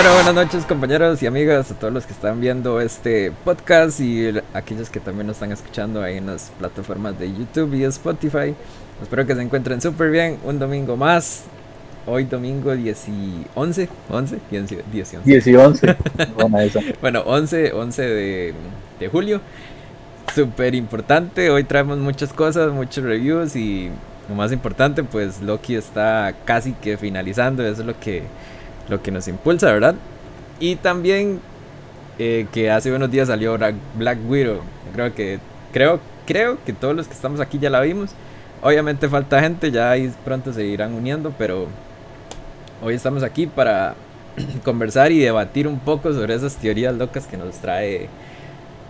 Bueno, buenas noches compañeros y amigas, a todos los que están viendo este podcast y aquellos que también nos están escuchando ahí en las plataformas de YouTube y Spotify. Espero que se encuentren súper bien. Un domingo más. Hoy domingo 10 y 11, 11, 10, 10 y 11. 10 y 11. bueno, 11, 11 de, de julio. Súper importante. Hoy traemos muchas cosas, muchos reviews y lo más importante, pues Loki está casi que finalizando. Eso es lo que lo que nos impulsa, ¿verdad? Y también eh, que hace unos días salió Black Widow. Creo que, creo, creo que todos los que estamos aquí ya la vimos. Obviamente falta gente, ya pronto se irán uniendo, pero hoy estamos aquí para conversar y debatir un poco sobre esas teorías locas que nos trae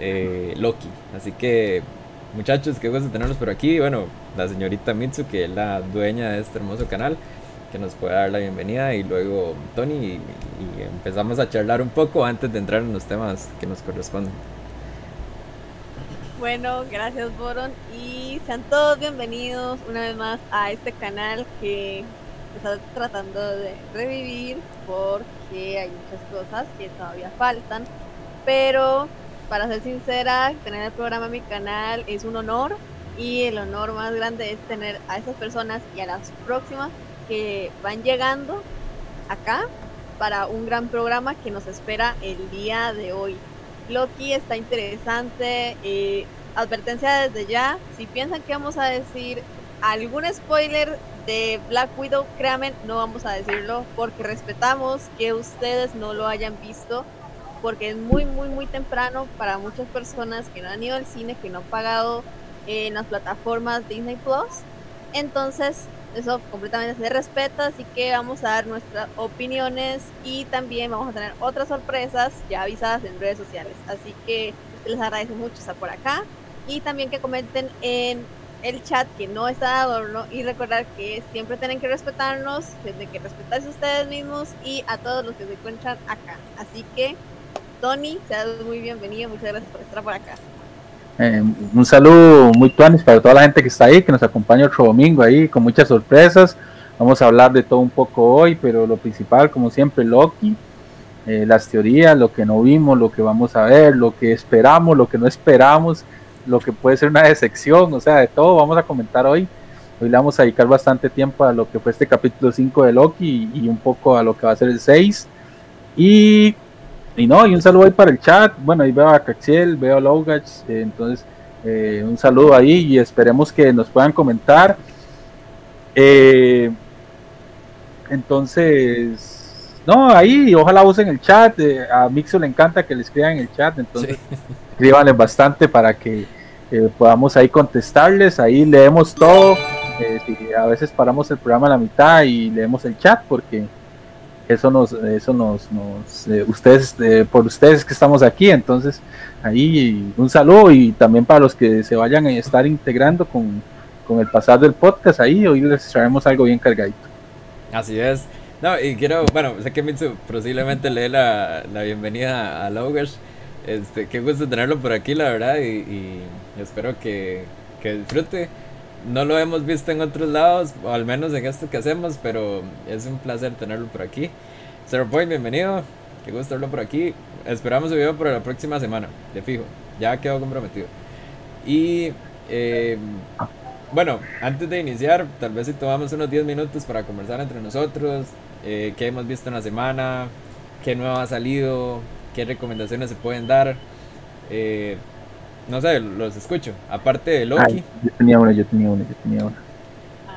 eh, Loki. Así que, muchachos, qué gusto tenerlos por aquí. Bueno, la señorita Mitsu, que es la dueña de este hermoso canal que nos pueda dar la bienvenida y luego Tony y, empezamos a charlar un poco antes de entrar en los temas que nos corresponden. Bueno, gracias Boron y sean todos bienvenidos una vez más a este canal que está tratando de revivir porque hay muchas cosas que todavía faltan, pero para ser sincera, tener el programa en mi canal es un honor y el honor más grande es tener a esas personas y a las próximas que van llegando acá para un gran programa que nos espera el día de hoy. Loki está interesante. Eh, advertencia desde ya, si piensan que vamos a decir algún spoiler de Black Widow, créanme, no vamos a decirlo porque respetamos que ustedes no lo hayan visto, porque es muy, muy, muy temprano para muchas personas que no han ido al cine, que no han pagado en las plataformas Disney Plus. Entonces, eso completamente se respeta, así que vamos a dar nuestras opiniones y también vamos a tener otras sorpresas ya avisadas en redes sociales. Así que les agradezco mucho estar por acá y también que comenten en el chat que no está de adorno y recordar que siempre tienen que respetarnos, tienen que respetarse ustedes mismos y a todos los que se encuentran acá. Así que, Tony, seas muy bienvenido, muchas gracias por estar por acá. Eh, un saludo muy tuanis para toda la gente que está ahí, que nos acompaña otro domingo ahí con muchas sorpresas. Vamos a hablar de todo un poco hoy, pero lo principal, como siempre, Loki, eh, las teorías, lo que no vimos, lo que vamos a ver, lo que esperamos, lo que no esperamos, lo que puede ser una decepción, o sea, de todo vamos a comentar hoy. Hoy le vamos a dedicar bastante tiempo a lo que fue este capítulo 5 de Loki y, un poco a lo que va a ser el 6. Y y no, y un saludo ahí para el chat. Bueno, ahí veo a Caxiel, veo a Logach. Eh, entonces, eh, un saludo ahí y esperemos que nos puedan comentar. Eh, entonces, no, ahí ojalá usen el chat. a Mixo le encanta que le escriban en el chat. Entonces, escríbanle bastante para que podamos ahí contestarles. Ahí leemos todo. a veces paramos el programa a la mitad y leemos el chat porque eso nos, eso nos, nos eh, ustedes, eh, por ustedes que estamos aquí, entonces ahí un saludo y también para los que se vayan a estar integrando con, el pasar del podcast, ahí hoy les traemos algo bien cargadito. Así es. No, y quiero, bueno, sé que Mitsu posiblemente lee la, la bienvenida a Logers. Este, qué gusto tenerlo por aquí, la verdad, y, y espero que, que disfrute no lo hemos visto en otros lados, o al menos en esto que hacemos, pero es un placer tenerlo por aquí. Zero Point, bienvenido. Qué gusto verlo por aquí. Esperamos su video para la próxima semana, de fijo. Ya quedó comprometido. Y eh, bueno, antes de iniciar, tal vez si tomamos unos 10 minutos para conversar entre nosotros, eh, qué hemos visto en la semana, qué nuevo ha salido, qué recomendaciones se pueden dar. Eh, no sé, los escucho. Aparte de Loki. yo tenía una, yo tenía una, yo tenía una.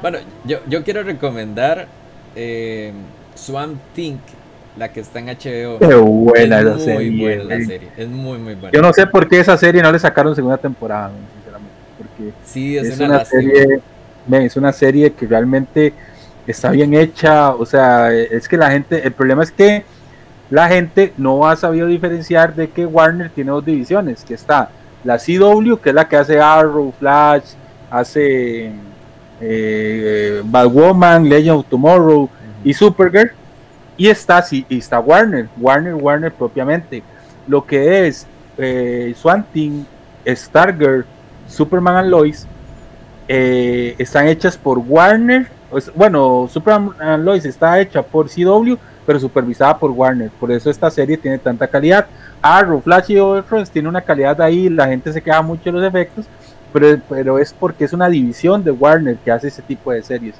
Bueno, yo, yo quiero recomendar eh, Swamp Thing, la que está en HBO. Qué buena es esa muy serie. Buena la serie. Es muy, muy buena. Yo no sé por qué esa serie no le sacaron segunda temporada, sinceramente. Porque sí, es, una, serie. es una serie que realmente está bien hecha. O sea, es que la gente. El problema es que la gente no ha sabido diferenciar de que Warner tiene dos divisiones: que está la CW, que es la que hace Arrow, Flash, hace eh, Batwoman, Legend of Tomorrow y Supergirl. Y está, y está Warner, Warner, Warner propiamente. Lo que es eh, Swanting, Stargirl, Superman and Lois, eh, están hechas por Warner. Bueno, Superman and Lois está hecha por CW, pero supervisada por Warner. Por eso esta serie tiene tanta calidad. Arrow, Flash y Overfront tiene una calidad ahí, la gente se queja mucho de los efectos, pero, pero es porque es una división de Warner que hace ese tipo de series.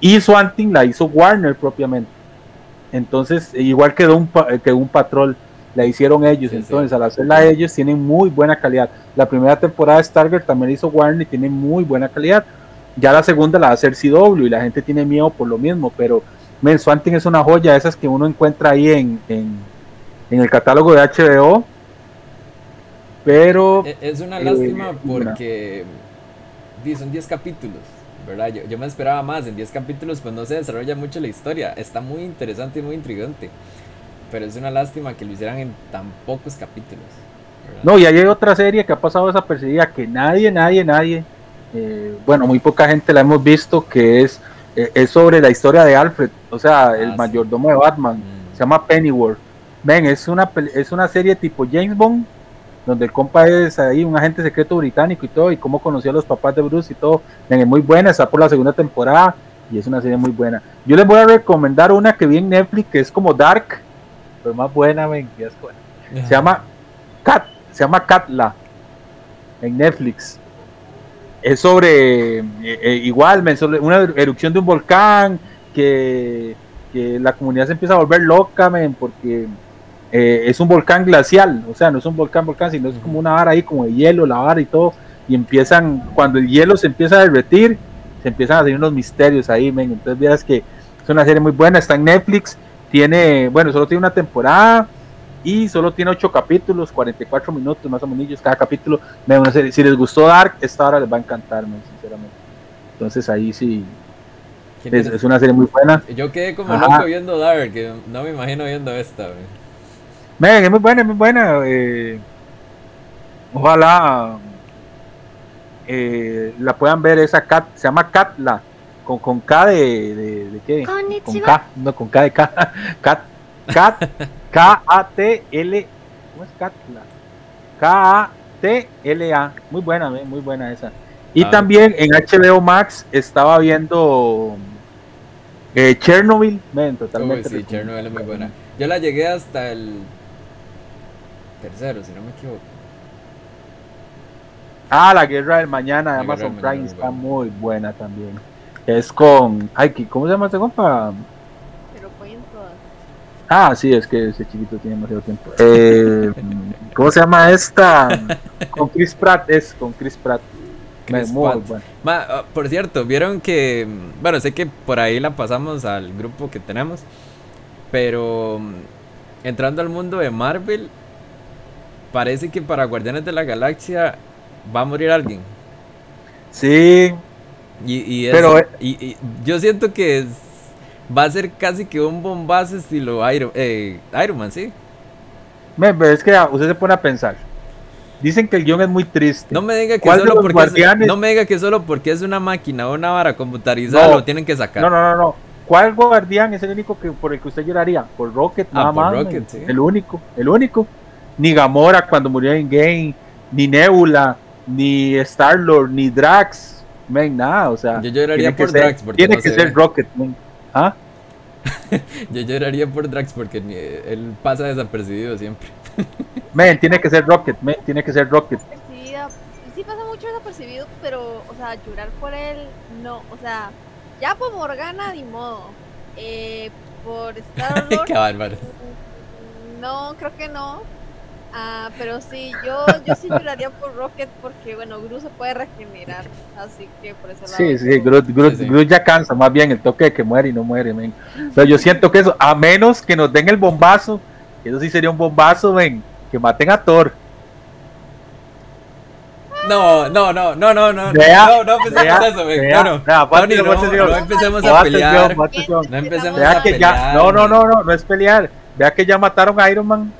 Y Swanting la hizo Warner propiamente. Entonces, igual quedó un, que un patrol, la hicieron ellos. Entonces, al hacerla ellos, tienen muy buena calidad. La primera temporada de Stargirl también hizo Warner y tiene muy buena calidad. Ya la segunda la va a hacer CW y la gente tiene miedo por lo mismo, pero Men, Swanting es una joya, esas que uno encuentra ahí en, en, el catálogo de HBO. Pero. E, es una lástima eh, porque. Son 10 capítulos, ¿verdad? Yo, yo, me esperaba más. En 10 capítulos, pues no se desarrolla mucho la historia. Está muy interesante y muy intrigante. Pero es una lástima que lo hicieran en tan pocos capítulos. No, y hay otra serie que ha pasado desapercibida que nadie, nadie, nadie. Eh, bueno, muy poca gente la hemos visto, que es eh, es sobre la historia de Alfred, o sea, el ah, mayordomo de Batman. Mm. Se llama Pennyworth. Ven, es una, es una serie tipo James Bond, donde el compa es ahí un agente secreto británico y todo, y cómo conoció a los papás de Bruce y todo. Ven, es muy buena, está por la segunda temporada y es una serie muy buena. Yo les voy a recomendar una que vi en Netflix que es como Dark, pero más buena, ven, Se llama Cat, se llama Catla en Netflix es sobre, eh, eh, igual, una erupción de un volcán, que, la comunidad se empieza a volver loca, men, porque eh, es un volcán glacial, o sea, no es un volcán volcán, sino es como una vara ahí, como de hielo, la vara y todo, y empiezan, cuando el hielo se empieza a derretir, se empiezan a hacer unos misterios ahí, men, entonces verás que es una serie muy buena, está en Netflix, tiene, bueno, solo tiene una temporada, y solo tiene 8 capítulos, 44 minutos más o menos cada capítulo. Si les gustó Dark, esta hora les va a encantar, sinceramente. Entonces ahí sí. Es, una serie muy buena. Yo quedé como loco viendo Dark, que no me imagino viendo esta. Es muy buena, es muy buena. Eh, ojalá eh, la puedan ver. Esa cat, se llama Katla, con, con K de, de, qué? Con K, no con K de K. Cat, Cat K-A-T-L. ¿Cómo es Katla? K-A-T-L-A. Muy buena, muy buena esa. Y ah. también en HBO Max estaba viendo eh, Chernobyl. totalmente. sí, Chernobyl es muy buena. Yo la llegué hasta el tercero, si no me equivoco. Ah, la guerra del mañana de Amazon Prime está muy buena también. Es con. Ay, ¿cómo se llama este compa? Ah, sí, es que ese chiquito tiene demasiado tiempo. Eh, ¿Cómo se llama esta? Con Chris Pratt, es con Chris Pratt. Ah, por cierto, vieron que, bueno, sé que por ahí la pasamos al grupo que tenemos, pero mm, entrando al mundo de Marvel, parece que para Guardianes de la Galaxia va a morir alguien. Sí. Y, pero, y yo siento que es va a ser casi que un bombazo estilo Iron, eh, Iron Man, ¿sí? pero es que usted se pone a pensar. Dicen que el guion es muy triste. No me diga que solo porque es, no me diga que solo porque es una máquina o una vara computarizada lo tienen que sacar. No, no, no, no. ¿Cuál guardián es el único que por el que usted lloraría? Por Rocket, ah, nada más. Rocket, sí. El único, el único. Ni Gamora cuando murió en Game, ni Nebula, ni Star Lord, ni Drax. Men, nada, o sea. Yo lloraría por Drax porque tiene que ser Rocket, men. ¿Ah? Yo lloraría por Drax porque él pasa desapercibido siempre. men, tiene que ser Rocket, men, tiene que ser Rocket. Sí, pasa mucho desapercibido, pero, o sea, llorar por él, no, o sea, ya por Morgana, ni modo. Eh, por Star Wars. no, creo que no. Ah, pero sí, yo, yo sí lloraría por Rocket porque, bueno, Gru se puede regenerar, así que por eso... Sí, sí, Gru, ya cansa, más bien el toque de que muere y no muere, men. Pero yo siento que eso, a menos que nos den el bombazo, eso sí sería un bombazo, ven, que maten a Thor. No, no, no, no, no, no, no, no empecemos eso, ven, no, no, no, empecemos a pelear, no empecemos a pelear. No, no, no, no, no es pelear, vea que ya mataron a Iron Man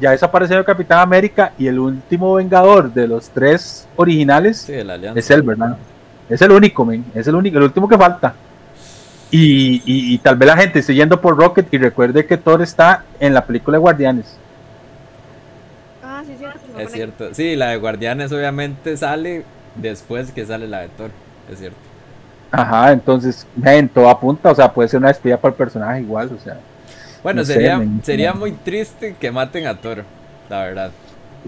ya desapareció el Capitán América y el último Vengador de los tres originales es él, ¿verdad? Es el único, men, es el único, el último que falta. Y, tal vez la gente esté yendo por Rocket y recuerde que Thor está en la película de Guardianes. Ah, sí, sí, es cierto. Sí, la de Guardianes obviamente sale después que sale la de Thor, es cierto. Ajá, entonces, en todo apunta, o sea, puede ser una despedida para el personaje igual, o sea. Bueno, No sería, sería muy triste que maten a Thor, la verdad.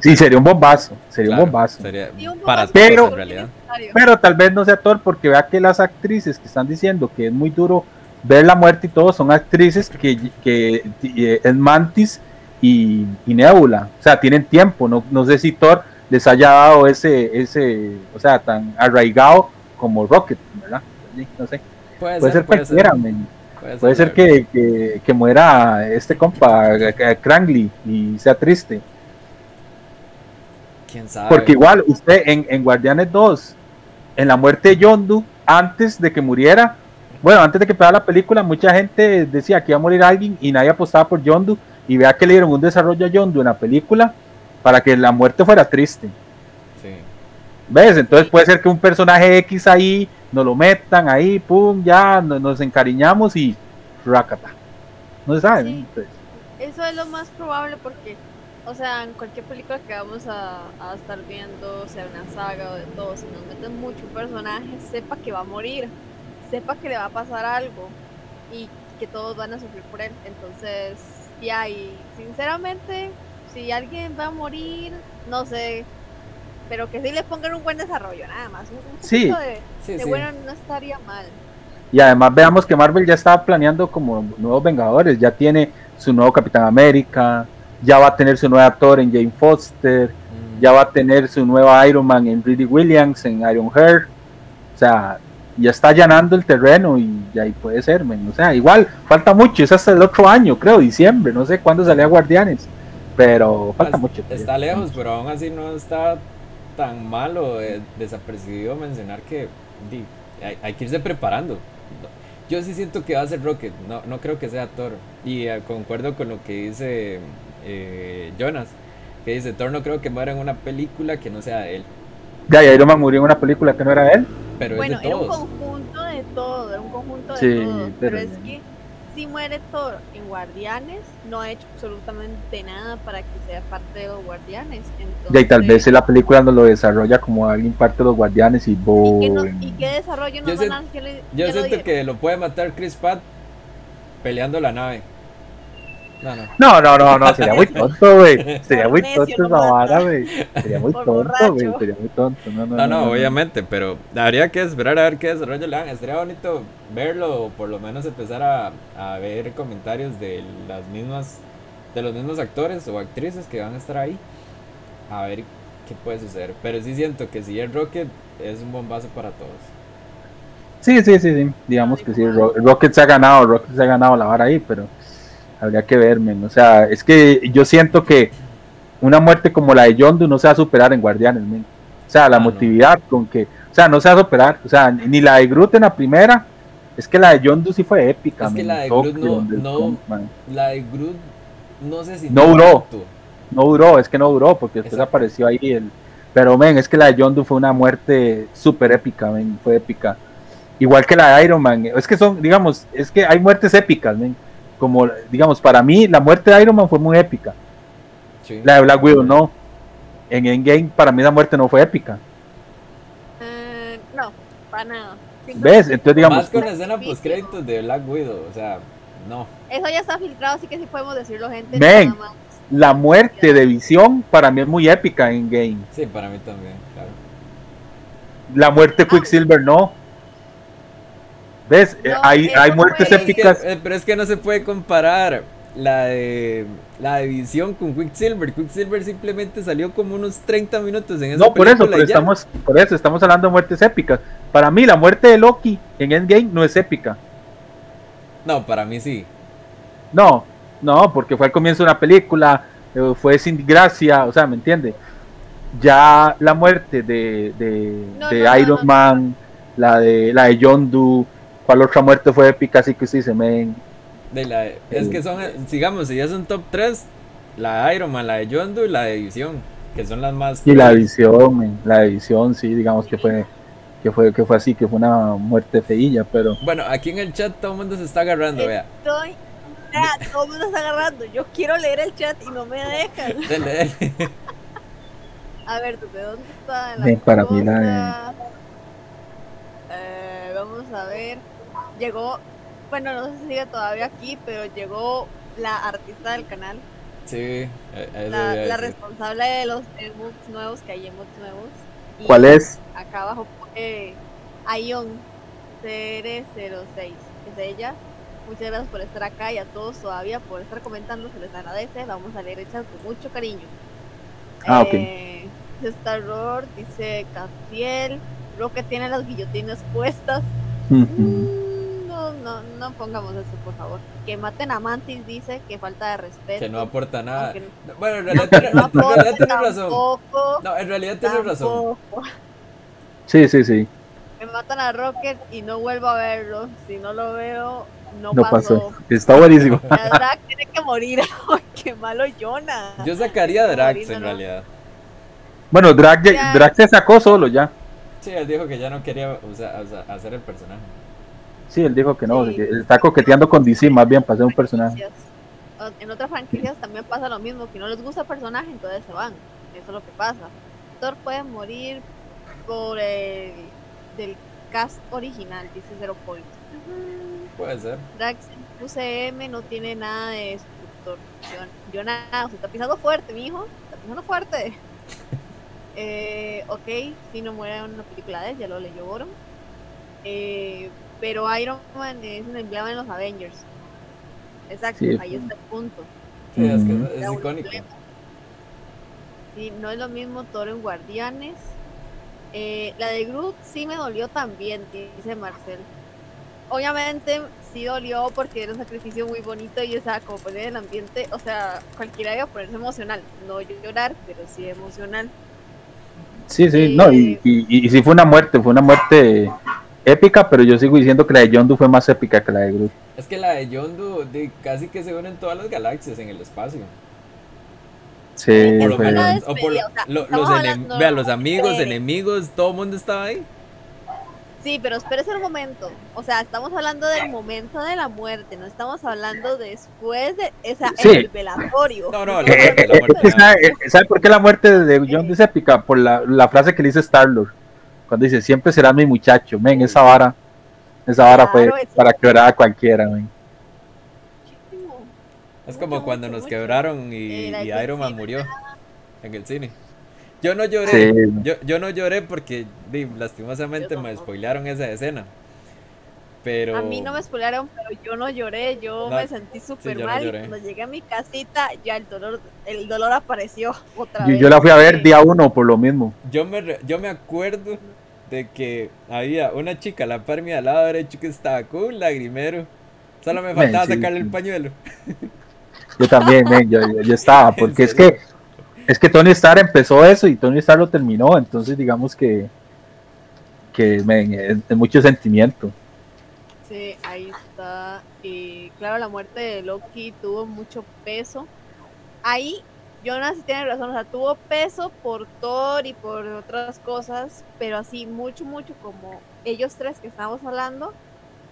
Sí, sería un bombazo, sería Claro, un bombazo. Sería para todos Pero- en realidad. innecesario. Pero tal vez no sea Thor porque vea que las actrices que están diciendo que es muy duro ver la muerte y todo son actrices que, que eh, es Mantis y, y Nebula. O sea, tienen tiempo. No, no sé si Thor les haya dado ese, ese, o sea, tan arraigado como Rocket, ¿verdad? No sé. Puede, Puede ser puede cualquiera, men. Puede Puede ser que, que, que muera este compa, eh, eh, Krangly, y sea triste. ¿Quién sabe? Porque igual usted en, en Guardianes 2, en la muerte de Yondu, antes de que muriera, bueno, antes de que pegara la película, mucha gente decía que iba a morir alguien y nadie apostaba por Yondu. Y vea que le dieron un desarrollo a Yondu en la película para que la muerte fuera triste. Sí. ¿Ves? Entonces puede ser que un personaje X ahí nos lo metan ahí, pum, ya no- nos encariñamos y racata. No se sabe. Pues, Eso es lo más probable porque, o sea, en cualquier película que vamos a, a estar viendo, sea una saga o de todo, si nos meten mucho un personaje, sepa que va a morir, sepa que le va a pasar algo y que todos van a sufrir por él. Entonces, ya, y sinceramente, si alguien va a morir, no sé, pero que sí le pongan un buen desarrollo, nada más. Un, un Sí. de, Sí, de sí. bueno no estaría mal. Y además veamos que Marvel ya estaba planeando como nuevos Vengadores, ya tiene su nuevo Capitán América, ya va a tener su nuevo actor en Jane Foster, Mm, ya va a tener su nueva Iron Man en Ridley Williams, en Iron Heart, o sea, ya está allanando el terreno y ya ahí puede ser, men. o sea, igual falta mucho, es hasta el otro año, creo, diciembre, no sé cuándo salía Guardianes, pero falta mucho. Está lejos, pero aún así no está tan malo, eh, desapercibido mencionar que di, hay, hay que irse preparando. Yo sí siento que va a ser Rocket, no, no creo que sea Thor. Y eh, concuerdo con lo que dice eh, Jonas, que dice Thor no creo que muera en una película que no sea de él, Ya, y Iron Man murió en una película que no era él. pero Bueno, es de era un todos. conjunto de todo, era un conjunto de Sí, todo. Pero, pero- es que si muere Thor en Guardianes, no ha hecho absolutamente nada para que sea parte de los Guardianes. Ya, y tal Entonces, vez si la película nos lo desarrolla como alguien parte de los Guardianes y ¿Y qué, boom. no- y qué desarrollo nos Yo van siento- a le- Yo lo siento que lo puede matar Chris Pratt peleando la nave. No, no. No, no, no, no, sería muy tonto, güey. Sería muy tonto esa vara, güey. Sería muy tonto, güey. Sería muy tonto. No, no, No, no, obviamente, pero habría que esperar a ver qué desarrollo le dan. Estaría bonito verlo o por lo menos empezar a, a ver comentarios de las mismas de los mismos actores o actrices que van a estar ahí. A ver qué puede suceder. Pero sí siento que si es Rocket es un bombazo para todos. Sí, sí, sí, sí. Digamos que sí. Ro- Rocket se ha ganado, Rocket se ha ganado la vara ahí, pero habría que ver, men. O sea, es que yo siento que una muerte como la de Yondu no se va a superar en Guardianes, men. O sea, la Ah, no. con que, o sea, no se va a superar. O sea, ni la de Groot en la primera. Es que la de Yondu sí fue épica, Es que la de Groot no- no-. La de Groot no sé si No duró. No duró, es que no duró, porque después Exacto. apareció ahí el. Pero, men, es que la de Yondu fue una muerte súper épica, men, fue épica. Igual que la de Iron Man. Es que son, digamos, es que hay muertes épicas, men. Como, digamos, para mí, la muerte de Iron Man fue muy épica. Sí. La de Black Widow no. En Endgame, para mí, la muerte no fue épica. Eh, no, para nada. Sin ¿Ves? Entonces, digamos, Más con la escena post créditos de Black Widow, o sea, no. Eso ya está filtrado, así que sí podemos decirlo, gente. La muerte de Visión, para mí es muy épica en Endgame. Sí, para mí también, claro. La muerte de Quicksilver no. ¿Ves? Eh, No, hay, hay muertes Pero es, que, épicas. eh, pero es que no se puede comparar la de la de Visión con Quicksilver. Quicksilver simplemente salió como unos 30 minutos en esa No, por eso, pero estamos, por eso estamos hablando de muertes épicas. Para mí, la muerte de Loki en Endgame no es épica. No, para mí sí. No, no, porque fue al comienzo de una película, eh, fue sin gracia, o sea, ¿me entiende? Ya la muerte de, de, No, de no, no, Iron no. Man, la de la de Yondu, ¿cuál otra muerte fue épica? Así que usted dice, men, De la, es que son, sigamos, si ya son top 3, la de Iron Man, la de Yondu y la de Visión, que son las más... y la visión, men, la visión, sí, digamos que fue, que fue, que fue así, que fue una muerte feilla, pero Bueno, aquí en el chat todo el mundo se está agarrando, vea. Estoy. Ya, todo el mundo está agarrando. Yo quiero leer el chat y no me dejan. Dele, dele. A ver, ¿de dónde está? La Ven, para mí la? Eh, vamos a ver. Llegó. Bueno, no sé si sigue todavía aquí, pero llegó la artista del canal. Sí, e- eso La, la responsable de los emotes nuevos, que hay emotes nuevos. Y ¿Cuál es? Acá abajo pone Ion CR06, es ella. Muchas gracias por estar acá y a todos todavía por estar comentando, se les agradece. Vamos a leer hechas con mucho cariño. Ah, ok. Eh, Star Lord dice Cafiel, Rocket tiene las guillotinas puestas. Mm, No, no, no pongamos eso, por favor. Que maten a Mantis dice que falta de respeto. Que no aporta nada. No, Bueno, en realidad tiene, no en realidad tiene razón. tampoco, No, en realidad tiene razón. tampoco. Sí, sí, sí. Me matan a Rocket y no vuelvo a verlo. Si no lo veo, no, No pasó. pasó. Está buenísimo. La Drag tiene que morir. Qué malo Jonah. Yo sacaría a Drax en no. realidad. Bueno, Ya. Drag se sacó solo ya. Sí, él dijo que ya no quería o sea, hacer el personaje. Sí, él dijo que no, Sí. que está coqueteando con DC más bien para ser un personaje. O- En otras franquicias también pasa lo mismo, que no les gusta el personaje, entonces se van. Eso es lo que pasa. Thor puede morir por el del cast original, dice Zero Point. Puede ser. Drax en UCM no tiene nada de destructor. Yo, yo nada, se está pisando fuerte, mijo. Está pisando fuerte. eh, ok, si no muere en una película de él, ya lo leyó Boron. Eh, pero Iron Man es un emblema en los Avengers. Exacto, Sí. ahí está el punto. Sí, es que es, icónico. Sí, no es lo mismo Thor en Guardianes. Eh, la de Groot sí me dolió también, dice Marcel. Obviamente sí dolió porque era un sacrificio muy bonito y o sea, como poner el ambiente, o sea, cualquiera iba a ponerse emocional, no llorar, pero sí emocional. Sí, sí, no, y, y, y sí fue una muerte, fue una muerte épica, pero yo sigo diciendo que la de Yondu fue más épica que la de Groot. Es que la de Yondu de, casi que se unen todas las galaxias en el espacio. Sí, por lo menos, o por lo- o los, enem- hablando vea, los amigos, enemigos, todo el mundo estaba ahí. Sí, pero espérese un momento. O sea, estamos hablando del momento de la muerte, no estamos hablando después de esa Sí. el velatorio. No, no, la Eh, muerte, la eh, muerte. es que ¿sabe, eh, ¿sabe por qué la muerte de Yondu es épica? Por la, la frase que le dice Star-Lord, cuando dice, siempre será mi muchacho, men, esa vara, esa vara fue Claro, para quebrar a cualquiera, men. Es como Mucho, cuando mucho, nos mucho. quebraron y, Iron Man murió en el cine. Yo no lloré, Sí. yo, yo no lloré porque di, lastimosamente me spoilearon esa escena. Pero A mí no me spoilaron, pero yo no lloré, yo No, me sentí súper no mal y cuando llegué a mi casita ya el dolor, el dolor apareció otra Yo, vez. yo la fui a ver día uno por lo mismo. yo me, re- yo me acuerdo de que había una chica a la par mía al lado derecho que estaba con un lagrimero. Solo me faltaba sí, sacarle sí. el pañuelo. Yo también, men, yo, yo- yo estaba, ¿En porque es que es que Tony Stark empezó eso y Tony Stark lo terminó, entonces digamos que que men, es, es mucho sentimiento. Sí, ahí está. Y claro, la muerte de Loki tuvo mucho peso. Ahí, Jonas sí tiene razón, o sea, tuvo peso por Thor y por otras cosas, pero así mucho, mucho como ellos tres que estamos hablando,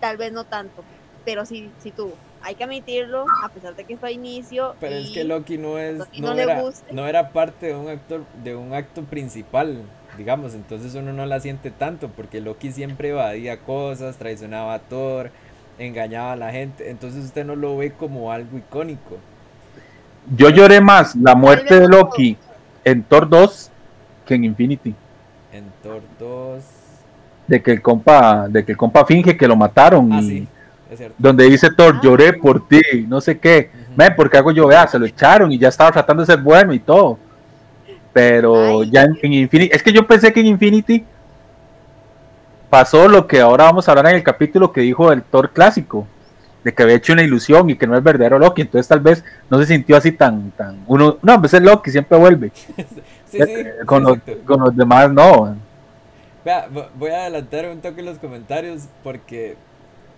tal vez no tanto, pero sí, sí tuvo. Hay que admitirlo, a pesar de que fue a inicio. Pero es que Loki no es Loki no, era, no era parte de un actor de un acto principal, digamos, entonces uno no la siente tanto porque Loki siempre evadía cosas, traicionaba a Thor, engañaba a la gente, entonces usted no lo ve como algo icónico. Yo lloré más la muerte de. Loki en Thor 2 que en Infinity, En Thor 2, de que el compa, de que el compa finge que lo mataron ah y sí, es cierto. donde dice Thor, Ah. lloré por ti, no sé qué. Ujú. Men, porque hago yo, vea, se lo echaron y ya estaba tratando de ser bueno y todo. Pero Ay. ya en, en Infinity, es que yo pensé que en Infinity pasó lo que ahora vamos a hablar en el capítulo que dijo el Thor clásico, de que había hecho una ilusión y que no es verdadero Loki, entonces tal vez no se sintió así tan, tan, uno, no, a veces Loki siempre vuelve, Sí, sí, Eh, con, los, con los demás no. Vea, vo- voy a adelantar un toque en los comentarios porque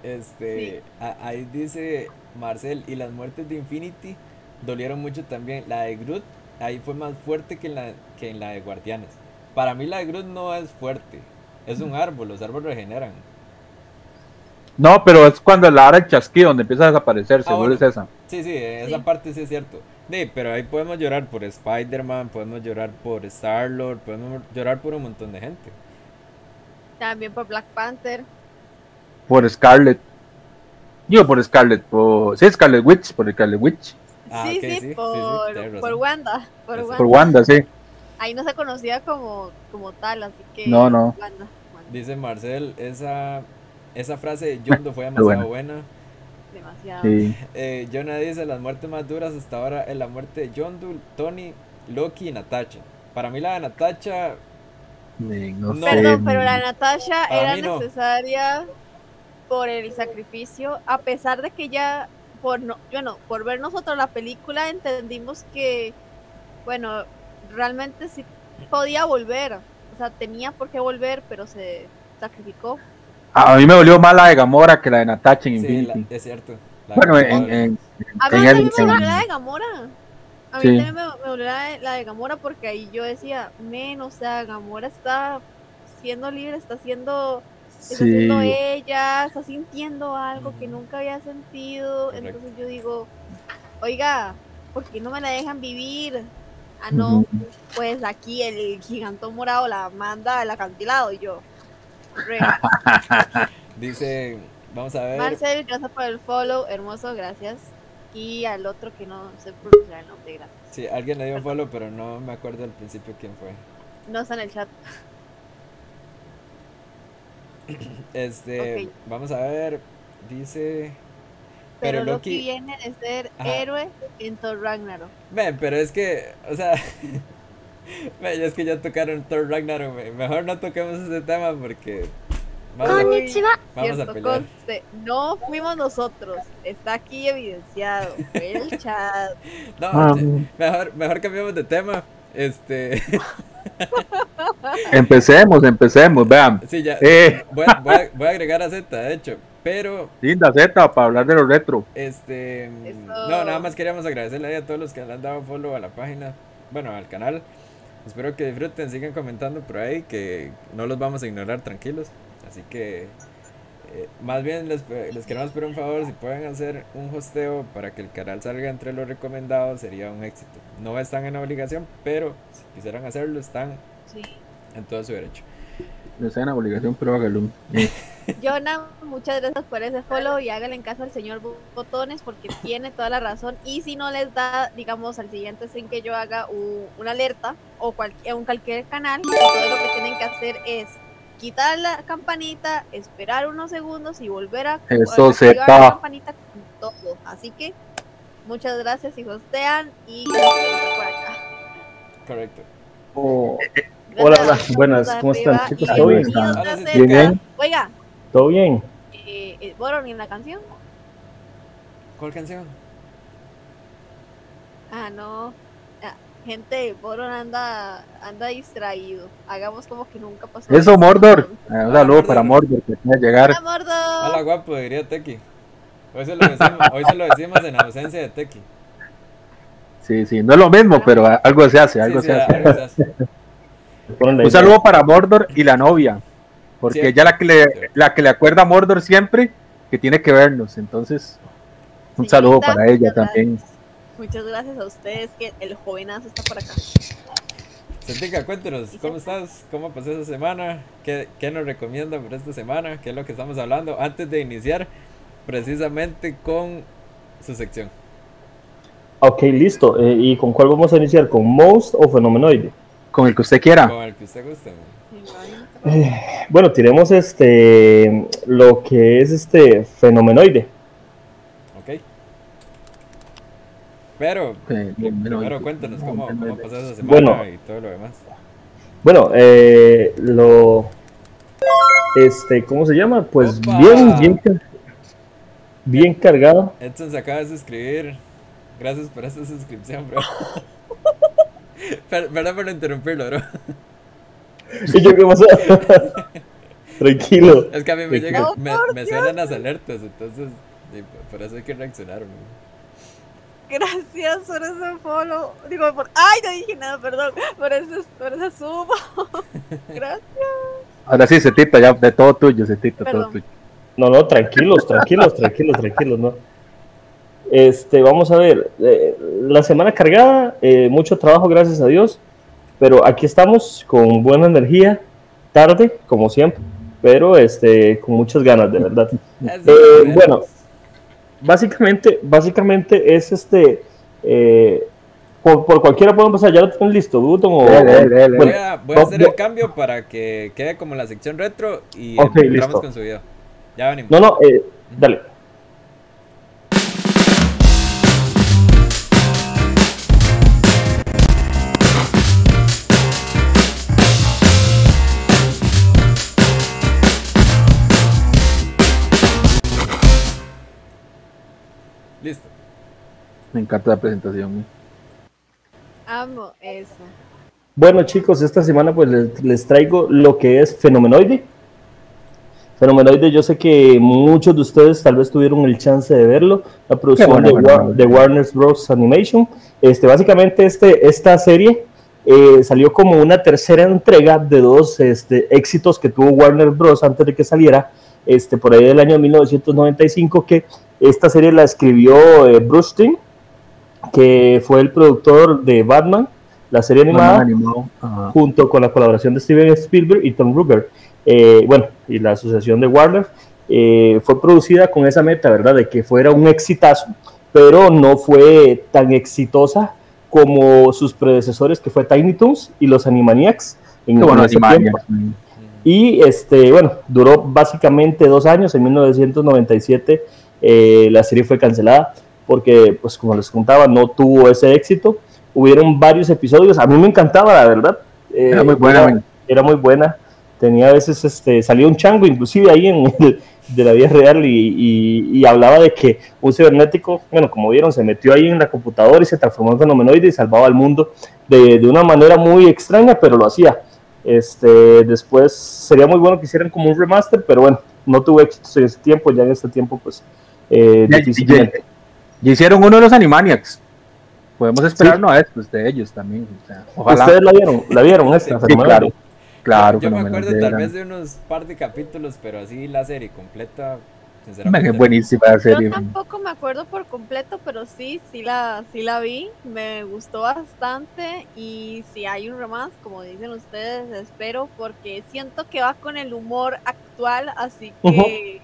este Sí. a- ahí dice Marcel y las muertes de Infinity dolieron mucho también. La de Groot ahí fue más fuerte que en la que en la de Guardianes. Para mí la de Groot no es fuerte, es un árbol, los árboles regeneran. No, pero es cuando la hora del chasquido, donde empieza a desaparecer, Ah, seguro bueno. es esa. Sí, sí, esa Sí. parte sí es cierto. Sí, pero ahí podemos llorar por Spider-Man, podemos llorar por Star-Lord, podemos llorar por un montón de gente. También por Black Panther. Por Scarlet. Yo por Scarlet, por, sí, Scarlet Witch, por Scarlet Witch. Ah, sí, ok, sí, sí, sí, sí, por, por Wanda. Por. Wanda. Por Wanda, sí. Ahí no se conocía como, como tal, así que. No, no. Wanda, Wanda. Dice Marcel, esa, esa frase de Yondo fue Muy demasiado buena. Demasiado. sí. Eh, Jonah dice, las muertes más duras hasta ahora es la muerte de Yondu, Tony, Loki y Natacha. Para mí la de Natacha, Sí, no No. sé. Perdón, pero la Natasha Para era no. necesaria por el sacrificio, a pesar de que ya, por no, yo no, por ver nosotros la película entendimos que, bueno, realmente sí podía volver, o sea, tenía por qué volver, pero se sacrificó. A mí me volvió más la de Gamora que la de Natacha en sí, Infinity. la- es cierto. La bueno, de- en, en, A mí en también me dolió en- la de Gamora. A mí Sí. también me, me dolió la de, la de Gamora porque ahí yo decía, men, o sea, Gamora está siendo libre, está siendo está sí. siendo ella, está sintiendo algo que nunca había sentido. Correcto. Entonces yo digo, oiga, ¿por qué no me la dejan vivir? Ah, no, pues aquí el gigantón morado la manda al acantilado y yo. Dice, vamos a ver. Marcel, gracias por el follow, hermoso, gracias. Y al otro que no sé pronunciar el nombre, gracias. Sí, alguien le dio un follow, pero no me acuerdo al principio quién fue. No está en el chat. Este, vamos a ver. Dice. Pero, Pero Loki, Loki- viene de ser Ajá. héroe en Thor Ragnarok. Ven, pero es que, o sea. Es que ya tocaron Thor Ragnarok. me- Mejor no toquemos ese tema porque. Vamos a, Uy, vamos a pelear. conste, no fuimos nosotros, está aquí evidenciado, el chat. No, Ah, mejor, mejor cambiamos de tema. Este. empecemos, empecemos, vean. sí, ya. Eh, Voy a, voy a- voy a agregar a Z, de hecho. Pero, linda Z para hablar de los retro. este. Eso. No, nada más queríamos agradecerle a todos los que le han dado follow a la página. Bueno, al canal. Espero que disfruten, sigan comentando por ahí, que no los vamos a ignorar tranquilos. Así que, eh, más bien les, les queremos pedir un favor, si pueden hacer un hosteo para que el canal salga entre los recomendados, sería un éxito. No están en obligación, pero si quisieran hacerlo, están Sí. en todo su derecho. No sea una obligación, pero hágalo. Jonah, muchas gracias por ese follow y háganle en caso al señor Bo- Botones porque tiene toda la razón. Y si no les da, digamos, al siguiente sin que yo haga una alerta o cualquier, un cualquier canal, entonces lo que tienen que hacer es quitar la campanita, esperar unos segundos y volver a, Eso se la campanita con todo. Así que muchas gracias y hostean y gracias por acá. Correcto. Oh, Hola, hola, buenas, ¿cómo están, chicos? ¿Todo bien? bienvenidos Hola, a sí, Seca. bien, bien. Oiga, ¿Todo bien? eh, eh, Boron, ¿y la canción? ¿Cuál canción? Ah, no. Ah, gente, Boron anda, anda distraído. Hagamos como que nunca pasó. Eso, Mordor. Hola, Eh, un saludo para Mordor que puede llegar. Mordor. Hola guapo, diría Teki. Hoy se lo decimos, hoy se lo decimos en ausencia de Teki. Sí, sí, no es lo mismo, pero algo se hace, algo Sí, se sí, hace. algo se hace. Un saludo para Mordor y la novia, porque Sí. ella la que le, la que le acuerda a Mordor siempre que tiene que vernos. Entonces, un saludo para ella también. Muchas gracias a ustedes que el jovenazo está por acá. Sentica, cuéntenos, ¿cómo estás? ¿Cómo pasó esa semana? ¿Qué, ¿Qué nos recomienda por esta semana? ¿Qué es lo que estamos hablando? Antes de iniciar precisamente con su sección. Ok, listo. Eh, ¿Y con cuál vamos a iniciar? ¿Con Most o Fenomenoide? Con el que usted quiera. Con el que usted guste. man. Eh, bueno, tiremos este lo que es este Fenomenoide. ¿Ok? Pero, Eh, y- cuéntanos cómo, cómo pasó esa semana Bueno. y todo lo demás. Bueno, eh, lo este, ¿cómo se llama? Pues Opa. bien, bien, bien cargado. Edson se acaba de suscribir. Gracias por esta suscripción, bro. Per- Perdón por interrumpirlo, bro. ¿Y yo qué pasó? Tranquilo. Es que a mí me, Sí, llega, claro. me, me suenan las alertas, entonces por- eso hay que reaccionar. man. Gracias por ese follow. Digo, por. ¡Ay! No dije nada, perdón. Por ese, por ese subo. Gracias. Ahora sí, Cetita, ya de todo tuyo, Cetita, todo tuyo. No, no, tranquilos, tranquilos, tranquilos, tranquilos, no. Este, vamos a ver, eh, la semana cargada, eh, mucho trabajo, gracias a Dios, pero aquí estamos con buena energía, tarde, como siempre, pero este, con muchas ganas, de verdad. Eh, bueno. básicamente, básicamente es este. eh, por, por cualquiera podemos pasar, ya lo tienen listo, Button o. Voy a, voy a no, hacer no. el cambio para que quede como la sección retro y Ok, entramos listo. con su video. Ya venimos. No, no, eh, dale. Listo. Me encanta la presentación. Amo eso. Bueno, chicos, esta semana pues les, les traigo lo que es Fenomenoide. Fenomenoide, yo sé que muchos de ustedes tal vez tuvieron el chance de verlo, la producción bueno, de, bueno, War- bueno. de Warner Bros. Animation. Este, básicamente este, esta serie eh, salió como una tercera entrega de dos este, éxitos que tuvo Warner Bros. antes de que saliera, este, por ahí del año 1995, que esta serie la escribió eh, Bruce Timm, que fue el productor de Batman, la serie animada junto con la colaboración de Steven Spielberg y Tom Ruger, eh, bueno, y la asociación de Warner, eh, fue producida con esa meta, ¿verdad? De que fuera un exitazo, pero no fue tan exitosa como sus predecesores, que fue Tiny Toons y los Animaniacs. En, bueno, Animaniacs. Y este, bueno, duró básicamente dos años. En 1997 eh, la serie fue cancelada porque, pues como les contaba, no tuvo ese éxito. Hubieron varios episodios. A mí me encantaba, la verdad. Eh, Era muy buena, Era, era muy buena. Tenía a veces, este, salía un chango, inclusive ahí en el- de la vida real y, y- y hablaba de que un cibernético, bueno, como vieron, se metió ahí en la computadora y se transformó en fenomenoide y salvaba al mundo de, de una manera muy extraña, pero lo hacía. Este, después sería muy bueno que hicieran como un remaster, pero bueno, no tuvo éxito en ese tiempo, ya en este tiempo, pues, eh, Ya- difícilmente. Ya hicieron uno de los Animaniacs. Podemos esperarnos a estos de ellos también. o sea, ojalá. ¿Ustedes la vieron? ¿La vieron esta? Sí, claro. Claro, yo me acuerdo tal vez de unos par de capítulos, pero así la serie completa, sinceramente. Es buenísima la serie. Yo tampoco me acuerdo por completo, pero sí, sí la, sí la vi. Me gustó bastante. Y si hay un romance, como dicen ustedes, espero, porque siento que va con el humor actual. Así que.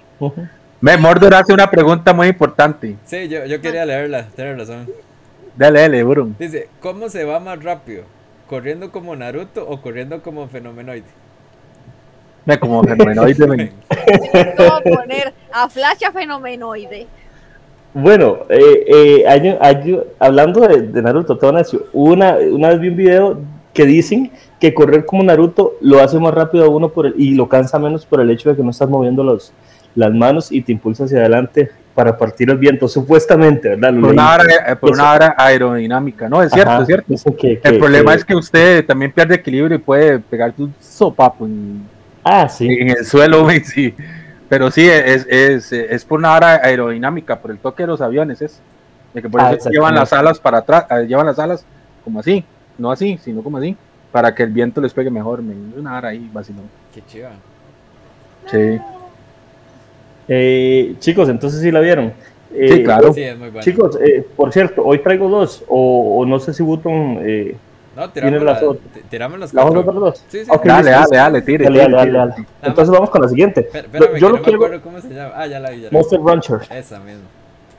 Me Mordor hace una pregunta muy importante. Sí, yo, yo quería leerla, tienes razón. Dale, dale, Bruno. Dice, ¿cómo se va más rápido? ¿Corriendo como Naruto o corriendo como Fenomenoide? Me como fenomenoide, man. ¿Cómo poner a Flash a fenomenoide? Bueno, eh, eh, hay- hay- hablando de, de Naruto, una, una vez vi un video que dicen que correr como Naruto lo hace más rápido a uno por el- y lo cansa menos por el hecho de que no estás moviendo los, las manos y te impulsa hacia adelante para partir el viento, supuestamente, ¿verdad? Lo Por una, hora, eh, por una hora aerodinámica. No, es cierto, Ajá, es cierto. dicen que- El que- problema que- es que usted también pierde equilibrio y puede pegar tu sopapo en, Ah, sí. en el suelo, güey, sí. Pero sí, es, es, es por una hora aerodinámica, por el toque de los aviones, es. De que por Ah, eso llevan las alas para atrás, eh, llevan las alas como así, no así, sino como así, para que el viento les pegue mejor. Es una hora ahí, vacilón. Qué chiva. Sí, Eh, chicos, entonces sí la vieron. Eh, sí, claro. Sí, es muy bueno. Chicos, eh, por cierto, hoy traigo dos, o, o no sé si Button eh, no, las la- otras. ti- tiramos las ¿La cuatro. vamos a ver dos? Sí, sí. Ok, Dale, dale, dale, tire. Dale, tire, dale, tire. dale, dale. Entonces vamos con la siguiente. Espérame, Yo que lo no me quiero- acuerdo cómo se llama. Ah, ya la vi. Ya la vi. Monster Rancher. Esa misma.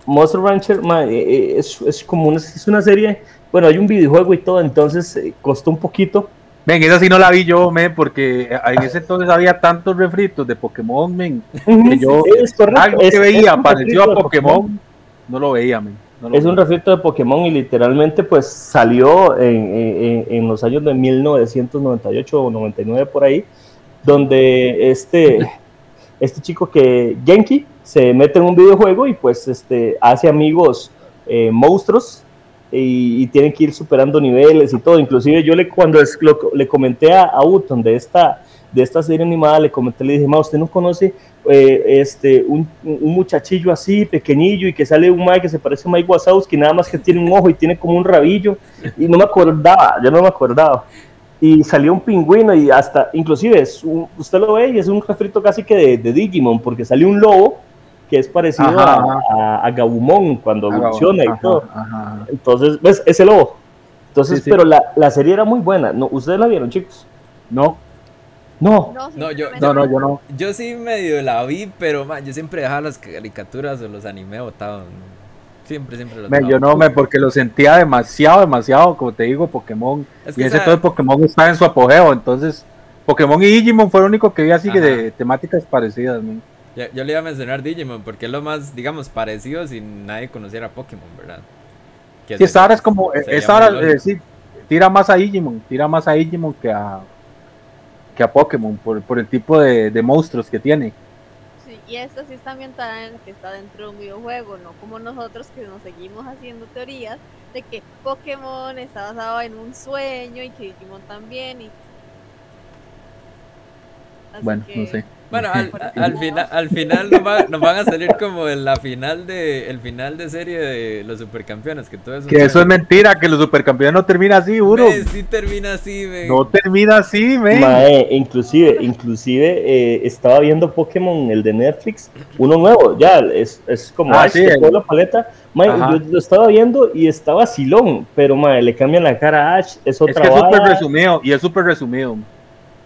Monster Rancher ma, eh, eh, es, es como una, es una serie, bueno, hay un videojuego y todo, entonces eh, costó un poquito. Ven, esa sí no la vi yo, men, porque en ese entonces había tantos refritos de Pokémon, men, que yo Es correcto, algo es- que veía parecido a Pokémon, no lo veía, men. no lo Es un refrito de Pokémon y literalmente pues salió en, en- en los años de 1998 o 99 por ahí, donde este, este chico que, Genki, se mete en un videojuego y pues este, hace amigos eh, monstruos y, y tienen que ir superando niveles y todo. Inclusive yo le cuando es- lo- le comenté a, a Uton de esta, de esta serie animada, le comenté, le dije, ma, ¿usted no conoce eh, este, un, un muchachillo así, pequeñillo, y que sale un Mike que se parece a Mike Wazowski, nada más que tiene un ojo y tiene como un rabillo, y no me acordaba, yo no me acordaba. Y salió un pingüino y hasta, inclusive, es un- usted lo ve y es un refrito casi que de, de Digimon, porque salió un lobo que es parecido Ajá, a, ajá. a, a Gabumon cuando evoluciona y todo. ajá, ajá. Entonces, ¿ves? Ese lobo. Ences, Sí, sí. pero la, la serie era muy buena. No, ¿Ustedes la vieron, chicos? No, No, No, No, yo- No, no, yo no. Yo sí medio la vi, pero man, yo siempre dejaba las caricaturas o los anime botados. Siempre, siempre los Me, dejaba. yo no, me, porque lo sentía demasiado, demasiado, como te digo, Pokémon. Es que, y ese sea, todo el Pokémon está en su apogeo, entonces Pokémon y Digimon fue lo único que vi así que de temáticas parecidas. man. Yo, yo le iba a mencionar Digimon porque es lo más, digamos, parecido si nadie conociera Pokémon, ¿verdad? Que Sí, esta es como, esta muy hora, lógico. eh, sí, tira más a Digimon, tira más a Digimon que a que a Pokémon por, por el tipo de, de monstruos que tiene. Sí, y esta sí está ambientada en que está dentro de un videojuego, no como nosotros que nos seguimos haciendo teorías de que Pokémon está basado en un sueño y que Digimon también. Y... Así Bueno, que- no sé. Bueno, al, final, al final nos, va- nos van a salir como en la final de el final de serie de los supercampeones, que todo eso Que eso es mentira, que los supercampeones no termina así, duro. Ve, sí termina así, ve. No termina así, men. Mae, inclusive, inclusive eh, estaba viendo Pokémon, el de Netflix, uno nuevo, ya, es, es como Ah, Ash, sí, de el- toda la paleta. Mae, yo lo estaba viendo y estaba Silón, pero mae, le cambian la cara a Ash, es Es otra que es súper resumido, y es súper resumido.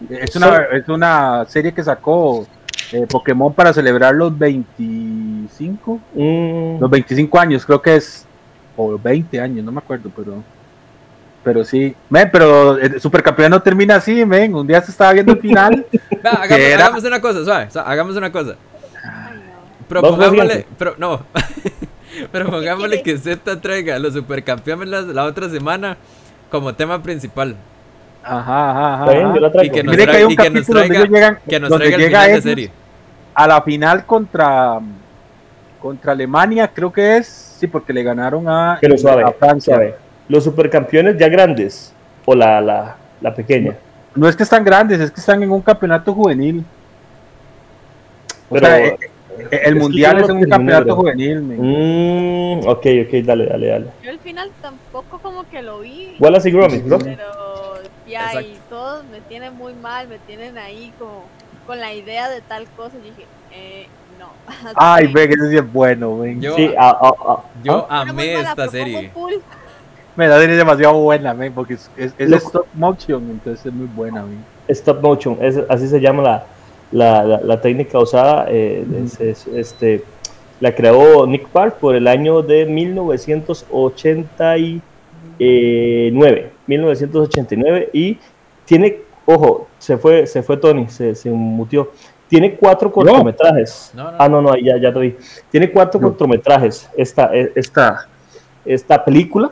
Es una, es una serie que sacó eh, Pokémon para celebrar los 25, Mm, los 25 años, creo que es, o 20 años, no me acuerdo, pero pero sí. Men, pero el supercampeón no termina así, men. Un día se estaba viendo el final. Va, hagamos, que era- hagamos una cosa, suave, suave, hagamos una cosa. Propongámosle, pero no. pero pongámosle que Z traiga a los supercampeones la, la otra semana como tema principal. Ajá, ajá, ajá. está bien, yo la Y que nos, Mire que hay traiga, un y que nos donde traiga, llegan, que nos donde traiga el llega final de ellos serie. a la final contra contra Alemania, creo que es, sí, porque le ganaron a, Pero suave, a Francia. suave. Los supercampeones ya grandes, o la, la, la pequeña. No es que están grandes, es que están en un campeonato juvenil. O Pero- sea, eh, eh, el mundial es un campeonato juvenil. Mm, ok, ok, dale, dale, dale. Yo al final tampoco como que lo vi. Wallace y Gromit, ¿no? Pero y todos me tienen muy mal, me tienen ahí como con la idea de tal cosa. Y dije, eh, no. Ay, ve que ese sí es bueno, men. Yo, Sí, ah, ah, ah. yo amé esta serie. cool. Me la serie es demasiado buena, men, porque es, es, es Loco. stop motion, entonces es muy buena. Stop motion, es- así se llama la, la, la, la técnica usada. eh, es- es- este, la creó Nick Park por el año de 1989. 1989 y tiene, ojo, se fue, se fue Tony, se, se mutió. Tiene cuatro cortometrajes. No, no. Ah, no, no, ya, ya te vi. Tiene cuatro No. cortometrajes esta, esta, esta película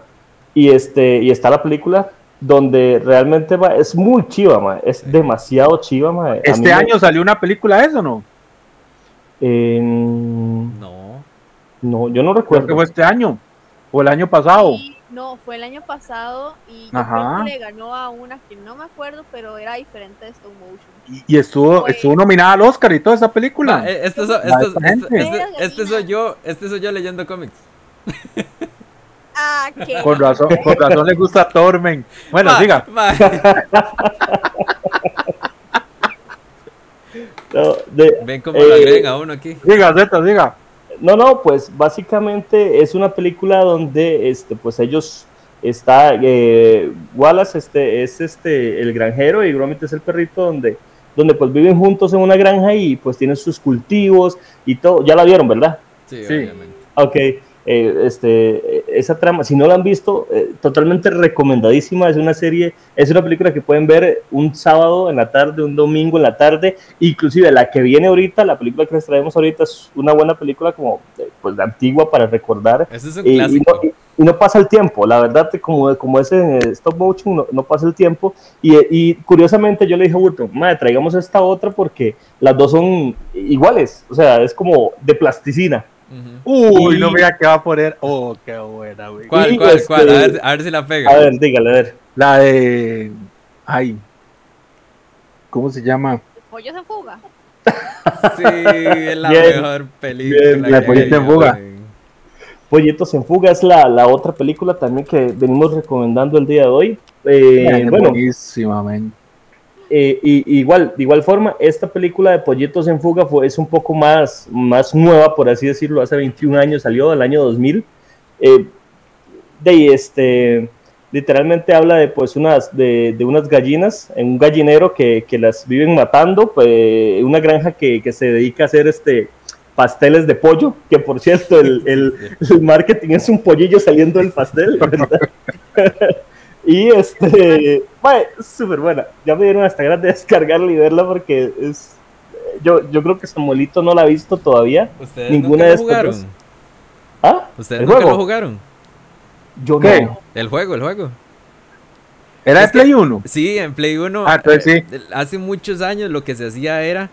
y, este, y está la película donde realmente ma, es muy chiva, ma, es demasiado chiva. ma. Este me- año salió una película de eso, ¿no? eh, No. no, yo no Creo recuerdo. que fue este año. O el año pasado. No, fue el año pasado y yo Ajá. creo que le ganó a una que no me acuerdo, pero era diferente de stop motion. Y, y estuvo, Fue- estuvo nominada al Oscar y toda esa película. Eh, este, so- este- este- este- este soy yo, este soy yo leyendo cómics. Ah, que Con razón, con razón le gusta Tormen. Bueno, siga. No, de- Ven cómo Eh, lo agregen a uno aquí. Siga, Zeta, siga. No, no, pues básicamente es una película donde este, pues ellos está eh, Wallace este es este el granjero y Gromit es el perrito donde donde pues viven juntos en una granja y pues tienen sus cultivos y todo. Ya la vieron, ¿verdad? Sí, Sí. obviamente. Ok, eh, este, esa trama, si no la han visto, eh, totalmente recomendadísima. Es una serie, es una película que pueden ver un sábado en la tarde, un domingo en la tarde. Inclusive la que viene ahorita, la película que les traemos ahorita es una buena película como eh, pues antigua para recordar. Ese es un Y, y clásico. no, y- y no pasa el tiempo, la verdad, como, como es en el stop motion, no, no pasa el tiempo. Y, y curiosamente yo le dije a Burton, madre, traigamos esta otra porque las dos son iguales, o sea, es como de plasticina. Uy, Y- no mira qué va a poner. Oh, qué buena, güey. ¿Cuál, cuál, este, cuál? A ver, a ver si la pega. A ver, dígale, a ver. La de. Ay. ¿Cómo se llama? pollos en fuga. Sí, es la Bien, mejor película. bien, que La hay, Pollito en fuga. güey. Pollitos en Fuga es la, la otra película también que venimos recomendando el día de hoy. Eh, bueno, buenísima. Eh, y, igual, de igual forma, esta película de Pollitos en Fuga fue, es un poco más, más nueva, por así decirlo, hace 21 años salió, del año 2000. Eh, de este, literalmente habla de pues unas de, de unas gallinas en un gallinero que, que las viven matando pues, una granja que, que, se dedica a hacer este pasteles de pollo que por cierto el, el, el marketing es un pollillo saliendo del pastel ¿verdad? y este es súper buena ya me dieron hasta ganas de descargarla y verla porque es yo, yo creo que Samuelito no la ha visto todavía ¿Ustedes ninguna nunca de lo jugaron? ¿Ah? ¿Ustedes ¿El nunca juego? lo jugaron? yo ¿Qué? no El juego, el juego. ¿Era de Play 1? Sí, en Play 1. Ah, entonces eh, Hace muchos años lo que se hacía era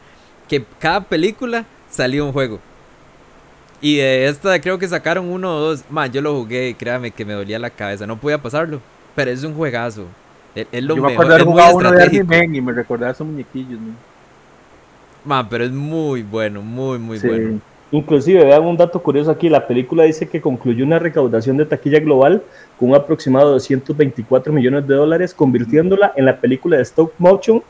que cada película salía un juego. Y de esta creo que sacaron uno o dos. Man, yo lo jugué y créame que me dolía la cabeza. No podía pasarlo. Pero es un juegazo. Es, es lo Yo me mejor. acuerdo muy jugado uno de. Anime y me recordaba esos muñequillos. ¿no? Man, pero es muy bueno, muy, muy Sí. bueno. Inclusive, vean un dato curioso aquí, la película dice que concluyó una recaudación de taquilla global con un aproximado de 224 millones de dólares, convirtiéndola en la película de stop motion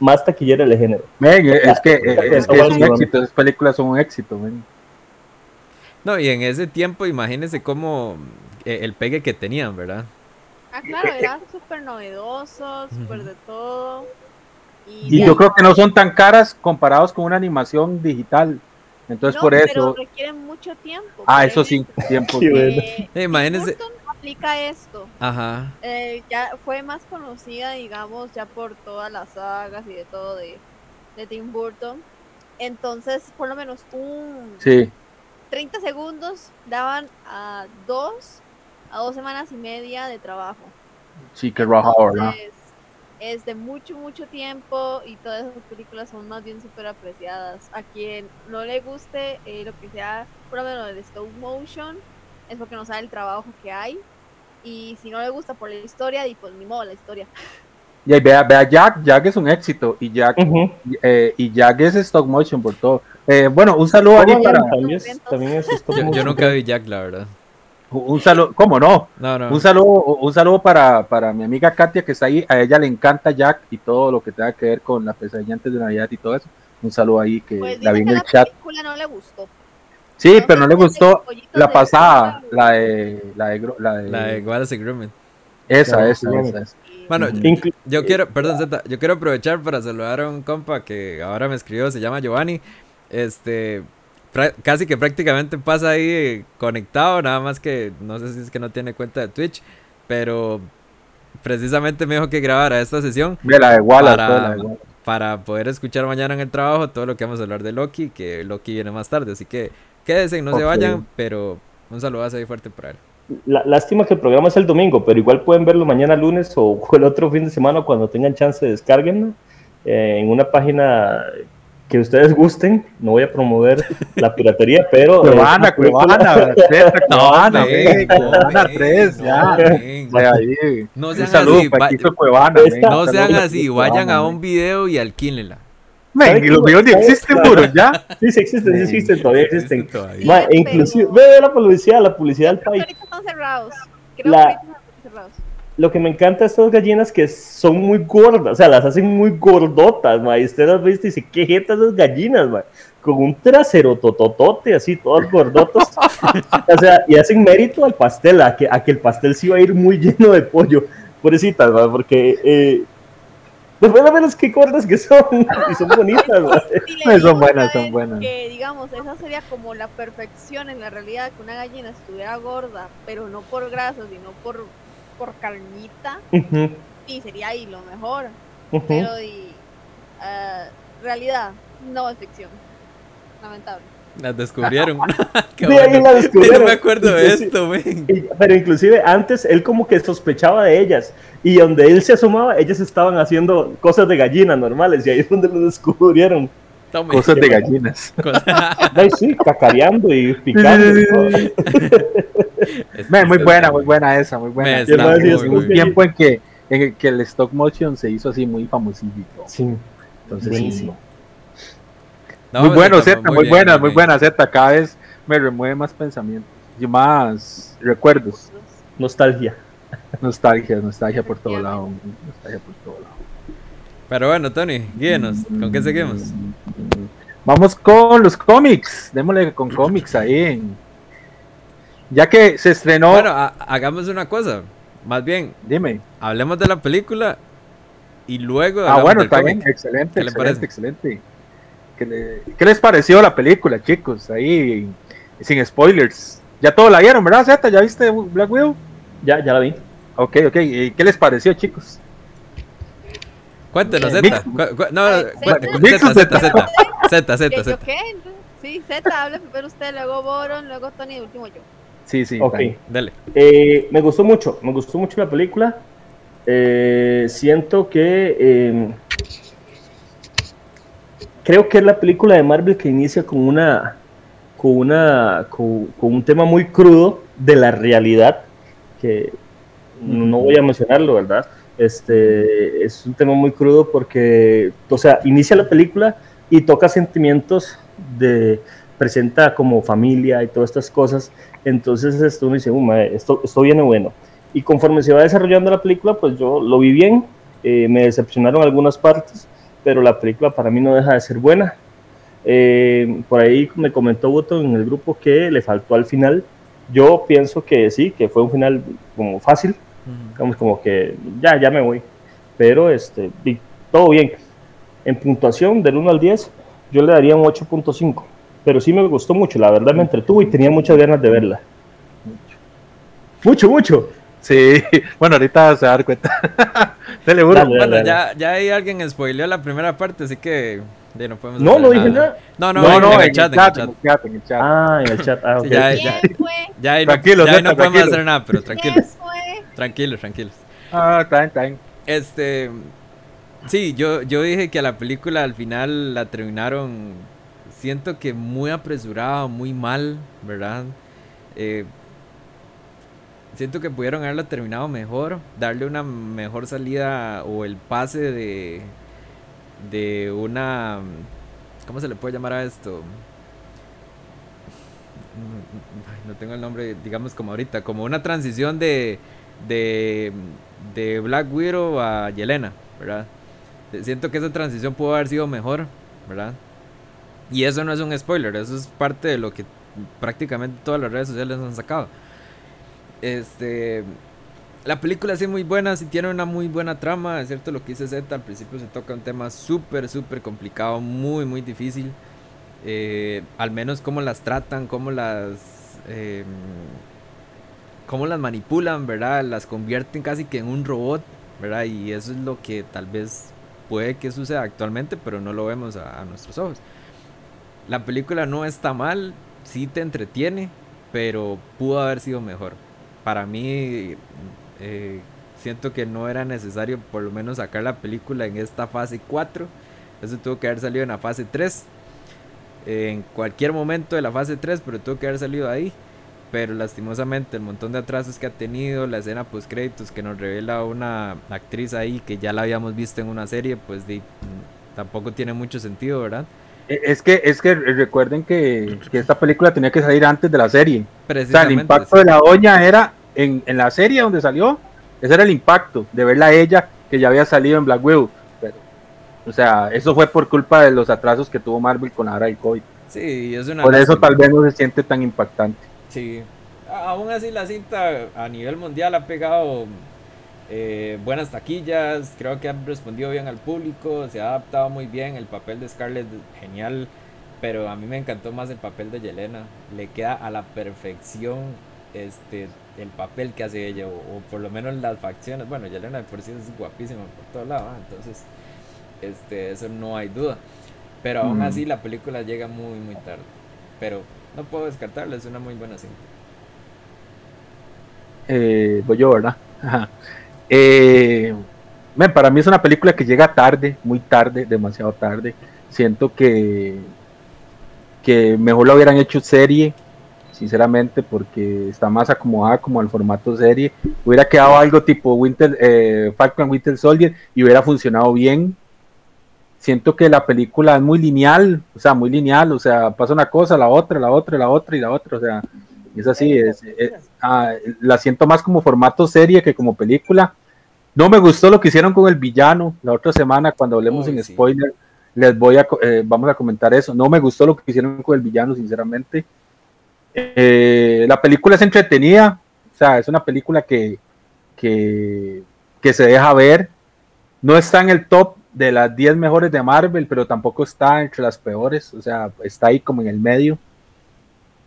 más taquillera del género. Es que, es, que es un éxito, esas películas son un éxito. men. No, y en ese tiempo, imagínense cómo eh, el pegue que tenían, ¿verdad? Ah, claro, era súper novedoso, súper de todo. Y, yo creo que no son tan caras comparados con una animación digital. Entonces no, por pero eso... requieren mucho tiempo. Ah, eso sí, tiempo. Eh, Eh, imagínense- Tim Burton aplica esto. Ajá. Eh, ya fue más conocida, digamos, ya por todas las sagas y de todo de, de Tim Burton. Entonces, por lo menos un Sí, 30 segundos daban a dos a dos semanas y media de trabajo. sí, que roja, ¿verdad? Es de mucho, mucho tiempo y todas esas películas son más bien súper apreciadas. A quien no le guste eh, lo que sea, por lo menos el stop motion, es porque no sabe el trabajo que hay. Y si no le gusta por la historia, y pues ni modo la historia. Y ahí vea, vea Jack, Jack es un éxito. Y Jack, eh, y Jack es stop motion por todo. Eh, bueno, un saludo ahí para... También es, también es stop Yo, yo nunca vi Jack, la verdad. Un saludo, ¿cómo no? No, no. Un saludo, un saludo para, para mi amiga Katia que está ahí. A ella le encanta Jack y todo lo que tenga que ver con la pesadilla antes de Navidad y todo eso. Un saludo ahí que Pues la vi en que el la chat. película no le gustó. Sí, No pero no le gustó la pasada, la de, la de, la de, La de Wallace Grumman. esa, esa, esa, esa. Bueno, Yo quiero, perdón, Zeta, yo quiero aprovechar para saludar a un compa que ahora me escribió, se llama Giovanni. Este, casi que prácticamente pasa ahí eh, conectado, nada más que no sé si es que no tiene cuenta de Twitch, pero precisamente me dijo que grabara esta sesión Ve la de Wallace, Para- la de Wallace. para poder escuchar mañana en el trabajo todo lo que vamos a hablar de Loki, que Loki viene más tarde, así que quédense, no se vayan, pero un saludazo ahí fuerte para él. Lástima que el programa es el domingo, pero igual pueden verlo mañana lunes o el otro fin de semana cuando tengan chance de descarguenlo eh, en una página que ustedes gusten. No voy a promover la piratería, pero... eh, Cuevana, ven, ve, Cuevana ven, 3, no, ya. Ve. No sean saludo así, para va- Quito Cuevana. Esta- No sean saludo así, vayan a un video y alquílenla. ven. ¿Sabe Ven, y los videos ni existen, puro, ya. Sí, sí existen, sí existen, todavía existen. Todavía. Ma, inclusive, pero- ve la publicidad, la publicidad del Creo que país. ahorita están cerrados. Creo La- que ahorita están cerrados. Lo que me encanta de estas gallinas que son muy gordas, o sea, las hacen muy gordotas, ma, y usted las ve y dice, qué jetas esas gallinas, ma, con un trasero tototote, así, todas gordotas, o sea, y hacen mérito al pastel, a que, a que el pastel sí va a ir muy lleno de pollo, pobrecitas, ma, porque, eh, pues bueno, menos qué gordas que son, y son bonitas, ma. Si le Son buenas, son buenas. Que digamos, esa sería como la perfección en la realidad, que una gallina estuviera gorda, pero no por grasa, sino por, por carnita, Ujú, y sería ahí lo mejor. ujú. Pero y ah, realidad, no es ficción. Lamentable. Las descubrieron. Qué Sí, ahí la descubrieron. No me acuerdo de Sí, sí. esto, Pero inclusive antes él como que sospechaba de ellas y donde él se asomaba ellas estaban haciendo cosas de gallina normales y ahí es donde lo descubrieron. Tome. Cosas de gallinas. Ay, sí, cacareando y picando. y muy buena, muy buena esa, muy Me buena. está muy, un muy- tiempo en que, en el que el stop motion se hizo así muy famosito. Sí, Entonces, buenísimo. No, muy bueno, Z, muy, bien, buena, muy bien. buena, Z. Cada vez me remueve más pensamientos y más recuerdos. Nostalgia. Nostalgia, nostalgia por todo lado. Nostalgia por todo lado. Pero bueno, Tony, guíenos. ¿Con qué seguimos? Vamos con los cómics. Démosle con cómics ahí. en- Ya que se estrenó. Bueno, ha- hagamos una cosa. más bien, Dime. hablemos de la película y luego. Ah, bueno, del está cómic. bien, excelente, ¿Qué le excelente, excelente. ¿Qué, le- qué les pareció la película, chicos? Ahí, sin spoilers. Ya todos la vieron, ¿verdad, Zeta? ¿Ya viste Black Widow? Ya, ya la vi. Ok, ok. ¿Y qué les pareció, chicos? Cuéntenos, Z. Mix- Cu- no, Zeta. Zeta. Z. Z, ¿Qué, Z, ¿Yo Z. qué? Entonces, Sí, Z, hable primero usted, luego Boron, luego Tony y último yo. Sí, sí. Ok. Dele. Eh, me gustó mucho, me gustó mucho la película. Eh, siento que eh, creo que es la película de Marvel que inicia con una con una con, con un tema muy crudo de la realidad que no voy a mencionarlo, ¿verdad? Este es un tema muy crudo porque, o sea, inicia la película y toca sentimientos de presenta como familia y todas estas cosas. Entonces esto uno dice, "Uh, mae, esto, esto viene bueno. Y conforme se va desarrollando la película, pues yo lo vi bien. Eh, me decepcionaron algunas partes, pero la película para mí no deja de ser buena. Eh, por ahí me comentó Boto en el grupo que le faltó al final. Yo pienso que sí, que fue un final como fácil, digamos como que ya, ya me voy. Pero este, todo bien. En puntuación del 1 al 10, yo le daría un 8.5. Pero sí me gustó mucho, la verdad me entretuvo y tenía muchas ganas de verla. Mucho, mucho. Sí, bueno, ahorita se va a dar cuenta. Dele. Dale, Bueno, dale. ya, ya ahí alguien spoileó la primera parte, así que ya no podemos No, no dije nada. No, no, No, en, no, en el chat, en el chat. en el chat, en el chat. Ah, en el chat. Ah, Sí, ok. ya, ¿Quién ya. fue? Ya ahí no, Tranquilos, ya ahí no podemos hacer nada, pero ¿Quién tranquilos, tranquilos, tranquilos. Ah, está bien, está bien. Este, sí, yo, yo dije que a la película al final la terminaron, siento que muy apresurada, muy mal, ¿verdad? Eh, siento que pudieron haberla terminado mejor, darle una mejor salida o el pase de, de una, ¿cómo se le puede llamar a esto? No tengo el nombre, digamos como ahorita, como una transición de, de, de Black Widow a Yelena, ¿verdad? Siento que esa transición pudo haber sido mejor, ¿verdad? Y eso no es un spoiler, eso es parte de lo que prácticamente todas las redes sociales han sacado. Este, la película sí es muy buena, sí tiene una muy buena trama, es cierto lo que dice Z, al principio se toca un tema súper, súper complicado, muy, muy difícil. Eh, al menos cómo las tratan, cómo las... em, cómo las manipulan, ¿verdad? Las convierten casi que en un robot, ¿verdad? Y eso es lo que tal vez puede que suceda actualmente, pero no lo vemos a, a nuestros ojos. La película no está mal, sí te entretiene, pero pudo haber sido mejor. Para mí, eh, siento que no era necesario por lo menos sacar la película en esta fase 4. Eso tuvo que haber salido en la fase 3. En cualquier momento de la fase 3, pero tuvo que haber salido ahí. Pero lastimosamente el montón de atrasos que ha tenido, la escena post créditos que nos revela una actriz ahí que ya la habíamos visto en una serie, pues mm, tampoco tiene mucho sentido, ¿verdad? Eh, Es que, es que recuerden que, que esta película tenía que salir antes de la serie. O sea, el impacto de la doña era en, en la serie donde salió, ese era el impacto de verla a ella que ya había salido en Black Widow. Pero, o sea, eso fue por culpa de los atrasos que tuvo Marvel con la hora del COVID. Sí, es una Por eso tal vez no se siente tan impactante. Sí. Aún así la cinta a nivel mundial ha pegado eh, buenas taquillas, creo que ha respondido bien al público, se ha adaptado muy bien, el papel de Scarlett genial, pero a mí me encantó más el papel de Yelena, le queda a la perfección este el papel que hace ella, o, o por lo menos las facciones, bueno, Yelena de por sí es guapísima por todos lados, ¿ah? entonces este, eso no hay duda, pero aún Mm. así la película llega muy muy tarde, pero no puedo descartarla, es una muy buena cinta. Eh, voy yo, ¿verdad? Ajá. Eh, para mí es una película que llega tarde, muy tarde, demasiado tarde. Siento que, que mejor lo hubieran hecho serie, sinceramente, porque está más acomodada como al formato serie. Hubiera quedado algo tipo Winter, eh, Falcon Winter Soldier y hubiera funcionado bien. Siento que la película es muy lineal, o sea, muy lineal, o sea, pasa una cosa, la otra, la otra, la otra y la otra, o sea, es así, es, es- ah, la siento más como formato serie que como película. No me gustó lo que hicieron con el villano. La otra semana, cuando hablemos Uy, en sí. spoiler, les voy a, eh, vamos a comentar eso. No me gustó lo que hicieron con el villano, sinceramente. Eh, la película es entretenida, o sea, es una película que, que, que se deja ver. No está en el top de las 10 mejores de Marvel, pero tampoco está entre las peores, o sea, está ahí como en el medio.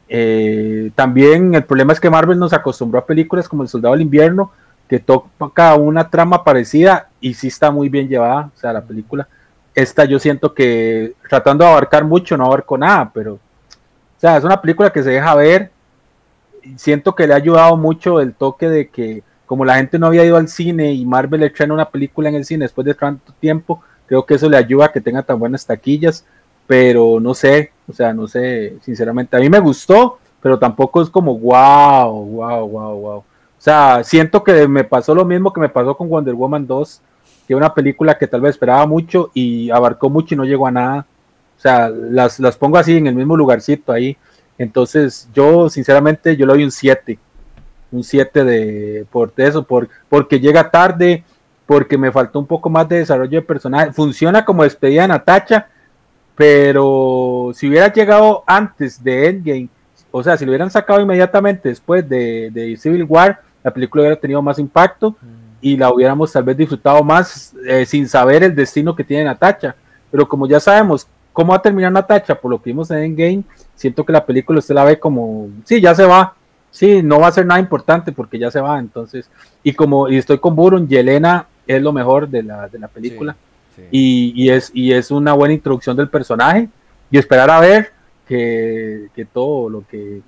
Eh, también el problema es que Marvel nos acostumbró a películas como El Soldado del Invierno, que toca una trama parecida y sí está muy bien llevada, o sea, la película. Esta yo siento que tratando de abarcar mucho no abarco nada, pero, o sea, es una película que se deja ver. Siento que le ha ayudado mucho el toque de que como la gente no había ido al cine y Marvel trae una película en el cine después de tanto tiempo, creo que eso le ayuda a que tenga tan buenas taquillas, pero no sé, o sea, no sé, sinceramente, a mí me gustó, pero tampoco es como wow, wow, wow, wow. O sea, siento que me pasó lo mismo que me pasó con Wonder Woman 2, que una película que tal vez esperaba mucho y abarcó mucho y no llegó a nada. O sea, las, las pongo así en el mismo lugarcito ahí. Entonces, yo sinceramente, yo le doy un 7 un 7 de por eso, por, porque llega tarde, porque me faltó un poco más de desarrollo de personaje. Funciona como despedida de Natacha, pero si hubiera llegado antes de Endgame, o sea, si lo hubieran sacado inmediatamente después de, Civil War, la película hubiera tenido más impacto y la hubiéramos tal vez disfrutado más eh, sin saber el destino que tiene Natacha. Pero como ya sabemos cómo va a terminar Natacha por lo que vimos en Endgame, siento que la película usted la ve como, sí, ya se va, Sí, no va a ser nada importante porque ya se va, entonces. Y como y estoy con Burun, Yelena es lo mejor de la, de la película. Y, es, y es una buena introducción del personaje. Y esperar a ver que, todo lo que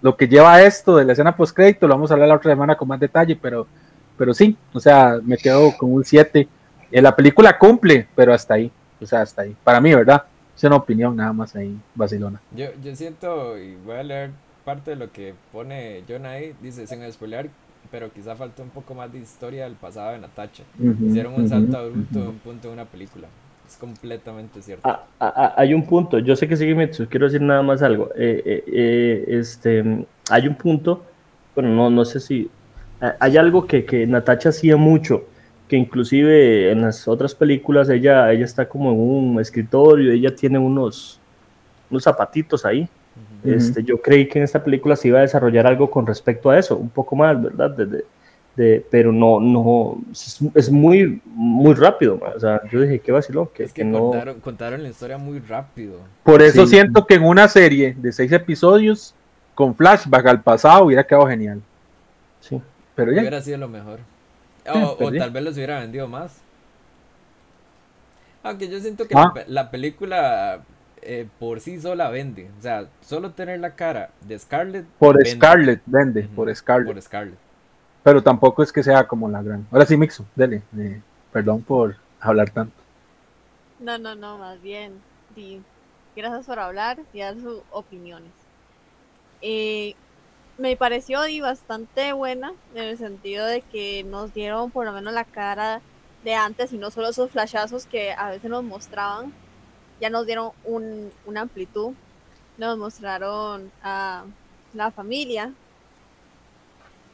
lo que lleva esto de la escena post crédito lo vamos a hablar la otra semana con más detalle, pero, pero sí, o sea, me quedo con un 7. En la película cumple, pero hasta ahí, o sea, hasta ahí. Para mí, ¿verdad? Es una opinión nada más ahí, Barcelona. Yo, yo siento, y voy a leer parte de lo que pone John ahí, dice, sin spoilear, pero quizá faltó un poco más de historia del pasado de Natacha. Hicieron un salto adulto de un punto de una película. Es completamente cierto. Ah, ah, ah, hay un punto, yo sé que sigue Mitsu, quiero decir nada más algo. Eh, eh, eh, este, hay un punto, bueno, no, no sé si... Hay algo que, que Natacha hacía mucho, que inclusive en las otras películas ella, ella está como en un escritorio, ella tiene unos, unos zapatitos ahí este, yo creí que en esta película se iba a desarrollar algo con respecto a eso, un poco más, ¿verdad? De, de, pero no, no, es, muy, muy rápido. O sea, yo dije, qué vacilón, que, que, no... Contaron, la historia muy rápido. Por eso siento que en una serie de seis episodios, con flashback al pasado, hubiera quedado genial. Sí. Pero ya. Hubiera sido lo mejor. O, tal vez los hubiera vendido más. Aunque yo siento que ah. la película eh, por sí sola vende. O sea, solo tener la cara de Scarlett. Por Scarlett vende, por Scarlett. Por Scarlett. Pero tampoco es que sea como la gran. Ahora sí, Mixo, dele. perdón por hablar tanto. No, no, no, más bien. gracias por hablar y dar sus opiniones. Eh, me pareció bastante buena en el sentido de que nos dieron por lo menos la cara de antes y no solo esos flashazos que a veces nos mostraban ya nos dieron un, una amplitud, nos mostraron a la familia.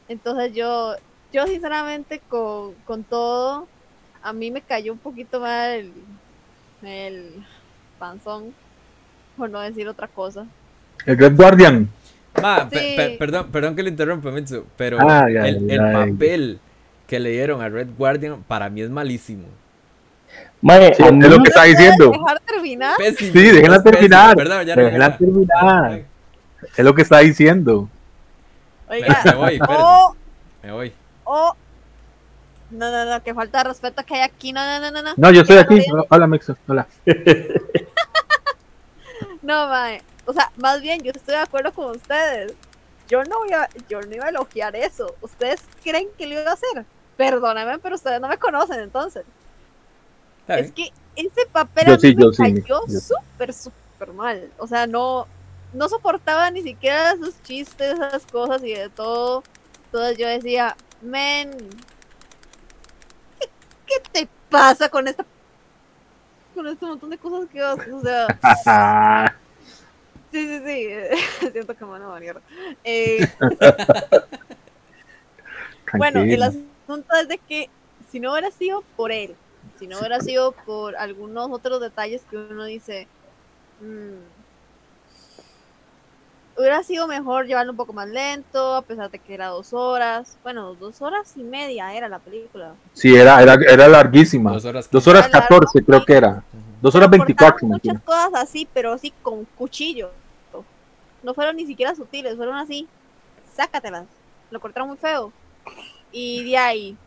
Entonces yo, yo sinceramente con, con todo, a mí me cayó un poquito mal el, el panzón, por no decir otra cosa. El Red Guardian. perdón, perdón que le interrumpa, pero ah, el, el papel que le dieron a Red Guardian para mí es malísimo es lo que está diciendo. ¿Dejar terminar? sí, déjenla terminar. déjenla terminar. Es lo que está diciendo. Oiga, me voy, oh, me voy. Oh, no, no, no, que falta de respeto que hay aquí. No, no, no, no. No, yo estoy aquí. Hola, Mexo. Hola. no, mae. O sea, más bien, yo estoy de acuerdo con ustedes. Yo no, voy a, yo no iba a elogiar eso. ¿Ustedes creen que lo iba a hacer? Perdóname, pero ustedes no me conocen entonces. Es que ese papel a mí me cayó súper, súper mal. O sea, no, no soportaba ni siquiera esos chistes, esas cosas y de todo. Entonces yo decía, men, ¿qué, te pasa con esta con este montón de cosas que haces? O sea. sí, sí, sí. Siento que me van a banear. Eh, bueno, el asunto es de que si no hubiera sido por él, si no hubiera sido por algunos otros detalles que uno dice, mm, hubiera sido mejor llevarlo un poco más lento, a pesar de que era dos horas. Bueno, dos horas y media era la película. Sí, era, era, era larguísima. Dos horas. Dos horas Era largo, 14 creo que era. Dos horas Pero 24. cortaron me Muchas cosas así, pero así con cuchillo. No fueron ni siquiera sutiles, fueron así. Sácatelas. Lo cortaron muy feo. Y de ahí,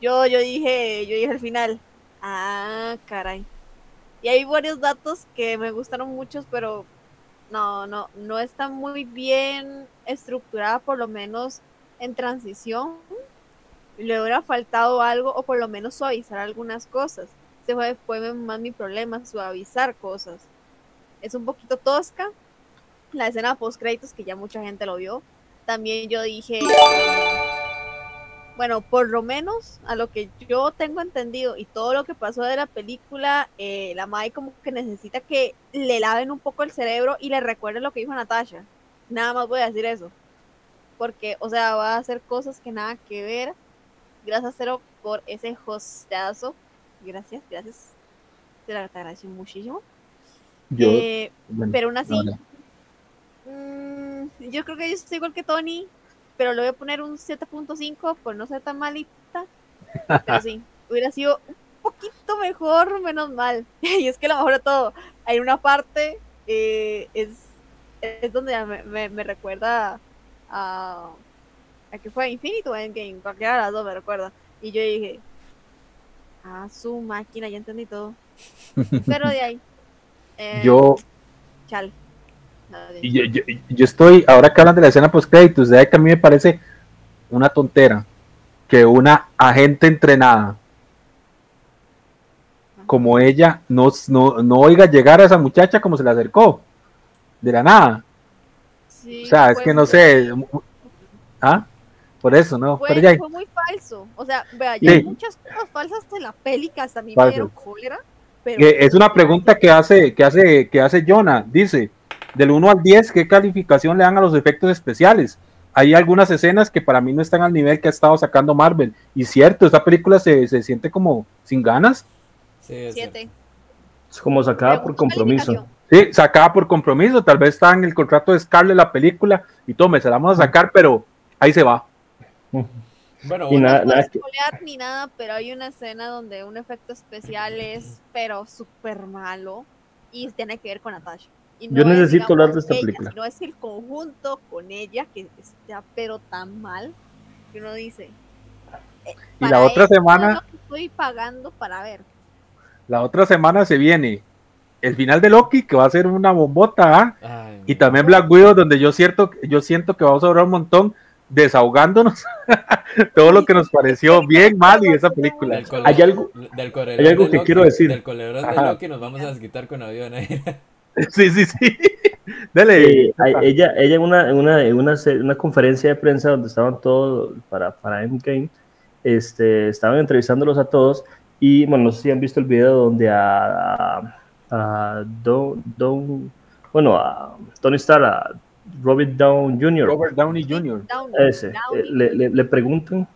yo, yo dije, yo dije al final, ah, caray. Y hay varios datos que me gustaron muchos, pero no, no, no está muy bien estructurada, por lo menos en transición. Le hubiera faltado algo, o por lo menos suavizar algunas cosas. Ese fue, fue más mi problema, suavizar cosas. Es un poquito tosca. La escena post créditos, que ya mucha gente lo vio. También yo dije, bueno, por lo menos a lo que yo tengo entendido y todo lo que pasó de la película, eh, la Mai como que necesita que le laven un poco el cerebro y le recuerden lo que dijo Natasha. Nada más voy a decir eso. Porque, o sea, va a hacer cosas que nada que ver. Gracias, Cero, por ese hostazo. Gracias, gracias. Te lo agradezco muchísimo. Yo, Eh, bueno, pero aún así, mm, yo creo que yo estoy igual que Tony, pero le voy a poner un 7.5 por no ser tan malita. Pero sí, hubiera sido un poquito mejor, menos mal. Y es que lo mejor de todo, hay una parte, eh, es, es donde me, me- me recuerda a, a que fue Infinity o Endgame, cualquiera de las dos me recuerda. Y yo dije, ah, su máquina, ya entendí todo. Pero de ahí, eh, yo, chale. Y yo, yo, yo estoy, ahora que hablan de la escena post créditos, de ahí que a mí me parece una tontera que una agente entrenada como ella no, no, no oiga llegar a esa muchacha como se le acercó, de la nada. Sí, O sea, es que no sé. ¿Ah? Por eso, ¿no? Fue, Pero ya, fue muy falso. O sea, vea, ya Sí. hay muchas cosas falsas en la peli que hasta a mí me Falsas. dieron cólera. Pero es una pregunta que hace, que hace, que hace Jonah. Dice, del 1 al 10, ¿qué calificación le dan a los efectos especiales? Hay algunas escenas que para mí no están al nivel que ha estado sacando Marvel. Y cierto, esta película se, se siente como sin ganas. Sí, es siete. Es como sacada por compromiso. Sí, sacada por compromiso. Tal vez está en el contrato de Scarlett la película y tome, se la vamos a sacar, pero ahí se va. Bueno, Y una- nada, No nada spoilear ni nada, pero hay una escena donde un efecto especial es, pero súper malo y tiene que ver con Natasha. Y Yo es, necesito hablar de digamos, esta ella, película. sino es el conjunto con ella que está pero tan mal que uno dice. eh, Y la otra esto es semana- lo que estoy pagando para ver. La otra semana se viene el final de Loki, que va a ser una bombota, ¿ah? Ay, Y también Black Widow, donde yo cierto, yo siento que vamos a durar un montón desahogándonos todo lo que nos pareció bien mal y esa película. del Hay algo- del hay algo de que Loki- quiero decir. Del colebrón de. Loki nos vamos a desquitar con avión. ahí. Sí, sí, sí. Hay- ella, ella en una, en una, en una, una conferencia de prensa donde estaban todos para, para Endgame, este, estaban entrevistándolos a todos y bueno, no sé si han visto el video donde a, a, a Don, Don- bueno, a Tony Stark, a Robert Down Jr., Robert Downey Jr. Downey, ese, Downey. eh, le, le- le preguntan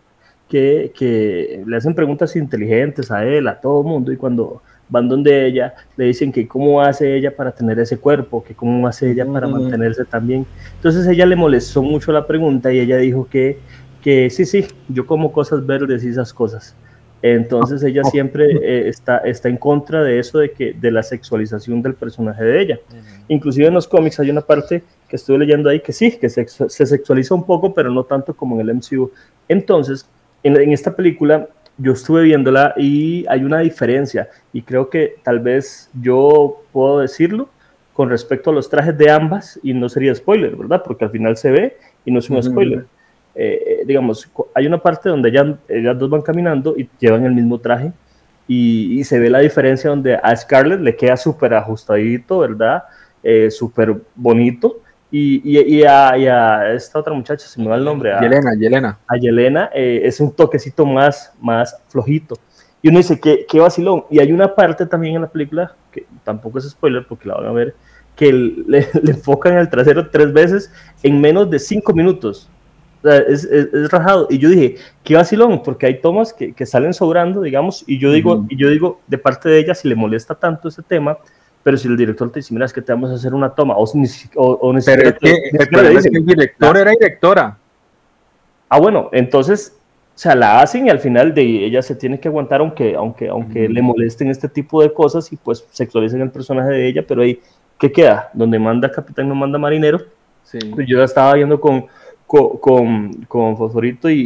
que, que le hacen preguntas inteligentes a él, a todo el mundo, y cuando van donde ella, le dicen que cómo hace ella para tener ese cuerpo, que cómo hace ella para Mm. mantenerse tan bien. Entonces ella le molestó mucho la pregunta y ella dijo que, que sí, sí, yo como cosas verdes y esas cosas. Entonces ella siempre eh, está, está en contra de eso, de, que, de la sexualización del personaje de ella. Inclusive en los cómics hay una parte que estuve leyendo ahí que sí, que se, se sexualiza un poco, pero no tanto como en el MCU. Entonces, en, en esta película yo estuve viéndola y hay una diferencia y creo que tal vez yo puedo decirlo con respecto a los trajes de ambas y no sería spoiler, ¿verdad? Porque al final se ve y no es un spoiler. Eh, eh, digamos, hay una parte donde ellas, ellas dos van caminando y llevan el mismo traje y, y se ve la diferencia donde a Scarlett le queda súper ajustadito, ¿verdad? Eh, súper bonito. Y, y, y a, y a esta otra muchacha, se me va el nombre, a, Yelena, Yelena. a Yelena, eh, es un toquecito más, más flojito. Y uno dice, ¿qué, qué vacilón. Y hay una parte también en la película, que tampoco es spoiler porque la van a ver, que le, le enfocan el trasero tres veces en menos de cinco minutos. O sea, es, es, es rajado. Y yo dije, qué vacilón, porque hay tomas que, que salen sobrando, digamos, y yo digo, y yo digo, de parte de ella, si le molesta tanto ese tema, pero si el director te dice, mira, es que te vamos a hacer una toma, o, o, o Pero es que, el problema es que el director era directora. Ah, bueno, entonces, o sea, la hacen y al final de ella se tiene que aguantar aunque, aunque, aunque Mm. le molesten este tipo de cosas y pues sexualicen el personaje de ella, pero ahí, ¿qué queda? Donde manda capitán no manda marinero. Sí. Pues Yo ya estaba viendo con, con, con, con Fosforito y,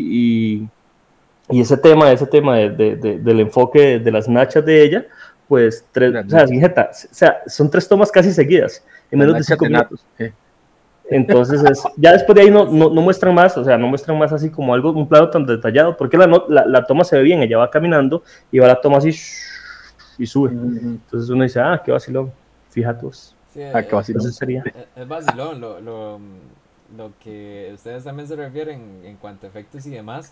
y, y ese tema, ese tema de- de- de- del enfoque de las nachas de ella, pues tres, o sea, fíjate, o sea, son tres tomas casi seguidas, en menos de cinco minutos. Entonces, es- ya después de ahí no, no, no muestran más, o sea, no muestran más así como algo, un plano tan detallado, porque la, no- la, la toma se ve bien, ella va caminando y va la toma así y sube. Entonces uno dice, ah, qué vacilón, fíjate vos. Sí, Ah, qué vacilón. Entonces sería. Es, vacilón lo, lo, lo que ustedes también se refieren en cuanto a efectos y demás.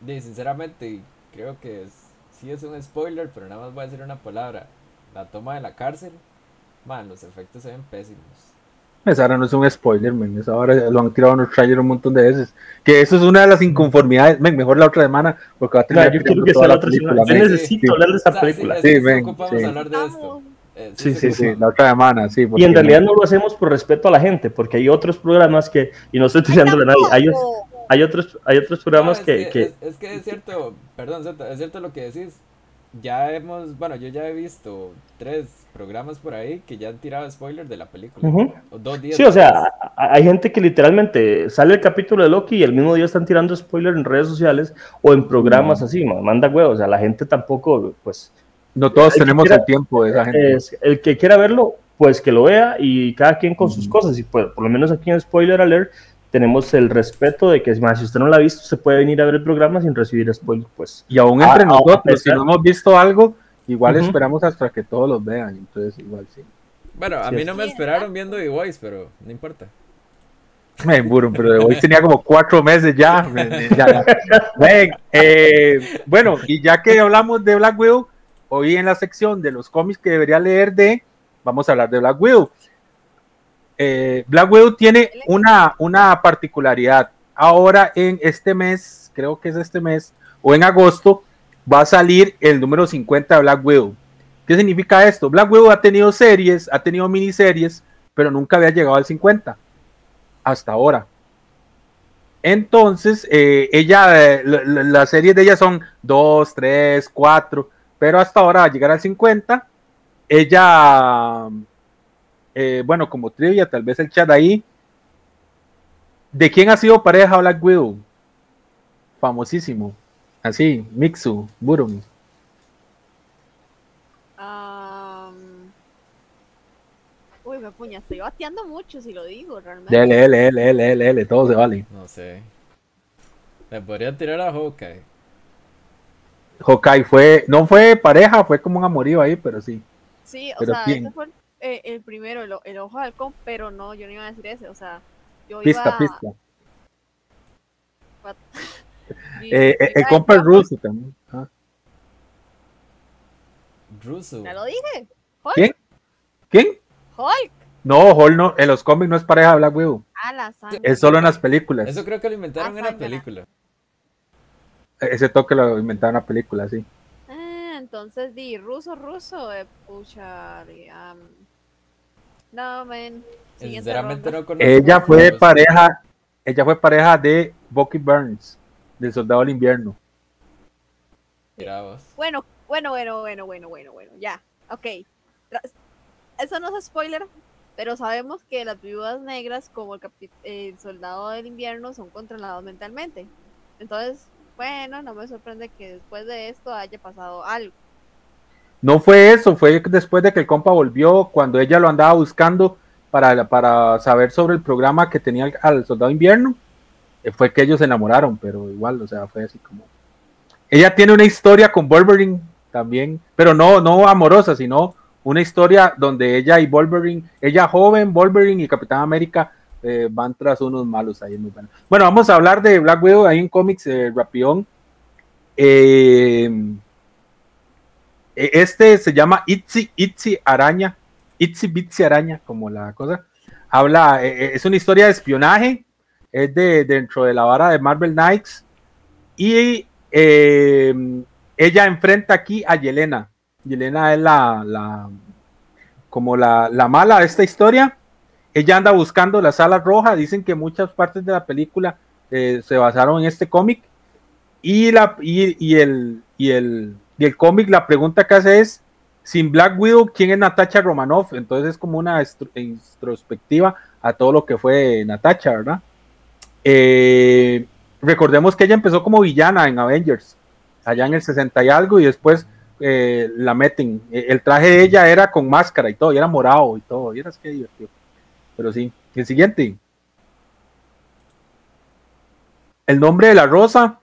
De, sinceramente, creo que es, sí es un spoiler, pero nada más voy a decir una palabra. La toma de la cárcel, man, los efectos se ven pésimos. Esa ahora no es un spoiler, men. Esa ahora lo han tirado en los trailers un montón de veces. Que eso es una de las inconformidades. Men, mejor la otra semana, porque va a tener yo quiero que sea la otra semana. Yo necesito sí. hablar de esta O sea, película. Sí, Sí, sí ven, ocupamos sí. hablar de esto. Eh, Sí, sí, sí, la otra semana, sí. Y en realidad no lo hacemos por respeto a la gente, porque hay otros programas que, y no estoy tirándole a nadie, hay. Hay, otros, hay otros programas No, es que, que- Es, es que es cierto, perdón, es cierto lo que decís. Ya hemos, bueno, yo ya he visto tres programas por ahí que ya han tirado spoilers de la película. Ujú. O dos días. Sí, o sea, hay gente que literalmente sale el capítulo de Loki y el mismo día están tirando spoilers en redes sociales o en programas Mm. así, ma- manda huevos, o sea, la gente tampoco, pues, no todos el que tenemos quiera- el tiempo de esa gente. es, el que quiera verlo, pues que lo vea y cada quien con sus Ujú. cosas, y pues, por lo menos aquí en Spoiler Alert tenemos el respeto de que, más si usted no lo ha visto, se puede venir a ver el programa sin recibir spoilers, pues. Y aún entre Ah, nosotros, si no hemos visto algo, igual esperamos hasta que todos los vean. Entonces, igual sí. Bueno, a sí, mí no me esperaron viendo The Voice, pero no importa. Me burro, pero de hoy tenía como cuatro meses ya. me- me- ya, ya. Ven, eh, bueno, y ya que hablamos de Black Widow, hoy en la sección de los cómics que debería leer de, vamos a hablar de Black Widow. Eh, Black Widow tiene una, una particularidad. Ahora en este mes, creo que es este mes, o en agosto, va a salir el número 50 de Black Widow. ¿Qué significa esto? Black Widow ha tenido series, ha tenido miniseries, pero nunca había llegado al 50 hasta ahora. Entonces, eh, ella, eh, la- la- las series de ella son 2, 3, 4, pero hasta ahora va a llegar al 50. Ella, eh, bueno, como trivia, tal vez el chat ahí. ¿De quién ha sido pareja Black Widow? Famosísimo. Así, Mixu, Burum. Uy, me puña, estoy bateando mucho si lo digo, realmente. Dele, L, L, L, L, L, todo se vale. No sé. Le podría tirar a Hawkeye. Hawkeye fue, no fue pareja, fue como un amorío ahí, pero sí. Sí, o Pero sea, ese fue el, eh, el primero, el, el ojo de halcón, pero no, yo no iba a decir ese, o sea, yo Pista, iba... pista. y- Eh, eh, el iba compa ruso también. Ah. Russo. Ya lo dije. Hulk, ¿Quién? ¿Quién? Hulk. No, Hall no, en los cómics no es pareja de Black Widow, A la sangre. es solo en las películas. Eso creo que lo inventaron en la película. Ese toque lo inventaron en la película, sí. Ah, entonces di, ruso, ruso, eh, pucha, am, no, men. Siguiente Sinceramente no conozco. Ella fue pareja, ella fue pareja de Bucky Burns, del Soldado del Invierno. Bueno, bueno, bueno, bueno, bueno, bueno, bueno, ya, ok. Eso no es spoiler, pero sabemos que las viudas negras, como el, el soldado del invierno, son controlados mentalmente. Entonces, bueno, no me sorprende que después de esto haya pasado algo. No fue eso, fue después de que el compa volvió, cuando ella lo andaba buscando para, para saber sobre el programa que tenía al, Soldado Invierno. eh, Fue que ellos se enamoraron, pero igual, o sea, fue así como. Ella tiene una historia con Wolverine también, pero no, no amorosa, sino una historia donde ella y Wolverine, ella joven, Wolverine y Capitán América eh, van tras unos malos ahí, muy bueno. Bueno, vamos a hablar de Black Widow ahí en cómics, eh, Rapión. Eh, Este se llama Itzy, Itzy Araña, Itzy Bitsy Araña, como la cosa. Habla, eh, eh, es una historia de espionaje, es de dentro de la vara de Marvel Knights. Y eh, ella enfrenta aquí a Yelena. Yelena es la, la, como la, la mala de esta historia. Ella anda buscando la sala roja. Dicen que muchas partes de la película se basaron en este cómic. Y, la, y, y el, y el, y el cómic, la pregunta que hace es, sin Black Widow, ¿quién es Natacha Romanoff? Entonces es como una introspectiva a todo lo que fue Natacha, ¿verdad? Eh, recordemos que ella empezó como villana en Avengers, allá en el 60 y algo, y después eh, la meten. E, el traje de ella era con máscara y todo, y era morado y todo, y era que divertido. Pero sí, el siguiente. El nombre de la rosa,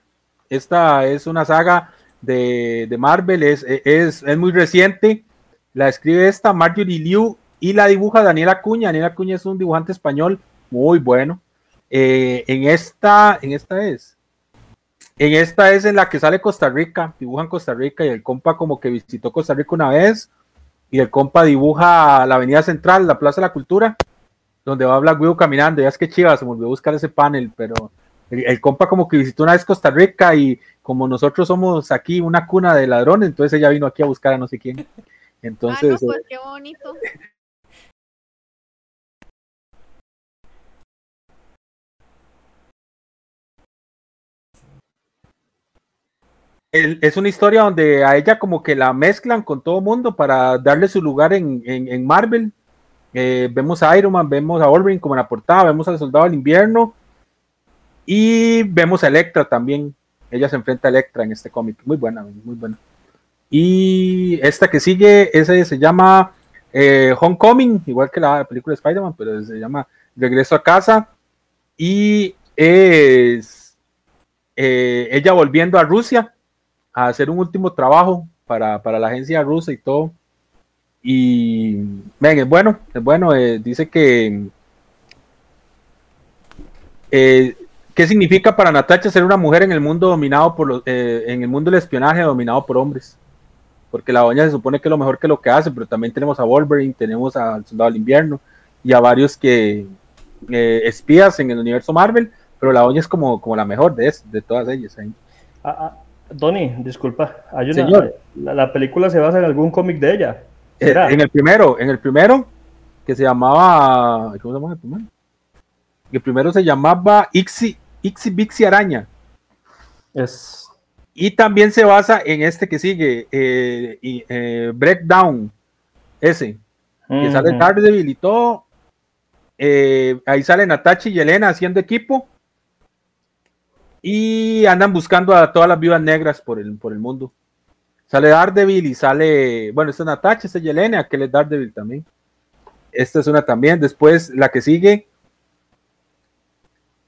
esta es una saga de, Marvel, es, es, es, muy reciente. La escribe esta Marjorie Liu y la dibuja Daniela Cuña. Daniela Cuña es un dibujante español muy bueno. Eh, en esta, en esta es. En esta es en la que sale Costa Rica, dibujan Costa Rica y el compa como que visitó Costa Rica una vez y el compa dibuja la avenida central, la Plaza de la Cultura, donde va Black Widow caminando. Ya es que chiva, se me olvidó buscar ese panel, pero el, compa como que visitó una vez Costa Rica y como nosotros somos aquí una cuna de ladrones, entonces ella vino aquí a buscar a no sé quién. Entonces, pues qué bonito. es una historia donde a ella como que la mezclan con todo mundo para darle su lugar en, Marvel. Eh, vemos a Iron Man, vemos a Wolverine como en la portada, vemos al Soldado del Invierno y vemos a Electra también. Ella se enfrenta a Electra en este cómic. Muy buena, muy buena. Y esta que sigue, ese se llama eh, Homecoming, igual que la película de Spider-Man, pero se llama Regreso a casa. Y es eh, ella volviendo a Rusia a hacer un último trabajo para, la agencia rusa y todo. Y ven, es bueno, es bueno. Eh, dice que eh, ¿qué significa para Natacha ser una mujer en el mundo dominado por los, eh, en el mundo del espionaje dominado por hombres? Porque la doña se supone que es lo mejor que lo que hace, pero también tenemos a Wolverine, tenemos al Soldado del Invierno y a varios que espías en el universo Marvel, pero la doña es como, como la mejor de, de todas ellas. Ah, ah, Tony, disculpa, hay una, La, película se basa en algún cómic de ella. Eh, en el primero, en el primero, que se llamaba. ¿Cómo se llama el primero? El primero se llamaba Ixi, Ixi Bixi Araña. Es. Y también se basa en este que sigue, eh, eh, Breakdown, ese, que sale Daredevil y todo. ahí sale Natachi y Elena haciendo equipo y andan buscando a todas las vivas negras por el, por el mundo. Sale Daredevil y sale, bueno, esta es Natasha, esta es Yelena, aquel es Daredevil también. Esta es una también. Después, la que sigue,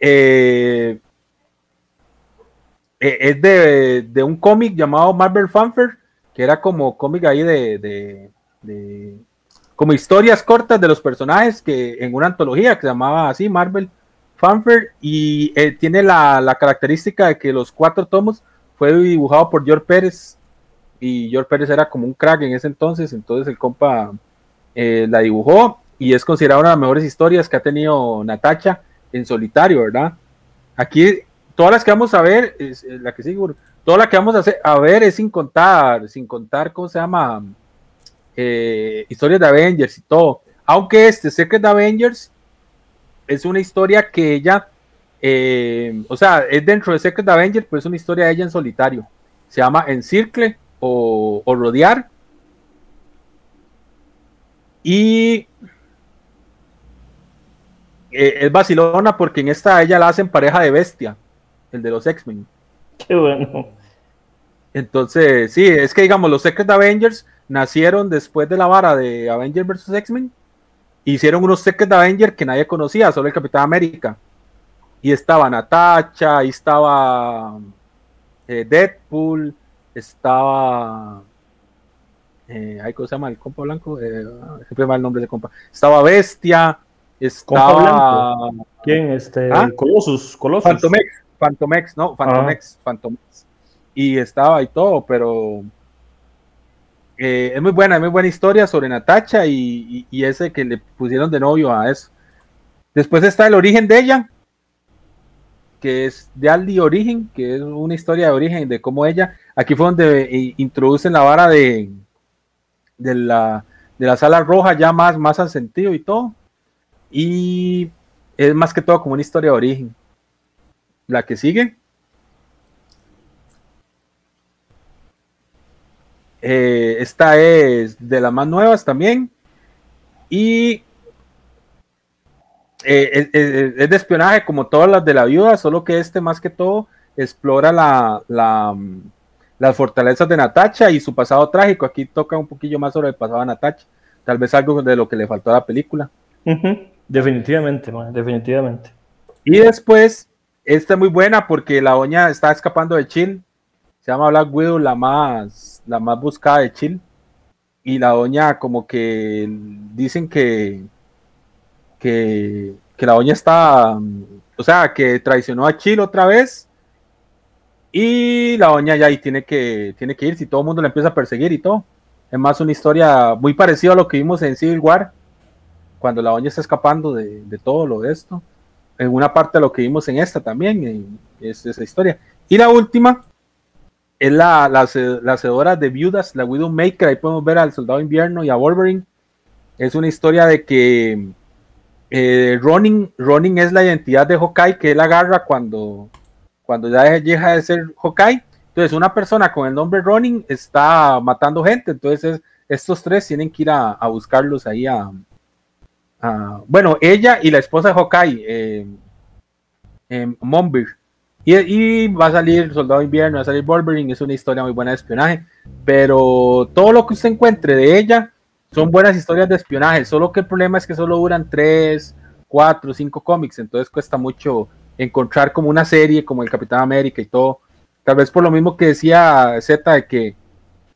eh, eh, es de, un cómic llamado Marvel Fanfare, que era como cómic ahí de, de, como historias cortas de los personajes que en una antología que se llamaba así Marvel Fanfare y eh, tiene la, característica de que los cuatro tomos fue dibujado por George Pérez y George Pérez era como un crack en ese entonces, entonces el compa la dibujó y es considerada una de las mejores historias que ha tenido Natacha en solitario, ¿verdad? Aquí todas las que vamos a ver, es, eh, la que sigue, todas las que vamos a, hacer, ver es sin contar, sin contar, ¿cómo se llama? historias de Avengers y todo. Aunque este Secret Avengers es una historia que ella, eh, o sea, es dentro de Secret Avenger, pero es una historia de ella en solitario. Se llama Encircle o, o Rodear. Y eh, es vacilona porque en esta ella la hacen pareja de bestia, el de los X-Men. Qué bueno. Entonces, sí, es que digamos, los Secret Avengers nacieron después de la vara de Avengers vs. X-Men hicieron unos Secret Avenger que nadie conocía, solo el Capitán América. Y estaba Natacha, ahí estaba eh, Deadpool, estaba. Eh, ¿Cómo se llama el compa blanco? Eh, siempre va el nombre de compa. Estaba Bestia, estaba. ¿Quién? Este, ¿Ah? Colossus, Colossus. Phantomex, Phantomex, no, Phantomex, ah. Phantomex. Y estaba y todo, pero eh, es muy buena, es muy buena historia sobre Natacha y, ese que le pusieron de novio a eso. Después está el origen de ella, que es de Aldi Origen, que es una historia de origen de cómo ella, aquí fue donde eh, introducen la vara de, de, la, de la sala roja ya más, más al sentido y todo. Y es más que todo como una historia de origen. La que sigue. Eh, esta es de las más nuevas también. Y eh, es, de espionaje como todas las de la viuda, solo que este más que todo explora la, las fortalezas de Natacha y su pasado trágico. Aquí toca un poquillo más sobre el pasado de Natacha. Tal vez algo de lo que le faltó a la película. Definitivamente, definitivamente. Y después, esta es muy buena porque la doña está escapando de Chill. Se llama Black Widow, la más, la más buscada de Chill. Y la doña como que dicen que, que, que la doña está, o sea, que traicionó a Chill otra vez. Y la doña ya ahí tiene que, tiene que ir si todo el mundo la empieza a perseguir y todo. Es más una historia muy parecida a lo que vimos en Civil War, cuando la doña está escapando de, de todo lo de esto. En una parte de lo que vimos en esta también, es esa historia. Y la última es la, la, la de viudas, la Widowmaker. Ahí podemos ver al Soldado Invierno y a Wolverine. Es una historia de que eh, Ronin, Ronin es la identidad de Hawkeye que él agarra cuando, cuando ya deja de ser Hawkeye. Entonces, una persona con el nombre Ronin está matando gente. Entonces, estos tres tienen que ir a, buscarlos ahí a, Bueno, ella y la esposa de Hawkeye, eh, eh y, va a salir Soldado Invierno, va a salir Wolverine, es una historia muy buena de espionaje, pero todo lo que usted encuentre de ella son buenas historias de espionaje, solo que el problema es que solo duran 3, 4, 5 cómics, entonces cuesta mucho encontrar como una serie como el Capitán América y todo, tal vez por lo mismo que decía Z de que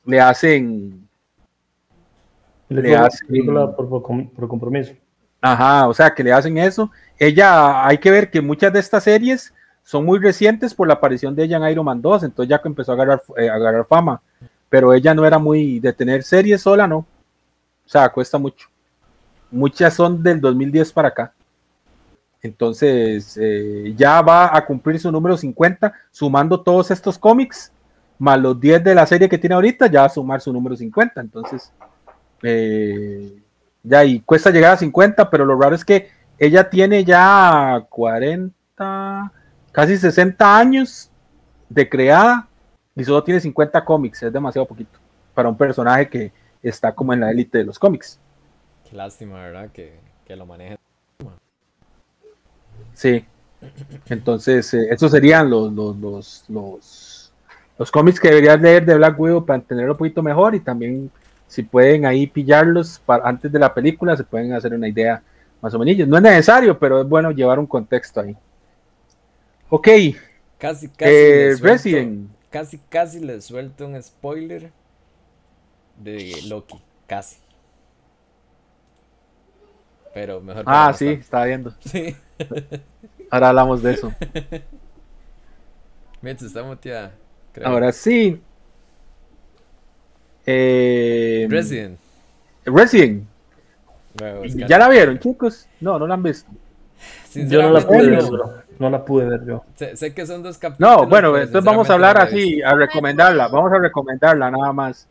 le hacen... Le, hacen por compromiso. Ajá, o sea, que le hacen eso. Ella, hay que ver que muchas de estas series son muy recientes por la aparición de ella en Iron Man 2, entonces ya que empezó a agarrar, eh, agarrar fama, pero ella no era muy de tener series sola, no. O sea, cuesta mucho. Muchas son del 2010 para acá. Entonces, eh, ya va a cumplir su número 50, sumando todos estos cómics, más los 10 de la serie que tiene ahorita, ya va a sumar su número 50. Entonces, eh, ya y cuesta llegar a 50, pero lo raro es que ella tiene ya 40, casi 60 años de creada y solo tiene 50 cómics, es demasiado poquito para un personaje que está como en la élite de los cómics. Qué lástima, ¿verdad? Que, lo maneje. Sí, entonces eh, esos serían los, los, los, cómics que deberías leer de Black Widow para entenderlo un poquito mejor y también si pueden ahí pillarlos para, antes de la película se pueden hacer una idea más o menos. No es necesario, pero es bueno llevar un contexto ahí. Ok. Casi, casi. Eh, Resident. Casi, casi les suelto un spoiler de Loki. Casi. Pero mejor. Ah, sí, estaba viendo. Sí. Ahora hablamos de eso. Mientras está muteada. Ahora sí. Eh, Resident. Resident. ¿Ya la vieron, chicos? No, no la han visto. Yo no la pude ver, No la pude ver yo. Sé, que son dos capítulos. No, bueno, entonces vamos a hablar así, a recomendarla. Vamos a recomendarla nada más.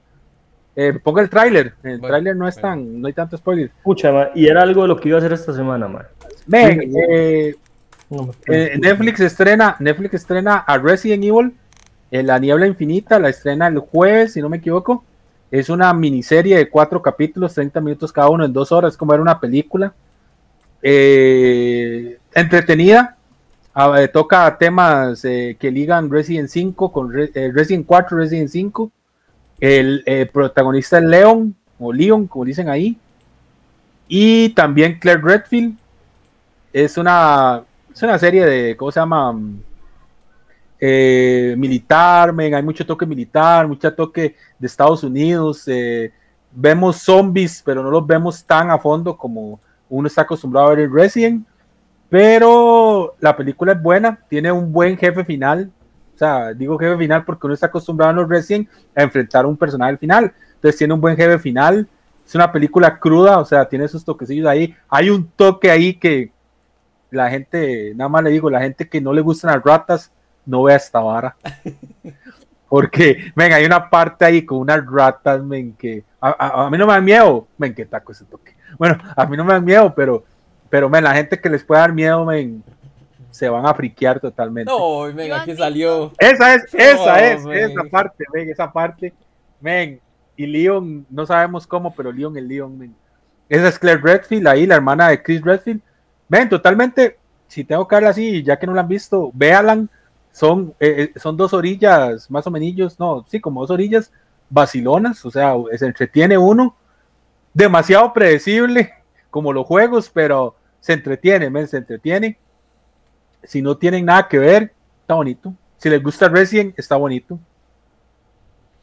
Eh, ponga el tráiler. El tráiler no es tan, no hay tanto spoiler. Escucha, y era algo de lo que iba a hacer esta semana, man. Ven, eh, eh, Netflix estrena, Netflix estrena a Resident Evil, en La Niebla Infinita, la estrena el jueves, si no me equivoco. Es una miniserie de cuatro capítulos, 30 minutos cada uno, en dos horas, como era una película. entretenida, ah, toca temas que ligan Resident 5 con Resident 4, Resident 5 el eh, protagonista es Leon, o Leon, como dicen ahí. Y también Claire Redfield. Es una, es una serie de, ¿cómo se llama? Eh, militar, hay mucho toque militar, mucho toque de Estados Unidos. Eh, vemos zombies, pero no los vemos tan a fondo como uno está acostumbrado a ver en Resident. Pero la película es buena, tiene un buen jefe final, o sea, digo jefe final porque uno está acostumbrado en los Resident a enfrentar a un personaje final. Entonces tiene un buen jefe final. Es una película cruda, o sea, tiene esos toquecillos ahí. Hay un toque ahí que la gente, nada más le digo, la gente que no le gustan las ratas, no vea esta vara. Porque, ven, hay una parte ahí con unas ratas, men, que a, a- a mí no me dan miedo. Men, qué taco ese toque. Bueno, a mí no me dan miedo, pero, pero, men, la gente que les puede dar miedo, men, se van a friquear totalmente. No, venga, Iván, aquí salió. Esa es, esa es, men. esa parte, ven, esa parte, men. Y Leon, no sabemos cómo, pero Leon es Leon, men. Esa es Claire Redfield, ahí, la hermana de Chris Redfield. Ven, totalmente, si tengo que hablar así, ya que no la han visto, véalan. Son, eh, eh, son dos orillas, más o menos, no, sí, como dos orillas vacilonas, o sea, se entretiene uno. Demasiado predecible, como los juegos, pero se entretiene, men, se entretiene. Si no tienen nada que ver, está bonito. Si les gusta Resident, está bonito.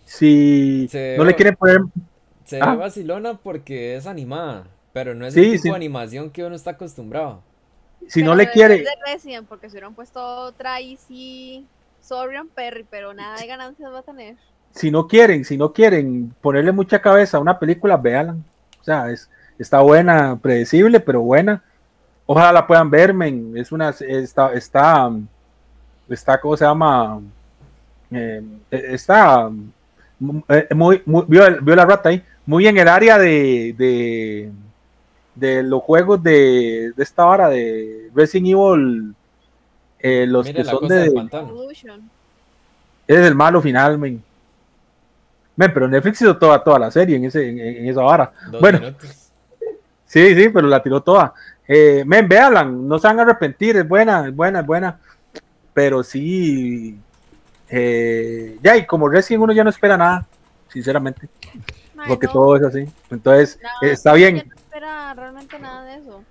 Si Se no ve- le quieren poner, Se Ah. ve vacilona porque es animada, pero no es Sí, el tipo sí. de animación que uno está acostumbrado. Si Pero no le quiere, de Resident, porque si hubieran puesto otra y sí, Sorian Perry, pero nada de ganancias va a tener. si no quieren, si no quieren ponerle mucha cabeza a una película, véanla. O sea, es, está buena, predecible, pero buena. Ojalá la puedan ver, men. Es una, está, está, está, ¿cómo se llama? Eh, está mm, eh, muy, muy vio, vio la rata ahí, muy en el área de, de, de los juegos de, de esta hora de Resident Evil, eh, los Mire que son de, es el malo final, men. Men, pero Netflix hizo toda, toda la serie en, ese, en, en esa hora. Dos Bueno. minutos. Sí, sí, pero la tiró toda. Eh, men, véanla, no se van a arrepentir, es buena, es buena, es buena. Pero sí, eh, ya, y como Resident uno ya no espera nada, sinceramente, porque no, todo es así. Entonces, eh, está bien. Espera realmente nada de eso.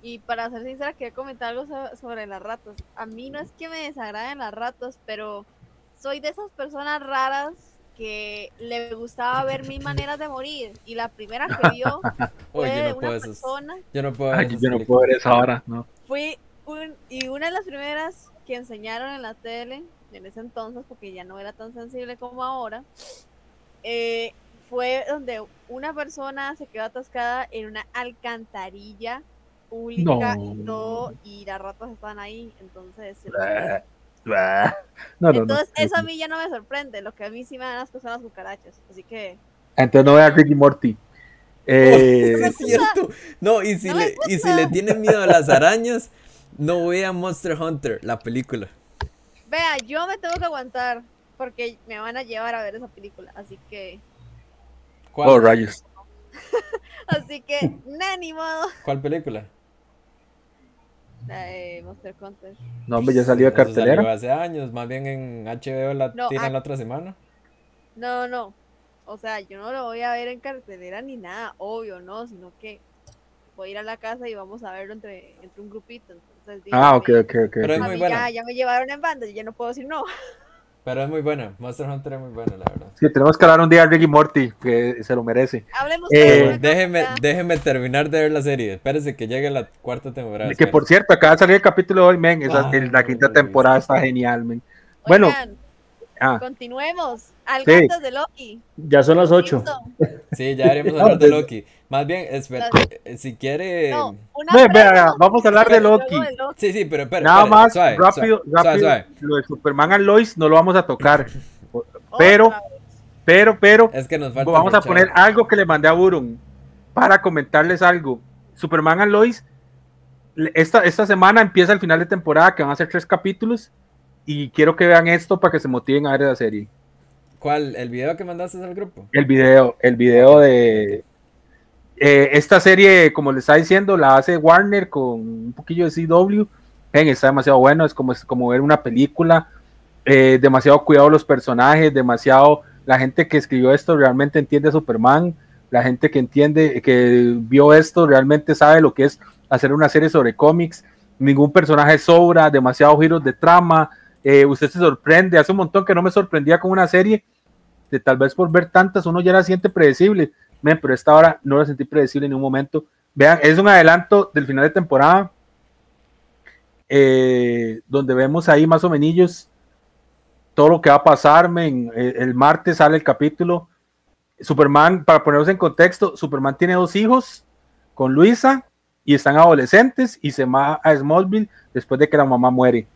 Y para ser sincera, quería comentar algo so- sobre las ratas. A mí no es que me desagraden las ratas, pero soy de esas personas raras que le gustaba ver mil maneras de morir. Y la primera que vio fue yo de no una puedo esos- persona Yo no puedo ver Ay, yo no puedo ver esa hora, ¿no? fue un, y una de las primeras que enseñaron en la tele en ese entonces, porque ya no era tan sensible como ahora, eh, fue donde una persona se quedó atascada en una alcantarilla pública y No. todo, y las ratas estaban ahí, entonces... se- Bah, bah. No, no, no. entonces eso a mí ya no me sorprende, lo que a mí sí me dan las cosas las cucarachas, así que... Entonces no vean Ricky Morty. Eh, Eso es cierto. No, y si, No le, y si le tienen miedo a las arañas, no vea Monster Hunter, la película. Vea, yo me tengo que aguantar, porque me van a llevar a ver esa película, así que... ¿Cuál, oh, rayos. Así que, ni modo. ¿Cuál película? La de Monster Hunter. No, hombre, ya salió de Eso salió cartelera. hace años, más bien en HBO la No, tiran ah. la otra semana. No, no. O sea, yo no lo voy a ver en cartelera ni nada, obvio, ¿no? Sino que voy a ir a la casa y vamos a verlo entre, entre un grupito. Entonces, Ah, ok, ok, ok. Pero es a muy ya, ya me llevaron en banda, yo ya no puedo decir no. Pero es muy buena. Monster Hunter es muy buena, la verdad. Sí, tenemos que hablar un día de Ricky Morty, que se lo merece. Hablemos Eh, de Pero déjeme, déjeme terminar de ver la serie. Espérese que llegue la cuarta temporada. Que por cierto, acaba de salir el capítulo de hoy, men. esa- Ah, la quinta temporada está genial, men. Bueno, Oigan, ah, continuemos. Algo Sí. antes de Loki. Ya son las 8. Listo. Sí, ya deberíamos hablar de Loki. Más bien, espera, eh, si quiere... No, una ve, vea, vamos a hablar de Loki. de Loki. Sí, sí, pero espera. Nada espera, más, suave, rápido, suave, rápido. suave, suave. Lo de Superman and Lois no lo vamos a tocar. Pero, pero, pero, Es que nos falta vamos a poner algo que le mandé a Burum para comentarles algo. Superman and Lois, esta, esta semana empieza el final de temporada, que van a ser tres capítulos. Y quiero que vean esto para que se motiven a ver la serie. ¿Cuál? ¿El video que mandaste al grupo? El video, el video de eh, esta serie, como les estaba diciendo, la hace Warner con un poquillo de CW. Está demasiado bueno, es como, es como ver una película. eh, demasiado cuidado los personajes, demasiado. La gente que escribió esto realmente entiende a Superman. La gente que entiende, que vio esto, realmente sabe lo que es hacer una serie sobre cómics. Ningún personaje sobra, demasiados giros de trama. Eh, usted se sorprende. Hace un montón que no me sorprendía con una serie de tal vez por ver tantas uno ya la siente predecible, pero esta hora no la sentí predecible en un momento. Vean, es un adelanto del final de temporada, eh, donde vemos ahí más o menos todo lo que va a pasar. men. Eh, el martes sale el capítulo. Superman, para ponernos en contexto, Superman tiene dos hijos con Luisa y están adolescentes y se va a Smallville después de que la mamá muere.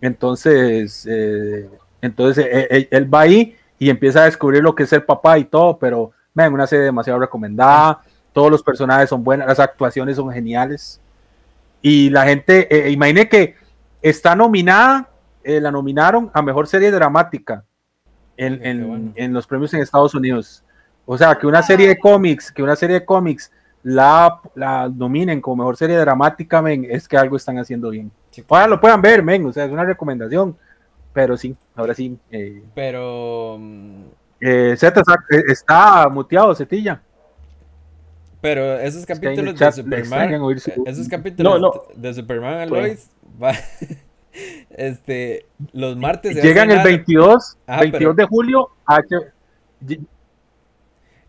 Entonces, eh, Entonces eh, eh, él, va ahí y empieza a descubrir lo que es el papá y todo, pero ven, una serie demasiado recomendada, todos los personajes son buenos, las actuaciones son geniales. Y la gente, eh, imagine que está nominada, la nominaron a Mejor Serie Dramática en, en, los premios en Estados Unidos. O sea, que una serie de cómics, que una serie de cómics la, la nominen como mejor serie dramática, es que algo están haciendo bien. Ahora lo puedan ver, men, o sea, es una recomendación. Pero sí, ahora sí. Eh, pero. Eh, Z está muteado, Cetilla. Pero esos capítulos de Superman. Esos capítulos de Superman a Lois. este, los martes. Llegan el 22, 22 de julio a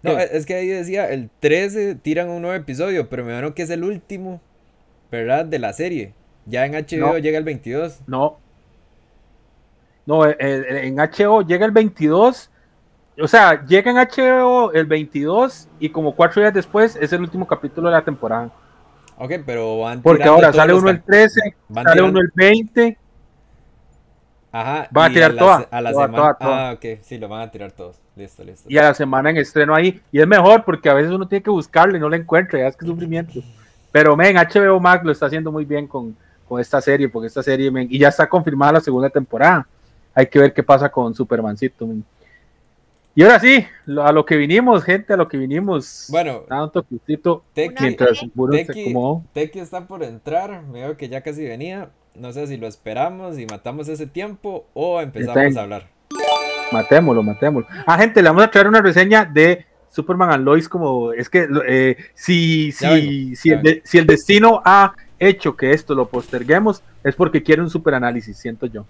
no, es que ahí decía, el 13 tiran un nuevo episodio, pero me imagino que es el último, ¿verdad? De la serie. Ya en HBO llega el 22. No. No, en HBO llega el 22. O sea, llega en HBO el 22 y como cuatro días después es el último capítulo de la temporada. Ok, pero van Porque ahora sale uno el 13, sale uno el 20 Ajá. Van a tirar toda, a la semana. Ah, ok, sí, lo van a tirar todos. Listo, listo. Y a la semana en estreno ahí. Y es mejor porque a veces uno tiene que buscarlo y no lo encuentra. Ya es que sufrimiento. Pero, men, HBO Max lo está haciendo muy bien con, con esta serie. Porque esta serie, men, y ya está confirmada la segunda temporada. Hay que ver qué pasa con Supermancito, men. Y ahora sí, a lo que vinimos, gente, a lo que vinimos. Bueno, tanto Teki, mientras Teki, Teki está por entrar. Me veo que ya casi venía. No sé si lo esperamos y matamos ese tiempo o empezamos a hablar. Matémoslo, matémoslo. Ah, gente, le vamos a traer una reseña de Superman and Lois como es que eh, si, si, si, el destino ha hecho que esto lo posterguemos es porque quiere un super análisis, siento yo.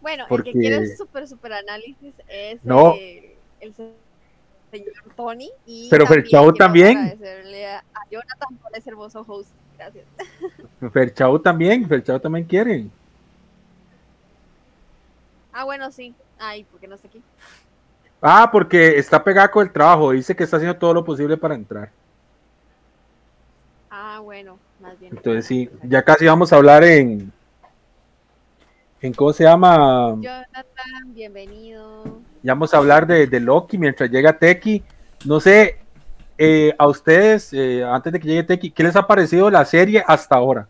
Bueno, el que quiere un super super análisis es no. el señor Tony y pero Ferchao también. Agradecerle a Jonathan por ese hermoso host. Gracias. Ferchao también, Ferchao también quiere. Ah, bueno, sí. Ay, ¿por qué no está aquí? Ah, porque está pegado con el trabajo. Dice que está haciendo todo lo posible para entrar. Ah, bueno, más bien. Entonces sí, ya casi vamos a hablar en. ¿En cómo se llama? Jonathan, bienvenido. Ya vamos a hablar de, de Loki mientras llega Teki. No sé, eh, a ustedes, eh, antes de que llegue Teki, ¿qué les ha parecido la serie hasta ahora?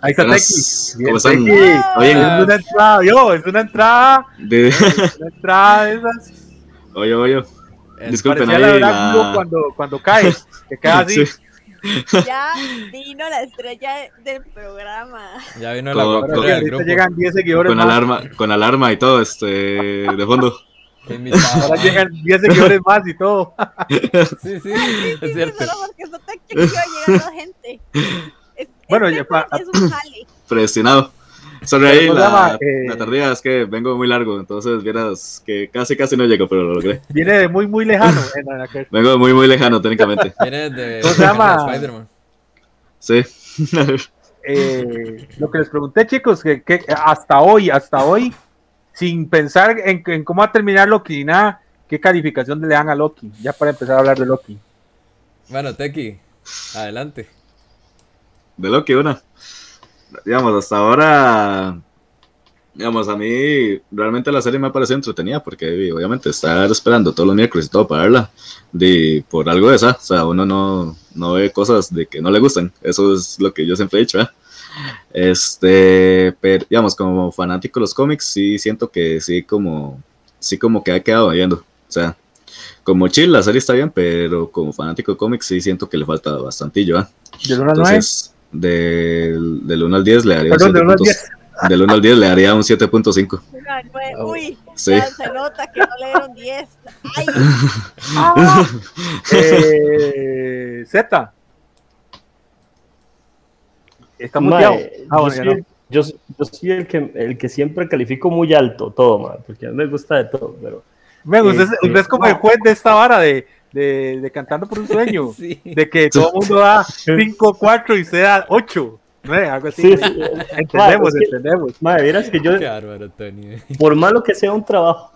Ahí está Teki. ¿Cómo están? Oye, es una entrada, yo, es una entrada. De... Es una entrada de esas. Oye, oye. Disculpen ahí. La la... cuando, cuando cae, que cae así. Sí. Ya vino la estrella del programa. Ya vino la con, con, del grupo. llegan 10 seguidores. Con alarma, con alarma y todo, este, de fondo. Ahora llegan 10 seguidores más y todo. Sí, sí, es cierto. Solo porque eso te llegando gente. Es, bueno, ya pa, es un jale. Predestinado. Sobre ahí la, eh, la, tardía es que vengo muy largo, entonces vieras que casi casi no llego, pero lo logré. Viene de muy muy lejano. vengo muy muy lejano técnicamente. Viene de, ¿Cómo se llama? Spider-Man. Sí. eh, lo que les pregunté chicos, que, que, hasta hoy, hasta hoy, sin pensar en, en, cómo va a terminar Loki ni nada, ¿qué calificación le dan a Loki? Ya para empezar a hablar de Loki. Bueno, Teki, adelante de lo que una. Digamos, hasta ahora, digamos, a mí realmente la serie me ha parecido entretenida porque obviamente estar esperando todos los miércoles y todo para verla, de, por algo de esa, o sea, uno no, no ve cosas de que no le gustan, eso es lo que yo siempre he dicho, ¿eh? Este, pero digamos, como fanático de los cómics, sí siento que sí como, sí como que ha quedado viendo, o sea, como chill, la serie está bien, pero como fanático de cómics sí siento que le falta bastantillo, ¿eh? Entonces, del, del 1 al 10 le haría un 7. Del 1 al 10 le haría un 7.5. Uy, sí. ya se nota que no le dieron 10. Ay. Ah, eh, Z. Está muteado. Ah, bueno, yo, soy, yo, yo, soy el que, el que siempre califico muy alto todo, man, porque a mí me gusta de todo, pero... Me gusta, es, es este, como el juez de esta vara de de, de Cantando por un Sueño, de que todo el mundo da 5, 4 y sea 8. ¿no? Algo así. Sí, sí. Entendemos, madre, entendemos. Madre, verás que yo, por malo que sea un trabajo,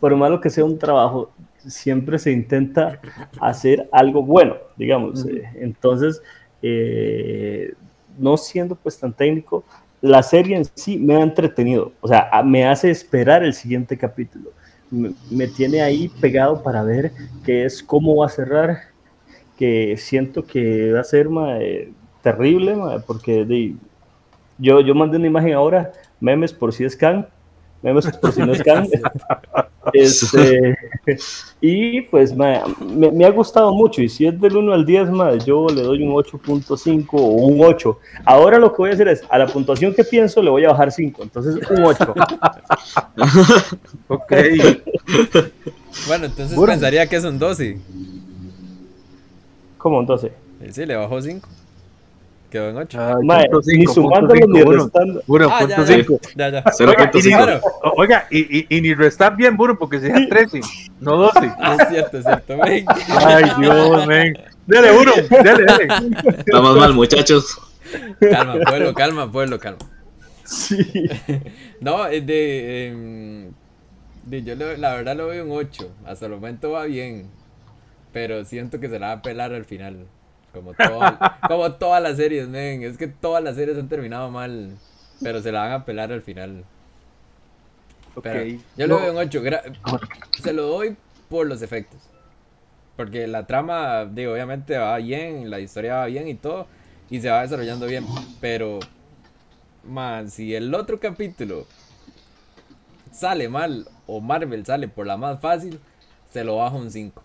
por malo que sea un trabajo, siempre se intenta hacer algo bueno, digamos. -huh. Entonces, eh, no siendo pues tan técnico, la serie en sí me ha entretenido, o sea, me hace esperar el siguiente capítulo. Me, tiene ahí pegado para ver qué es, cómo va a cerrar, que siento que va a ser mae, terrible, mae, porque yo, yo mandé una imagen ahora, memes por si es can, memes por si no es can. Este, y pues mae, me, me ha gustado mucho. Y si es del 1 al 10, mae, yo le doy un 8.5 o un 8. Ahora lo que voy a hacer es, a la puntuación que pienso, le voy a bajar 5. Entonces, un 8. Ok. Bueno, entonces Bueno. pensaría que es un 12. ¿Cómo entonces? Y sí, le bajó 5. Quedó en 8. Ay, Mae, punto ni sumándolo ni restando. Burro, Ah, punto ya, ya, cinco. ya, ya. Oiga, y ni, 0.5. Claro. o- oiga, y, y, y ni restar bien, burro, porque sea 13, no 12. Ah, es cierto, es cierto. Ay, Dios, men. Dele, burro, dele, dele. Estamos mal, muchachos. Calma, pueblo, calma, pueblo, calma. Sí. No, es de, em, de- yo le- la verdad lo veo un 8. Hasta el momento va bien. Pero siento que se la va a pelar al final. Como, todo- como todas las series, men. Es que todas las series han terminado mal. Pero se la van a pelar al final. Pero Ok. yo le doy un 8. Se lo doy por los efectos. Porque la trama, digo, obviamente va bien, la historia va bien y todo. Y se va desarrollando bien. Pero, man, si el otro capítulo sale mal o Marvel sale por la más fácil, se lo bajo un 5.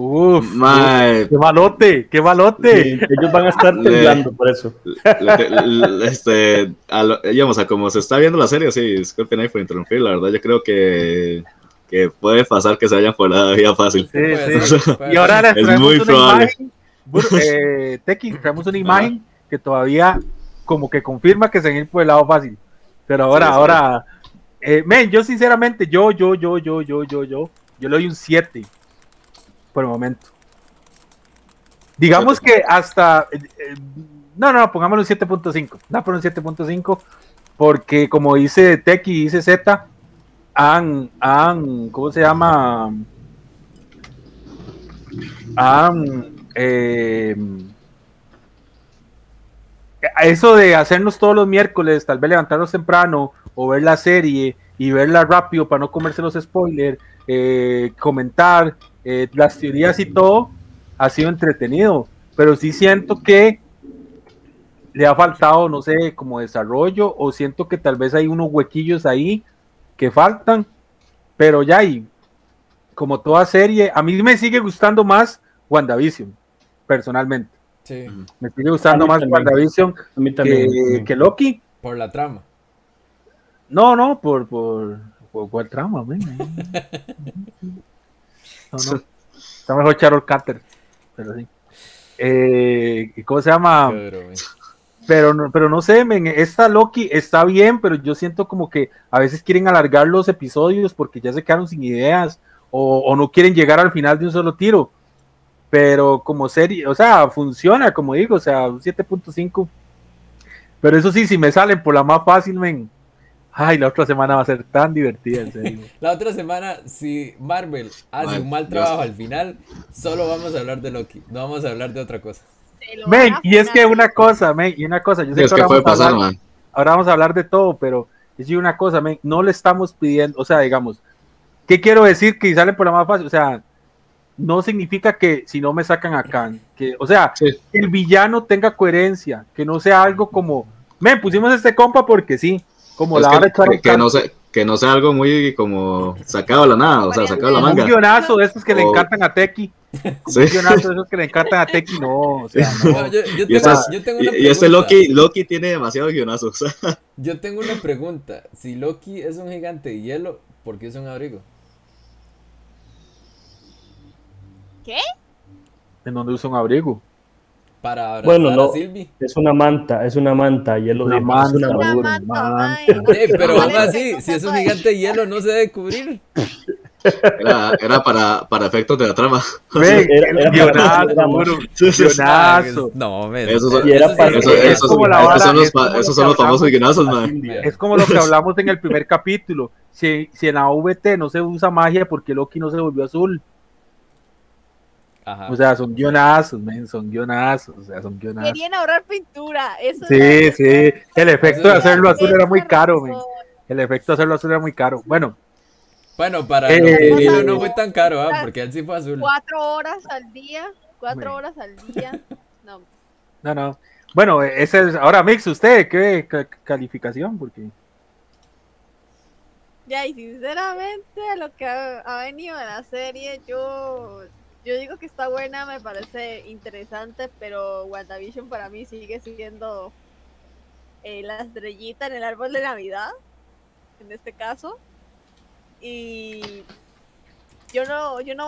Uf, Mae, qué malote, qué Sí, malote. ellos van a estar Le- temblando por eso. le- le- este, a lo- digamos, a como se está viendo la serie, sí, disculpen ahí por interrumpir, la verdad yo creo que, que puede pasar que se vayan por la vía fácil. Sí, sí. Y ahora les Es muy una probable. imagen. eh, Tequi, traemos una imagen que todavía como que confirma que se van a ir por el lado fácil. Pero ahora, Sí, sí. ahora, eh, men, yo sinceramente, yo, yo, yo, yo, yo, yo, yo, yo le doy un 7 por el momento. Digamos que hasta, eh, eh, no, no, pongámoslo un 7.5, no por un 7.5, porque como dice Tequi y dice Z, han, han, ¿cómo se llama? Han, eh, eso de hacernos todos los miércoles, tal vez levantarnos temprano o ver la serie y verla rápido para no comerse los spoilers, eh, comentar eh, las teorías y todo, ha sido entretenido, pero sí siento que le ha faltado, no sé, como desarrollo o siento que tal vez hay unos huequillos ahí que faltan, pero ya hay, como toda serie, a mí me sigue gustando más WandaVision, personalmente. Sí, Me sigue gustando más también. WandaVision A mí que, también. que Loki. por la trama. No, no, por, por, por cuál trama. No, no. Está mejor Charol Carter, pero sí. Eh, ¿y ¿Cómo se llama? Pero no, pero no sé, men, esta Loki está bien, pero yo siento como que a veces quieren alargar los episodios porque ya se quedaron sin ideas o, o no quieren llegar al final de un solo tiro. Pero como serie, o sea, funciona, como digo, o sea, un 7.5. Pero eso sí, si me salen por la más fácil, men. Ay, la otra semana va a ser tan divertida, en serio. La otra semana, si Marvel hace Ay, un mal Dios. trabajo al final, solo vamos a hablar de Loki. No vamos a hablar de otra cosa. Men, a y es que una cosa, men, y una cosa, yo sé Es que que ahora puede vamos a pasar, hablar- man. ahora vamos a hablar de todo, pero es una cosa, men, no le estamos pidiendo, o sea, digamos, ¿qué quiero decir que sale por la más fácil? O sea, no significa que si no me sacan acá, que, o sea, Sí. que el villano tenga coherencia, que no sea algo como, men, pusimos este compa porque sí, como Es la que, no sé, que no sea algo muy como sacado de la nada, o sea, sacado de la un manga. guionazo de esos que le encantan a Tequi, Sí. un guionazo de esos que le encantan a Tequi, no, o sea, no. No, yo, yo Y, tengo, esas- yo tengo y- una y este pregunta. Loki, Loki tiene demasiados guionazos. Yo tengo una pregunta. Si Loki es un gigante de hielo, ¿por qué es un abrigo? ¿Qué? en donde usa un abrigo. Para abrazar Bueno, no. a Sylvie. Es una manta, es una manta, y él lo Una dijo, es una manta, Una manta, manta. Eh, pero aún así, si es un gigante de hielo, no se debe cubrir. Era, era para, para efectos de la trama. Guionazo. No, men. Esos son- Y era sí para- Eso- es- esos, esos son los, es como lo esos que son los famosos hablamos. guionazos, man. India. Es como lo que hablamos en el primer capítulo. Si, si en AVT no se usa magia, porque Loki no se volvió azul? Ajá. O sea, son guionazos, men, son guionazos, o sea, son guionazos. Querían ahorrar pintura. Eso Sí, sí, el efecto de hacerlo azul era muy caro, men. El efecto de hacerlo azul era muy caro. Bueno, Bueno, para Eh, lo eh, no fue tan caro, ¿ah? porque él sí fue azul. Cuatro horas al día. Cuatro horas al día. No. no, no. Bueno, ese es, ahora Mix, ¿usted qué ca- calificación? Porque Ya, y sinceramente, lo que ha, ha venido de la serie, yo, yo digo que está buena, me parece interesante, pero WandaVision para mí sigue siendo eh, la estrellita en el árbol de Navidad, en este caso. Y yo no, yo no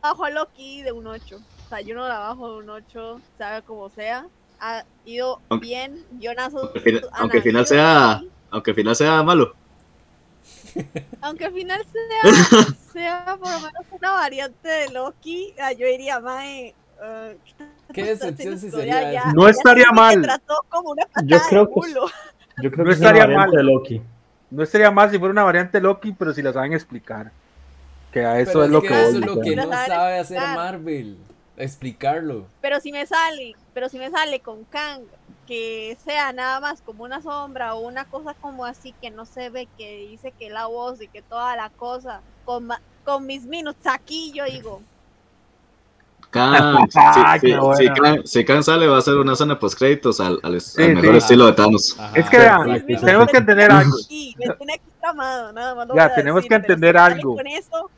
bajo a Loki de un 8. O sea, yo no la bajo de un 8, sea como sea. Ha ido Aunque- bien, guionazos. Aunque, aunque al final sea, aunque al final sea malo. Aunque al final sea, sea por lo menos una variante de Loki, ah, yo diría, mae. eh, Qué decepción si sería ya-. No estaría mal. trató como una Yo creo que-. Yo creo No que estaría mal. de Loki. no estaría mal si fuera una variante Loki, pero si la saben explicar. Que a eso Pero es lo que eso es lo que no sabe hacer explicar. Marvel. Explicarlo. Pero si me sale, pero si me sale con Kang, que sea nada más como una sombra o una cosa como así que no se ve, que dice que la voz y que toda la cosa, con, con mis minutos aquí, yo digo, Khan, si, Ah, si- si buena. Khan- si Khan sale, va a ser una zona post créditos al, al, al Sí, mejor sí. estilo de Thanos. Ajá. Es que vean, tenemos que entender algo. aquí, me tiene aquí tramado, nada más lo Ya, tenemos decir, que entender si algo. Con eso,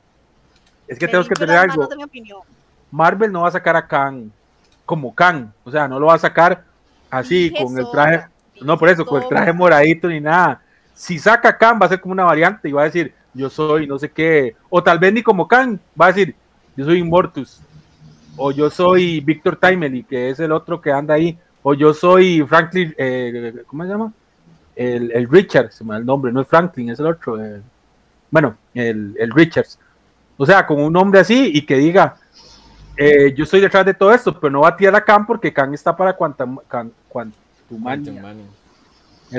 Es que tenemos que entender algo. Marvel no va a sacar a Kang como Kang. O sea, no lo va a sacar así, con el traje. No, por eso, con el traje moradito ni nada. Si saca Kang, va a ser como una variante y va a decir, yo soy no sé qué. O tal vez ni como Kang, va a decir, yo soy Immortus. O yo soy Victor Timely, que es el otro que anda ahí. O yo soy Franklin, eh, ¿cómo se llama? El, el Richard, se me da el nombre, no es Franklin, es el otro. eh, bueno, el, el Richards. O sea, con un nombre así y que diga, eh, yo estoy detrás de todo esto, pero no va a tirar a Khan porque Khan está para cuantum, can- Quantumania.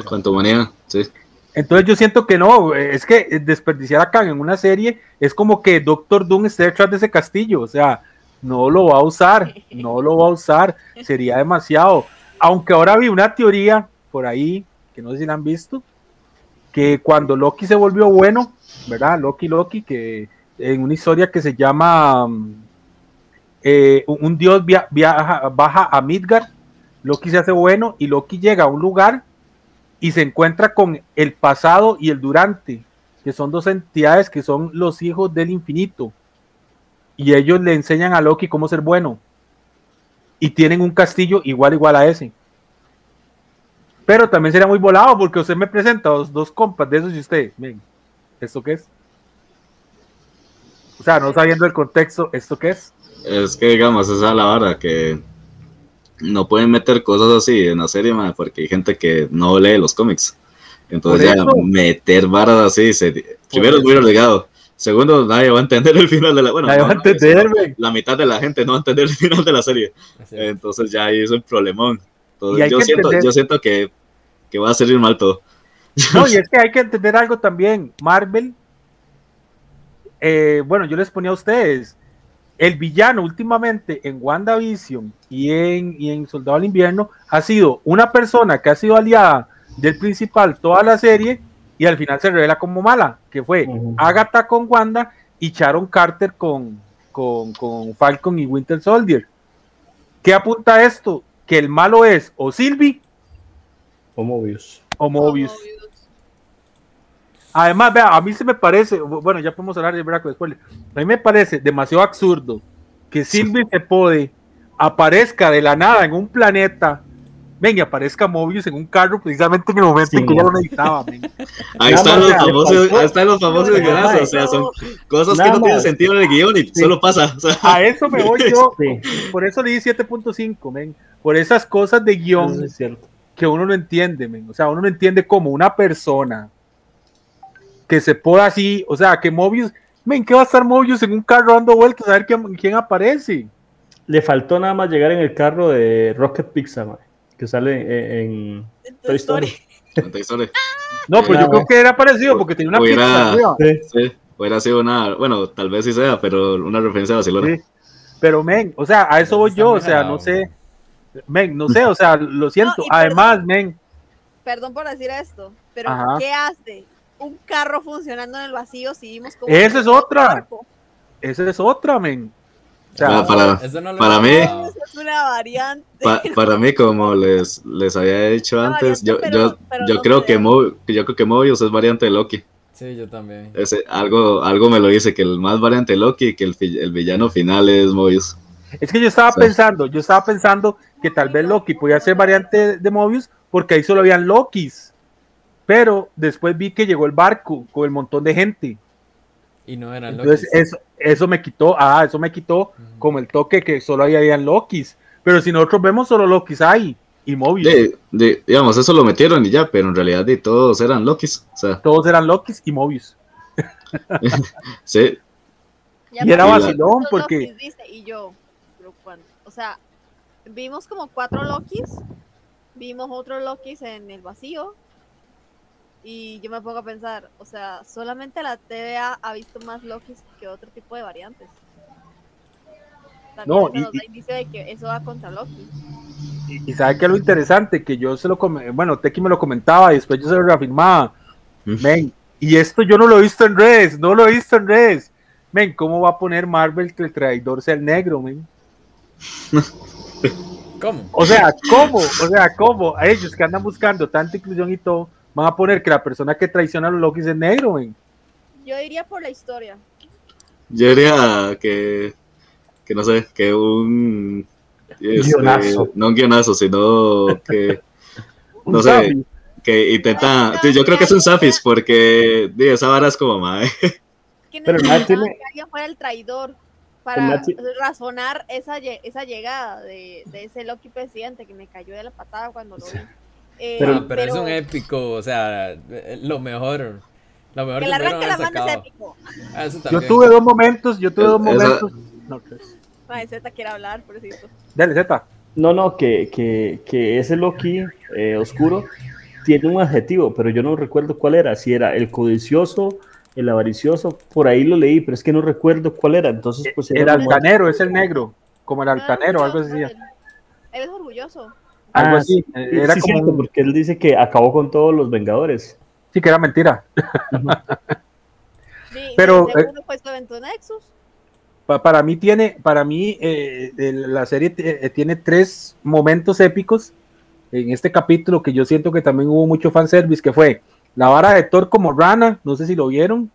Quantumania. Sí. Entonces yo siento que no, eh, es que eh, desperdiciar a Khan en una serie es como que Doctor Doom esté detrás de ese castillo, o sea, no lo va a usar, no lo va a usar, sería demasiado. Aunque ahora vi una teoría por ahí, que no sé si la han visto, que cuando Loki se volvió bueno, ¿verdad? Loki, Loki, que en una historia que se llama mm, eh, un dios via- viaja, baja a Midgard, Loki se hace bueno y Loki llega a un lugar y se encuentra con el pasado y el durante, que son dos entidades que son los hijos del infinito. Y ellos le enseñan a Loki cómo ser bueno. Y tienen un castillo igual igual a ese. Pero también sería muy volado porque usted me presenta dos, dos compas de esos y usted, ¿esto qué es? O sea, no sabiendo el contexto, ¿esto qué es? Es que, digamos, esa es la vara, que no pueden meter cosas así en la serie, man, porque hay gente que no lee los cómics. Entonces, ya meter varas así, se- primero es muy obligado. Segundo, nadie va a entender el final de la. Bueno, Nadie va a entender. La mitad de la gente no va a entender el final de la serie. Entonces, ya ahí es un problemón. Entonces, yo siento, entender- yo siento que, que va a salir mal todo. No, y es que hay que entender algo también. Marvel, eh, bueno, yo les ponía a ustedes, el villano últimamente en WandaVision y en, y en Soldado del Invierno ha sido una persona que ha sido aliada del principal toda la serie y al final se revela como mala, que fue. Agatha con Wanda y Sharon Carter con, con, con Falcon y Winter Soldier. ¿Qué apunta a esto? Que el malo es o Sylvie O Mobius. o Mobius. Mobius. Además, vea, a mí se me parece, bueno, ya podemos hablar de con spoiler. A mí me parece demasiado absurdo que Sylvie Sepode aparezca de la nada en un planeta, ven y aparezca Mobius en un carro precisamente en el momento en que Sí. ya lo necesitaba. Ahí están los famosos, ahí están los famosos no, o sea, son cosas que no tienen más. sentido en el guion y Sí. solo pasa. o sea. A eso me voy yo, Sí. por eso le di 7.5, men, por esas cosas de guion es que uno no entiende, men. o sea, uno no entiende como una persona que se pueda así, o sea, que Mobius, men, ¿qué va a estar Mobius en un carro dando vueltas a ver quién, quién aparece? Le faltó nada más llegar en el carro de Rocket Pizza, que sale en, en Toy Story. No, pues yo creo que era parecido porque tenía una Hubiera- pizza arriba. Sí. Sí, hubiera sido una, bueno, tal vez sí sea, pero una referencia a Barcelona. Sí. Pero, men, o sea, a eso voy yo, o sea, no sé. Men, no sé, o sea, lo siento. No, Además, perdón. men, Perdón por decir esto, pero Ajá. ¿qué hace un carro funcionando en el vacío si vimos como... Esa es otra. esa es otra, men. O sea, para- Eso no lo para he mí- es una variante. Pa- para mí, como les, les había dicho Una antes, yo, variante, yo, pero- pero yo no creo que Mo- yo creo que Mobius es variante de Loki. Sí, yo también. Ese, algo, algo me lo dice que el más variante de Loki y que el, el villano final es Mobius. Es que yo estaba pensando, yo estaba pensando que tal vez Loki podía ser variante de Mobius porque ahí solo habían Lokis. Pero después vi que llegó el barco con el montón de gente. Y no eran Entonces Lokis. eso, eso me quitó, ah, eso me quitó como el toque que solo ahí habían Lokis. Pero si nosotros vemos solo Lokis hay y Mobius. De, de- digamos, eso lo metieron y ya, pero en realidad de todos eran Lokis. O sea, Todos eran Lokis y Mobius. sí, Ya, Y era vacilón, ¿cuántos porque- Lokis? Y yo, pero o sea, vimos como cuatro Lokis, vimos otros Lokis en el vacío, y yo me pongo a pensar, o sea, solamente la TVA ha visto más Lokis que otro tipo de variantes. También No, y- nos da y- indicio de que eso va contra Loki. Y, y sabe que lo interesante, que yo se lo bueno, Teki me lo comentaba y después yo se lo reafirmaba. Men, y esto yo no lo he visto en redes, no lo he visto en redes. Men, ¿cómo va a poner Marvel que el traidor sea el negro, men? ¿Cómo? O sea, ¿cómo? O sea, ¿cómo? A ellos que andan buscando tanta inclusión y todo, van a poner que la persona que traiciona a los Lokis es negro, men. Yo iría por la historia. yo diría que, que no sé, que un... este, Guionazo. no un guionazo, sino que, Un No sé. que intenta... sí, yo creo que es un Safis porque digo, esa vara es como, mae. Pero el tiene- que alguien fuera el traidor para razonar esa, esa llegada de, de ese Loki presidente que me cayó de la patada cuando lo vi. Eh, Pero- Ah, pero, es un épico, o sea, eh, lo mejor. Lo mejor que le pudieron arranque la mano es épico. Ah, eso Yo tuve dos momentos, yo tuve dos Esa- momentos. No, tres. Ay, Z quiere hablar, por eso. Dale, Z. No, no, que, que, que ese Loki eh, oscuro tiene un adjetivo, pero yo no recuerdo cuál era. Si era el codicioso, el avaricioso, por ahí lo leí, pero es que no recuerdo cuál era. Entonces, pues El era como- altanero es el negro, como el Ah, altanero, algo así. Él es orgulloso. Algo Ah, así. sí, Era sí, como cierto, un- porque él dice que acabó con todos los Vengadores. Sí, que era mentira. Pero, segundo fue su evento Nexus. Pa- para mí tiene, para mí eh, el- la serie eh, tiene tres momentos épicos en este capítulo que yo siento que también hubo mucho fanservice, que fue la vara de Thor como rana, no sé si lo vieron,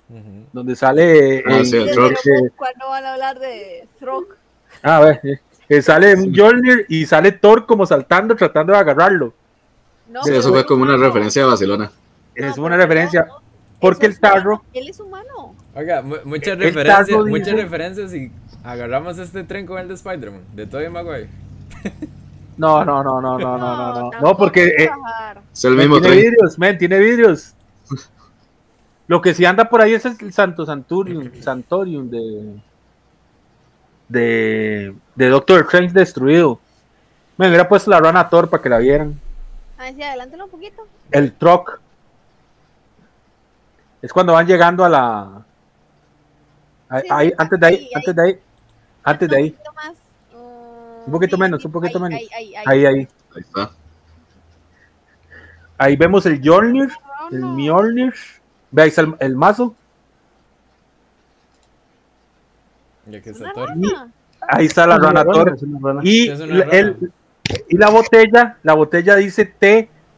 donde sale Ah, sí, el Pero, eh, ¿Cuándo van a hablar de Throg? ah, a ver, eh, que sale un Jolnir y sale Thor como saltando, tratando de agarrarlo. No, sí, eso fue como una referencia a Barcelona. No, es una referencia. Porque el tarro. Él es humano. Oiga, muchas referencias, muchas referencias y agarramos este tren con el de Spider-Man, de Tobey Maguire. No, no, no, no, no, no, no, no. No, porque eh, es el mismo tiene tren. vidrios, men, tiene vidrios. Lo que sí anda por ahí es el Santo Santurium, Santorium de de, de Doctor Strange destruido. Me hubiera puesto la rana Thor para que la vieran. A ver si adelántalo un poquito. El truck. Es cuando van llegando a la. ahí- Sí, ahí, sí, antes de ahí, ahí, antes de ahí, antes de ahí, Un poquito más. uh, Un poquito sí, menos, sí, un poquito ahí, menos. Ahí, ahí, ahí. ahí, ahí. Ahí está. Ahí vemos el Mjolnir, el No, no. Mjolnir. Veis el, el mazo. Ya que Es está una Thor. rana. Ahí está la rana rana. Y, el- y la botella, la botella dice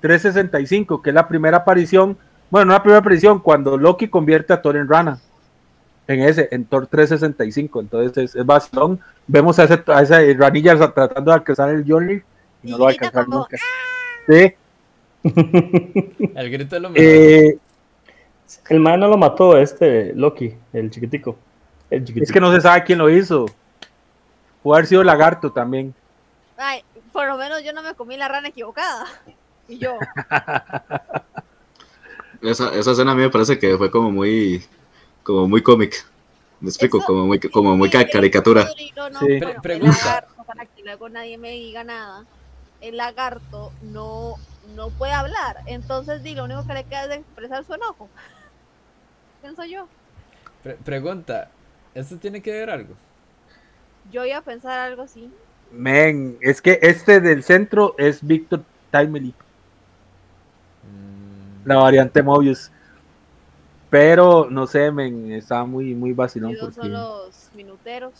T365, que es la primera aparición, bueno, no la primera aparición, cuando Loki convierte a Thor en rana. En ese, en Thor 365. Entonces es, es vacilón. Vemos a, ese, a esa ranilla tratando de alcanzar el Jolly y no lo va a alcanzar como, nunca. Sí, El grito es lo mejor. eh, El man no lo mató, este Loki, el chiquitico. Es que no se sabe quién lo hizo. Puede haber sido Lagarto también. Ay, por lo menos yo no me comí la rana equivocada. Y yo, Esa, esa escena a mí me parece que fue como muy, como muy cómic. Me explico, Eso- como muy, como muy Sí, caricatura. No, no, Sí. bueno, Pre- el pregunta. lagarto, para que luego nadie me diga nada, el lagarto no, no puede hablar. Entonces, di, lo único que le queda es expresar su enojo. Pienso yo. Pre- pregunta, ¿esto tiene que ver algo? Yo iba a pensar algo así. Men, es que este del centro es Victor Timely, Mm, la variante Mobius. Pero no sé, men, está muy, muy vacilón. Porque... son los minuteros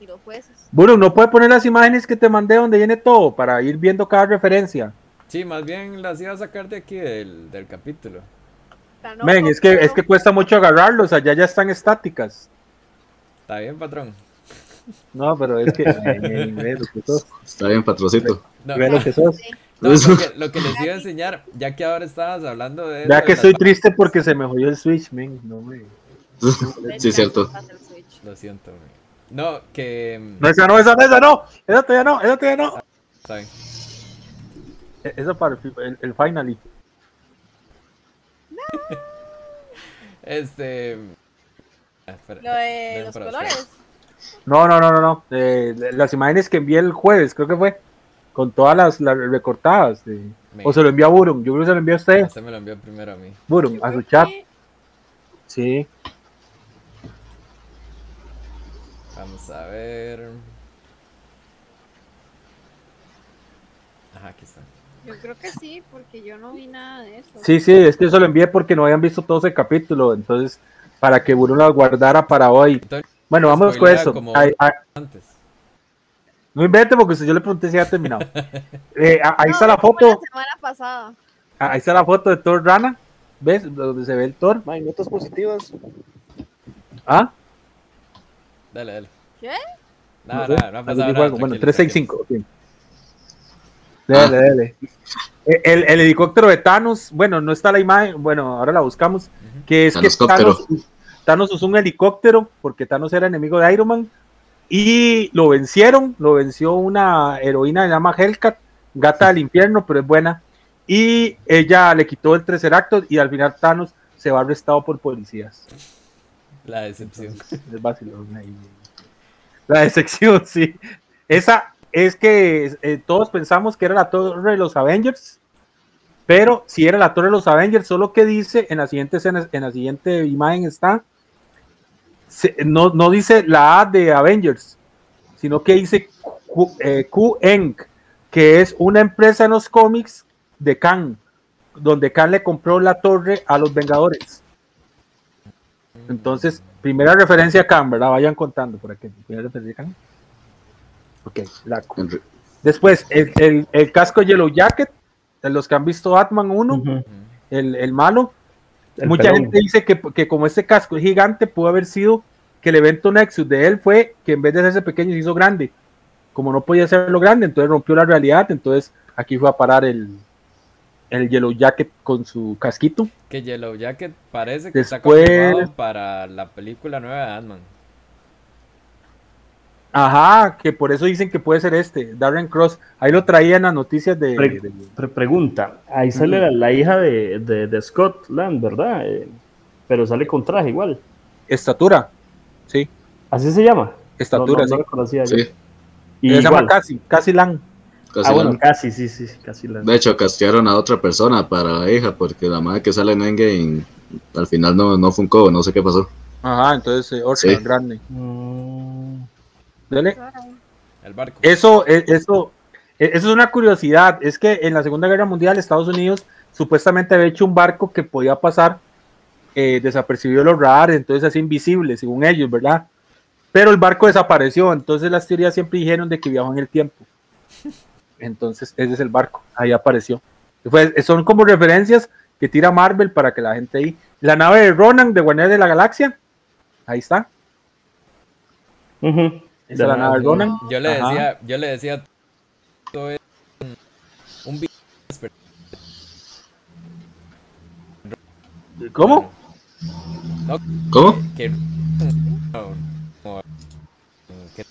y los jueces. Bueno, no puede poner las imágenes que te mandé donde viene todo para ir viendo cada referencia. Sí, más bien las iba a sacar de aquí del, del capítulo. Men, es que, es que cuesta mucho agarrarlos, allá ya están estáticas. ¿Está bien, patrón? No, pero es que. men, ve lo que sos, Está bien, patrocito. No, ve lo que sos. no, lo, que, lo que les iba a enseñar, ya que ahora estabas hablando de Ya eso, que estoy triste porque se me jodió el Switch, men. No, me... Sí, cierto. Lo siento, güey. No, que... mm, No, esa no, esa no, esa no. Esa todavía no, esa todavía no. está bien. E- Esa para el, el, el finally. Este... ah, espera, Lo de los colores. No, no, no, no, no. Eh, las imágenes que envié el jueves, creo que fue. Con todas las, las recortadas. de- O se lo envió a Burum. Yo creo que se lo envió a usted. Este me lo envió primero a mí. Burum, a su chat. que- Sí. Vamos a ver... Ajá, aquí está. Yo creo que sí, porque yo no vi nada de eso. Sí, sí, es que eso lo envié porque no habían visto todo ese capítulo. Entonces, para que Burum las guardara para hoy. Entonces, Bueno, vamos con eso. como- antes. no invente porque si yo le pregunté si ya ha terminado. Eh, ahí No, está la foto. La semana pasada. Ahí está la foto de Thor Rana. ¿Ves? Donde se ve el Thor. Mae, notas positivas. ¿Ah? Dale, dale. ¿Qué? No, No no, no, nada. algo. Bueno, tranquilo, 365. tranquilo. ok. Dale, dale. Eh, El, el helicóptero de Thanos, bueno, no está la imagen, bueno, ahora la buscamos. Que es que. Thanos, Thanos usó un helicóptero porque Thanos era enemigo de Iron Man y lo vencieron, lo venció una heroína que se llama Hellcat, gata del infierno, pero es buena, y ella le quitó el Tesseracto y al final Thanos se va arrestado por policías. La decepción. Es vacilón ahí. La decepción, sí. Esa es que eh, todos pensamos que era la torre de los Avengers, pero si era la torre de los Avengers, solo que dice en la siguiente escena, en la siguiente imagen está, se- no, no dice la A de Avengers, sino que dice Q, eh, Q-Eng, que es una empresa en los cómics de Khan, donde Khan le compró la torre a los Vengadores. Entonces, primera referencia a Khan, ¿verdad? Vayan contando por aquí. Primera referencia a Khan. Ok, la Q. Después, el, el- el casco Yellow Jacket, de los que han visto Batman 1, Ujú. el, el malo. El Mucha pelón. gente dice que, que como este casco es gigante, pudo haber sido que el evento Nexus de él fue que en vez de hacerse pequeño se hizo grande. Como no podía hacerlo grande, entonces rompió la realidad. Entonces aquí fue a parar el, el Yellow Jacket con su casquito. Que Yellow Jacket parece que está Después- confirmado para la película nueva de Ant-Man. Ajá, que por eso dicen que puede ser este, Darren Cross. Ahí lo traía en las noticias de. Pre- de- pre- pregunta, ahí sale la, la hija de, de, de Scott Land, ¿verdad? Eh, pero sale con traje igual. estatura. Sí, ¿Así se llama? estatura, No, no, sí. no lo conocía yo. Sí, Y Se llama casi, casi Lang. casi Ah, bueno, casi, sí, sí, casi la. De hecho, castearon a otra persona para la hija, porque la madre que sale en Endgame al final no, no funcó, no sé qué pasó. Ajá, entonces eh, Orca, Sí. grande. Mm, Dele. El barco. Eso, eh, eso, eh, eso es una curiosidad. Es que en la Segunda Guerra Mundial Estados Unidos supuestamente había hecho un barco que podía pasar eh, desapercibido los radares, entonces así invisible, según ellos, ¿verdad? Pero el barco desapareció, entonces las teorías siempre dijeron de que viajó en el tiempo. Entonces ese es el barco, ahí apareció. Fue- son como referencias que tira Marvel para que la gente ahí. La nave de Ronan de Guardianes de la Galaxia, ahí está. ujú. Esa es la nave de Ronan. Yo le Ajá. decía, yo le decía, todo es un, un vi- ¿Cómo? ¿Cómo? que no, que-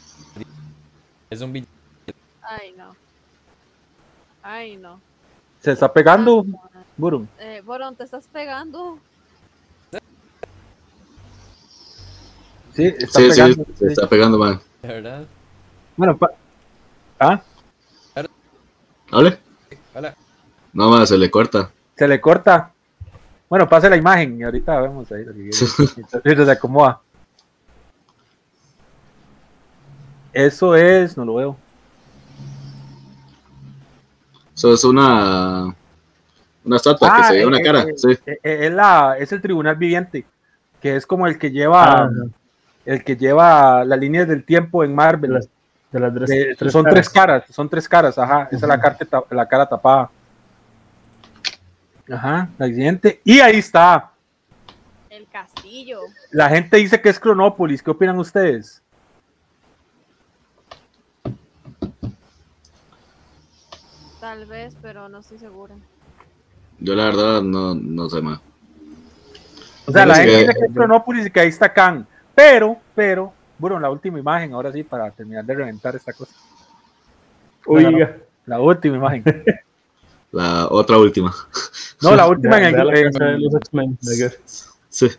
es un vi- Ay, no. Ay, no. Se está pegando, Burum. Eh, Boron, ¿te estás pegando? Sí, está Sí, sí, pegando. se está pegando, man. De verdad. Bueno, pa- ¿ah? ¿Hable? Hola. No, más se le corta. se le corta. Bueno, pase la imagen y ahorita vemos ahí. lo que se acomoda. Eso es, no lo veo. Eso es una. Una estatua que Ah, se ve una eh, cara. eh, Sí. eh, eh, es, la, es el tribunal viviente, que es como el que lleva Ah, el que lleva las líneas del tiempo en Marvel. de las, de las tres- De- tres son caras. tres caras, son tres caras, ajá. Esa es la, carta ta- la cara tapada. Ajá, la siguiente. Y ahí está. El castillo. La gente dice que es Cronópolis. ¿Qué opinan ustedes? Tal vez, pero no estoy segura. Yo la verdad no, no sé más. O sea, la gente que- dice que es Cronópolis y que ahí está Khan. Pero, pero, bueno, la última imagen, ahora sí, para terminar de reventar esta cosa. Oiga, La última imagen. La otra última. No, la última en el. la en- de los. Sí.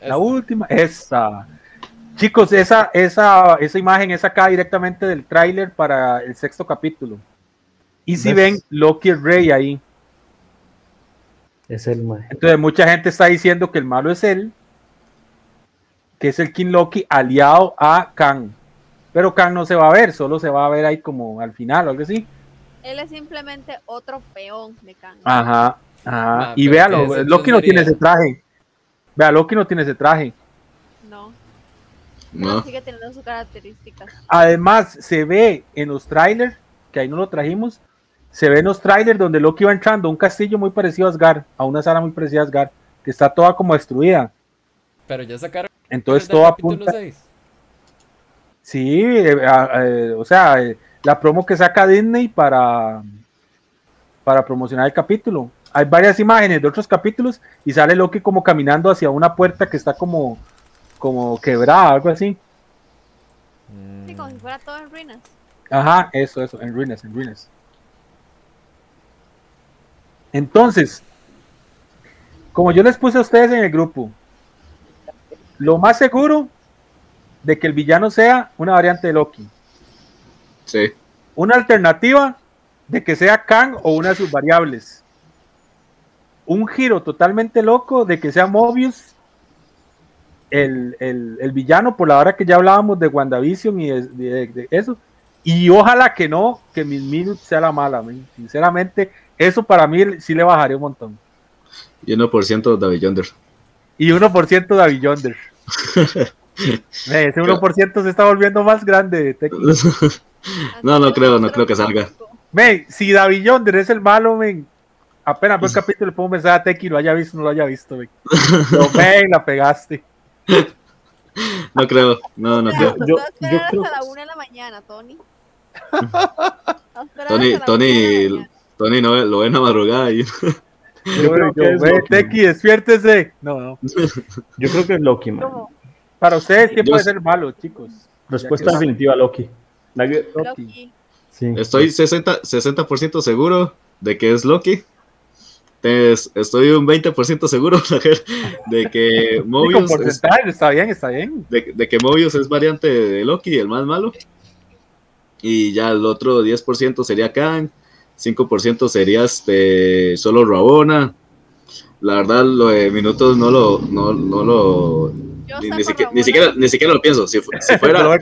La última, esa. Chicos, esa, esa, esa imagen es acá directamente del tráiler para el sexto capítulo. Y si ¿Ves? ven, Loki es Rey ahí. Es el mae. Entonces mucha gente está diciendo que el malo es él, que es el King Loki aliado a Kang. Pero Kang no se va a ver, solo se va a ver ahí como al final o algo así. Él es simplemente otro peón de Kang. Ajá, ajá. Ah, y véalo, ¿qué es Loki no tiene ese traje. Vea, Loki no tiene ese traje. No. No. Sigue teniendo sus características. Además, se ve en los trailers, que ahí no lo trajimos, se ve en los trailers donde Loki va entrando a un castillo muy parecido a Asgard, a una sala muy parecida a Asgard, que está toda como destruida. Pero ya sacaron. Entonces todo apunta. seis. Sí, eh, eh, o sea, eh, la promo que saca Disney para, para promocionar el capítulo. Hay varias imágenes de otros capítulos y sale Loki como caminando hacia una puerta que está como, como quebrada, algo así. Sí, como si fuera todo en ruinas. Ajá, eso, eso, en ruinas, en ruinas. Entonces, como yo les puse a ustedes en el grupo, lo más seguro de que el villano sea una variante de Loki. Sí. Una alternativa de que sea Kang o una de sus variables. Un giro totalmente loco de que sea Mobius el, el- el villano, por la hora que ya hablábamos de WandaVision y de, de- de eso. Y ojalá que no, que Miss Minutes sea la mala. man. Sinceramente, eso para mí sí le bajaría un montón. Y 1% David Yonder. Y 1% de Abby Yonder. Eh, Ese 1% se está volviendo más grande. Tequi. No, no creo, no creo que salga. Men, si David Yonder es el malo, men, apenas veo el capítulo le pongo un mensaje a Teki, lo haya visto o no lo haya visto, men. Lo men, la pegaste. No creo, no, no creo. Yo- Yo, yo creo hasta la que- una de la mañana, Tony. Tony, Tony, Tony no lo ve en la madrugada y Yo creo que es Loki. Teki, despiértese. No, no. Yo creo que es Loki, man. Para ustedes, ¿quién Yo- puede ser malo, chicos? Respuesta que- definitiva, Loki. Nugget, Loki. Sí. estoy 60, 60% seguro de que es Loki. Te- Estoy un 20% seguro de que Mobius es, está bien, está bien. de, de que Mobius es variante de Loki, el más malo. Y ya el otro 10% sería Kang, 5% sería este, solo Rabona. La verdad, lo de minutos no lo, no, no lo, ni, siquiera, ni, siquiera, ni siquiera lo pienso. Si, fuera,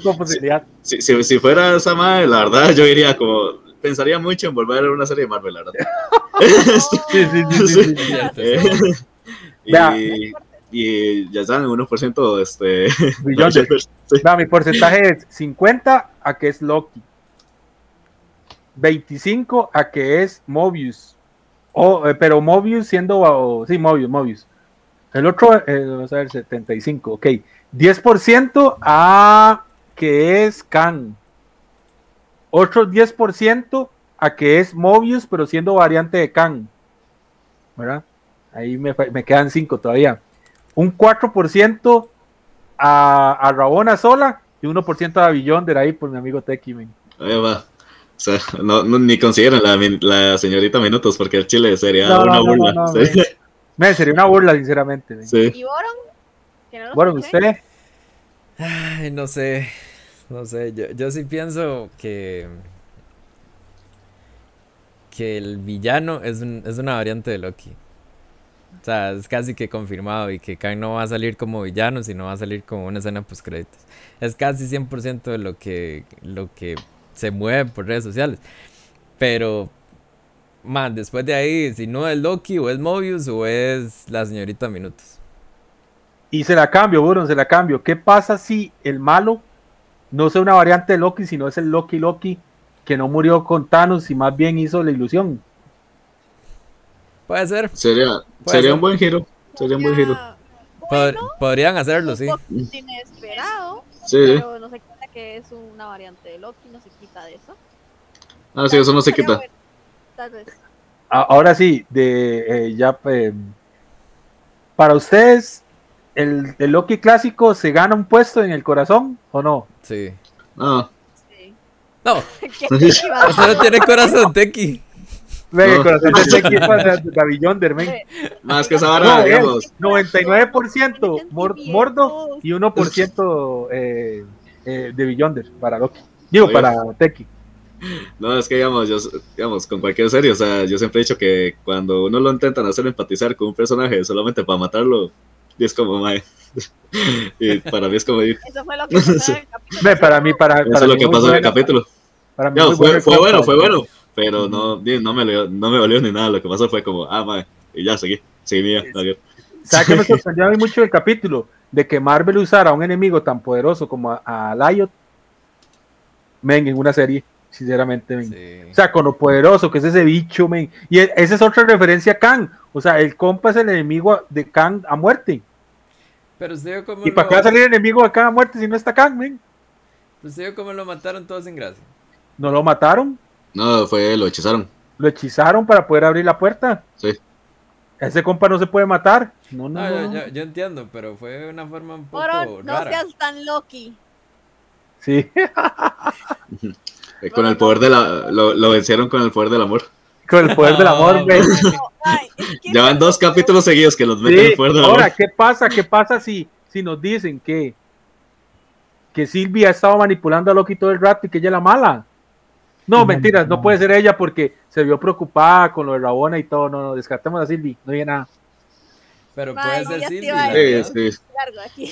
si, si, si fuera esa madre, la verdad, yo diría como, pensaría mucho en volver a ver una serie de Marvel, la verdad. Sí, sí, sí, sí, sí, Eh, y, y ya saben, 1% este, de- sí. Vea, mi porcentaje es 50 a que es Loki. 25 a que es Mobius. Eh, pero Mobius siendo. o- sí, Mobius, Mobius. El otro, eh, vamos a ver, 75. Ok. 10% a que es Khan. Otro 10% a que es Mobius, pero siendo variante de Khan. ¿Verdad? Ahí me, quedan 5 todavía. Un 4% a, a Rabona sola y 1% a Billonder ahí por mi amigo Teki. men. Ahí va. O sea, no, no- ni consideran la, señorita Minutos porque el chile sería No, una burla. no, no, sí, men. Me sería una burla, sinceramente. men. sí. ¿Y Boron? Que no escuché. usted. Ay, no sé. No sé. Yo, yo sí pienso que. Que el villano es, un- es una variante de Loki. O sea, es casi que confirmado y que Kang no va a salir como villano, sino va a salir como una escena post créditos. Es casi 100% de lo que, lo que se mueve por redes sociales. Pero, man, después de ahí, si no es Loki, o es Mobius, o es la señorita Minutos. Y se la cambio, Buron, se la cambio. ¿Qué pasa si el malo no es una variante de Loki, sino es el Loki Loki que no murió con Thanos y más bien hizo la ilusión? Puede ser. Sería, Puede sería ser. un buen giro. Sería un buen giro. Pod- Bueno, podrían hacerlo, sí. inesperado, Sí. pero no se quita que es una variante de Loki, no se quita de eso. Ah, sí, eso no se quita. bueno, Tal vez. A- Ahora sí, de eh, ya eh, para ustedes, el, el Loki clásico se gana un puesto en el corazón o no? Sí. Ah, Sí. No, ¿Qué- qué iba a usted no tiene corazón, Teki. Ve, el No. corazón de Teki es para David Yonder, men. más que esa No, vara, es digamos. 99% Mor- Mordo y 1% eh, eh, de Beyonder para Loki. Digo, Oye. para Teki. No, es que digamos, yo, digamos, con cualquier serie, o sea, yo siempre he dicho que cuando uno lo intentan hacer empatizar con un personaje solamente para matarlo, y es como, mae. y para mí es como, eso Eso fue lo que pasó en el capítulo. Ve, para mí, para, para es lo mí que pasó en el capítulo. para mí fue, fue bueno, fue bueno, pero no, no, me, no me dolió ni nada, lo que pasó fue como, ah, mae, y ya, seguí, seguí mía. ¿Sabes qué me sorprendió a mí mucho del capítulo? De que Marvel usara a un enemigo tan poderoso como a, a Lyot, men, en una serie, sinceramente, men. Sí. O sea, con lo poderoso que es ese bicho, men. Y e- esa es otra referencia a Kang. O sea, el compa es el enemigo de Kang a muerte. Pero usted cómo ¿Y para qué va a lo, salir enemigo de Kang a muerte si no está Kang, men? usted cómo lo mataron todos sin gracia. No lo mataron, No, fue, lo hechizaron, lo hechizaron para poder abrir la puerta. sí. Ese compa no se puede matar. No, no, No, no, yo, yo- yo entiendo, pero fue una forma un poco Moro, no rara. seas tan Loki. Sí, con el poder de la, lo, lo vencieron con el poder del amor. con el poder del amor, No, men. No, ay, es que Ya van dos capítulos seguidos que los meten Sí, el poder del amor. ahora, ¿qué pasa? ¿Qué pasa si, si nos dicen que, que Silvia ha estado manipulando a Loki todo el rato y que ella es la mala? No, mentiras, no puede ser ella porque se vio preocupada con lo de Rabona y todo. No, no, descartemos a Silvia, no hay nada. Pero puede ser Silvia. Sí, sí. largo aquí.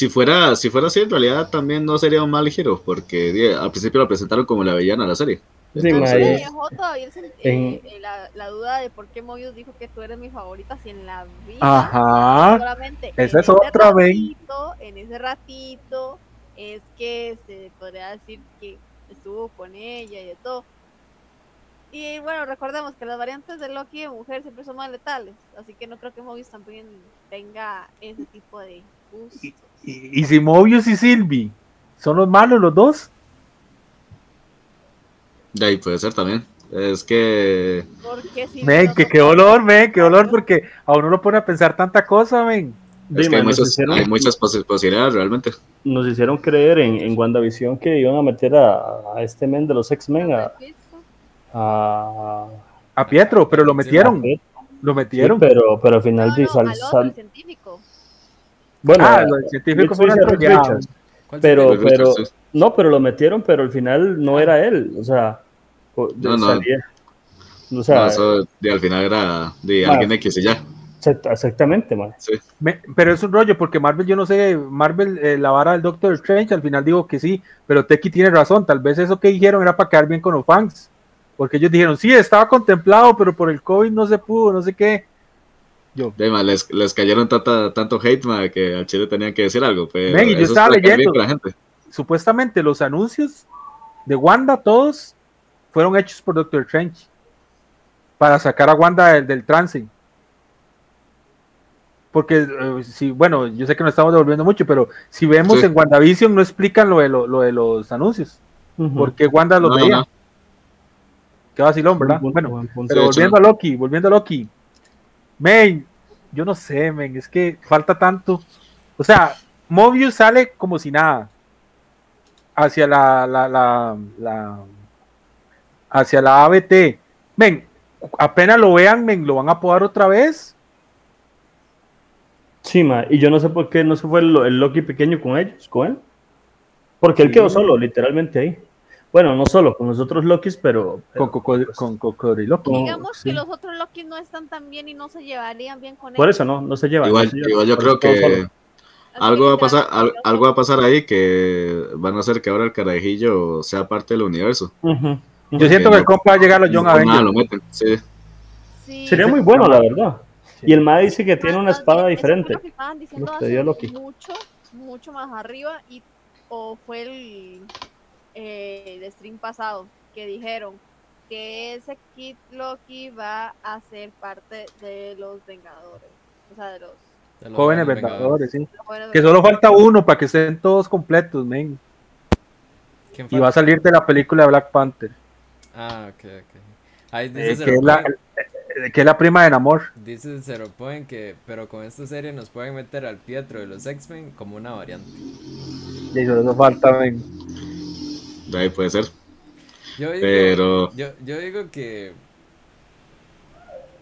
Si fuera, si fuera así, en realidad también no sería un mal giro, porque al principio la presentaron como la villana de la serie. Sí, Entonces, Me eh, dejó todavía el sen- en- eh, la, la duda de por qué Mobius dijo que tú eres mi favorita si en la vida Ajá. solamente Esa en es otra, ven. ratito, en ese ratito es que se podría decir que estuvo con ella y de todo. Y bueno, recordemos que las variantes de Loki de mujer siempre son más letales, así que no creo que Mobius también tenga ese tipo de gustos. Y, y si Mobius y Silvi son los malos los dos, De ahí puede ser también. Es que si men, no que qué dolor, men, qué dolor porque a uno lo pone a pensar tanta cosa, men. Es que hay muchas, hicieron, hay muchas posi- posibilidades realmente. nos hicieron creer en, en WandaVision que iban a meter a, a este men de los X-Men a, a- A Pietro, pero lo metieron, lo Sí, metieron. pero, pero al final No, sal- al otro, sal- el científico. Bueno, ah, los científicos Reed fueron. ¿Cuál Pero- pero- no, pero lo metieron, pero al final no era él, o sea, No, no. salía- o sea, No, eso de, al final era de Ma. alguien X y ya. exact- exactamente, man. Me- pero es un rollo, porque Marvel, yo no sé, Marvel, eh, la vara del Doctor Strange, al final digo que sí, pero Teki tiene razón, tal vez eso que dijeron era para quedar bien con los fans, porque ellos dijeron, sí, estaba contemplado, pero por el COVID no se pudo, no sé qué. Yo, ma, les, les cayeron tanta, tanto hate ma, que al Chile tenían que decir algo. Pero yo es estaba leyendo. la gente. supuestamente los anuncios de Wanda, todos fueron hechos por Doctor Strange, para sacar a Wanda del, del trance. Porque, eh, si, bueno, yo sé que nos estamos devolviendo mucho, pero si vemos Sí. en WandaVision no explican lo de, lo, lo de los anuncios. Ujú. ¿Por qué Wanda los No, no, veía? no. Qué vacilón, ¿verdad? Buen Bueno, buen pero hecho, volviendo a Loki, volviendo a Loki. Men, yo no sé, men, es que falta tanto. O sea, Mobius sale como si nada. Hacia la, la, la, la- hacia la ABT. Men, apenas lo vean, men, lo van a podar otra vez. Sí, ma, y yo no sé por qué no se fue el, el Loki pequeño con ellos, con él. Porque él Sí. quedó solo, literalmente ahí. Bueno, no solo con los otros Lokis, pero. Con, pero, coco- pues, con cocodrilo. con- Digamos sí. que los otros Loki no están tan bien y no se llevarían bien con Por ellos. eso no, no se lleva. Igual, no se lleva. igual yo creo que algo va a pasar, al- algo va a pasar ahí que van a hacer que ahora el carajillo sea parte del universo. Ujú. Yo siento que el compa va a llegar a los Young Nada, Avengers. lo meten, sí. Sí. Sería muy bueno, la verdad. Sí. Y el MAE dice que tiene una espada diferente. lo que estaban diciendo Lo que dio hace Loki. mucho, mucho más arriba y o fue el eh, de stream pasado que dijeron que ese Kid Loki va a ser parte de los Vengadores, o sea, de los, De los Jóvenes Vengadores, sí. los jóvenes Que solo falta uno para que estén todos completos, men. ¿Quién Y va a salir de la película de Black Panther. Ah, ok, ok. Ahí eh, dice que, es la, Zero eh, que es la prima de Namor. Dice Zero Point que, pero con esta serie nos pueden meter al Pietro de los X-Men como una variante. Y eso no falta, men. De ahí puede ser. Yo digo, Pero yo, yo digo que,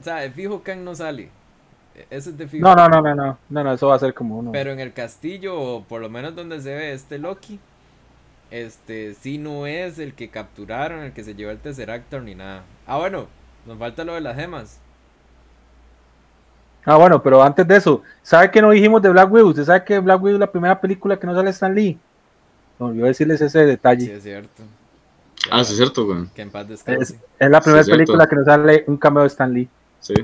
o sea, de fijo Kang no sale. E- Ese es de fijo. No, no, no, no, no. No, no, eso va a ser como uno. Pero en el castillo, o por lo menos donde se ve este Loki, este sí no es el que capturaron, el que se llevó el Tesseractor ni nada. Ah, bueno, nos falta lo de las gemas. Ah, bueno, pero antes de eso, ¿sabe que no dijimos de Black Widow? ¿Usted sabe que Black Widow es la primera película que no sale Stan Lee? No, olvidó decirles ese Sí, detalle. es cierto. Ah, sí, es cierto, güey. Que en paz Es, descanse. es la primera Sí, cierto. película que no sale un cameo de Stan Lee. Sí.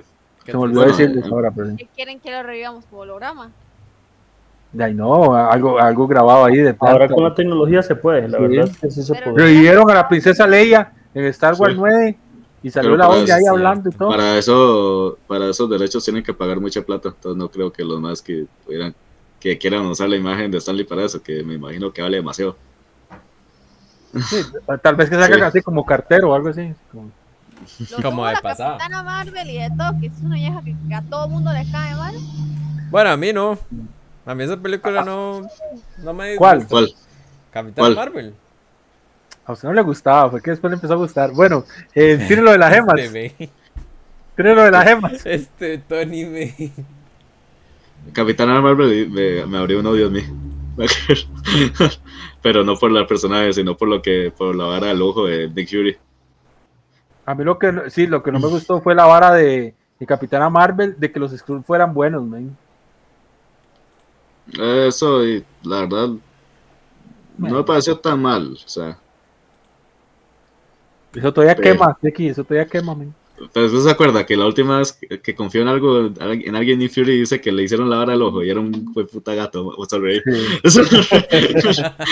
Que Se me olvidó Bueno, decirles eh, ahora, pero sí. que quieren que lo revivamos como holograma. De ahí no, algo, algo grabado ahí de Ahora con la tecnología se puede, la Sí. verdad es que sí se puede. Revivieron a la princesa Leia en Star Wars Sí. 9 y salió Pero la olla ahí hablando y todo. Para eso, para esos derechos tienen que pagar mucha plata. Entonces no creo que los más que pudieran, que quieran usar la imagen de Stanley para eso, que me imagino que vale demasiado. Sí, tal vez que salga Sí. así como cartero o algo así. como- de la pasada. Capitana Marvel y de todo, que es una vieja que a todo mundo le cae mal. Bueno, a mí no. A mí esa película no, no me ¿Cuál? ¿Cuál? Capitán ¿Cuál? Marvel. A usted no le gustaba, fue que después le empezó a gustar. Bueno, eh, tiene lo de las gemas. Este, me- Tiene lo de las gemas. este Tony me. Capitana Marvel me, me abrió un odio en mí. Pero no por la personaje, sino por lo que, por la vara del ojo de Nick Fury. A mí lo que no- sí, lo que no me gustó fue la vara de, de Capitana Marvel de que los Skrulls fueran buenos, man. Eso, y la verdad, no me pareció tan mal. O sea, Eso todavía Pero- quema, X, eso todavía quema, man. Pero usted se acuerda que la última vez que confió en algo, en alguien Nick Fury dice que le hicieron la vara del ojo y era un fue puta gato. Vamos a reír. Sí. Eso,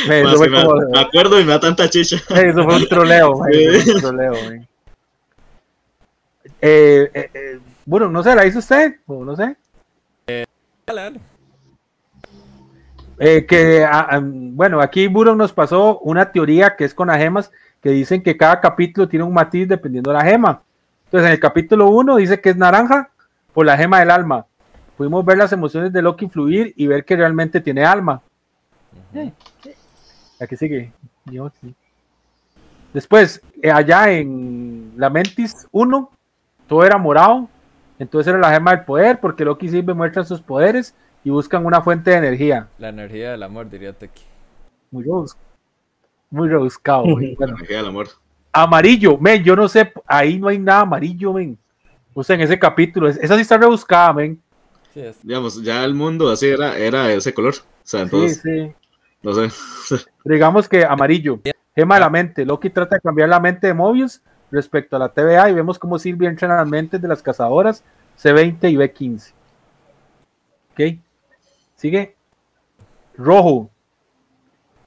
Me- eso, Más fue que me, como- me acuerdo y me da tanta chicha. eso fue un troleo, man, fue un troleo. Eh, eh, eh, bueno, no sé, ¿la hizo usted? O no sé. Dale, dale. Eh, que, ah, bueno, aquí Buron nos pasó una teoría que es con las gemas, que dicen que cada capítulo tiene un matiz dependiendo de la gema. Entonces, en el capítulo 1 dice que es naranja por la gema del alma. Pudimos ver las emociones de Loki fluir y ver que realmente tiene alma. Eh, Aquí sigue. Dios, sí. Después, eh, allá en la Mentis 1, todo era morado. Entonces era la gema del poder, porque Loki siempre muestra sus poderes y buscan una fuente de energía. La energía del amor, diría Teki. Muy rebus- muy rebuscado. Bueno, Energía del amor. Amarillo, men, yo no sé, ahí no hay nada amarillo, men. O sea, en ese capítulo, es- esa sí está rebuscada, men. Sí, es. Digamos, ya el mundo así era, era ese color. O sea, Sí, entonces, sí. no sé. Digamos que amarillo. Gema de la mente. Loki trata de cambiar la mente de Mobius respecto a la TVA y vemos cómo Sylvie entra en las mentes de las cazadoras C20 y B15. Ok. Sigue. Rojo.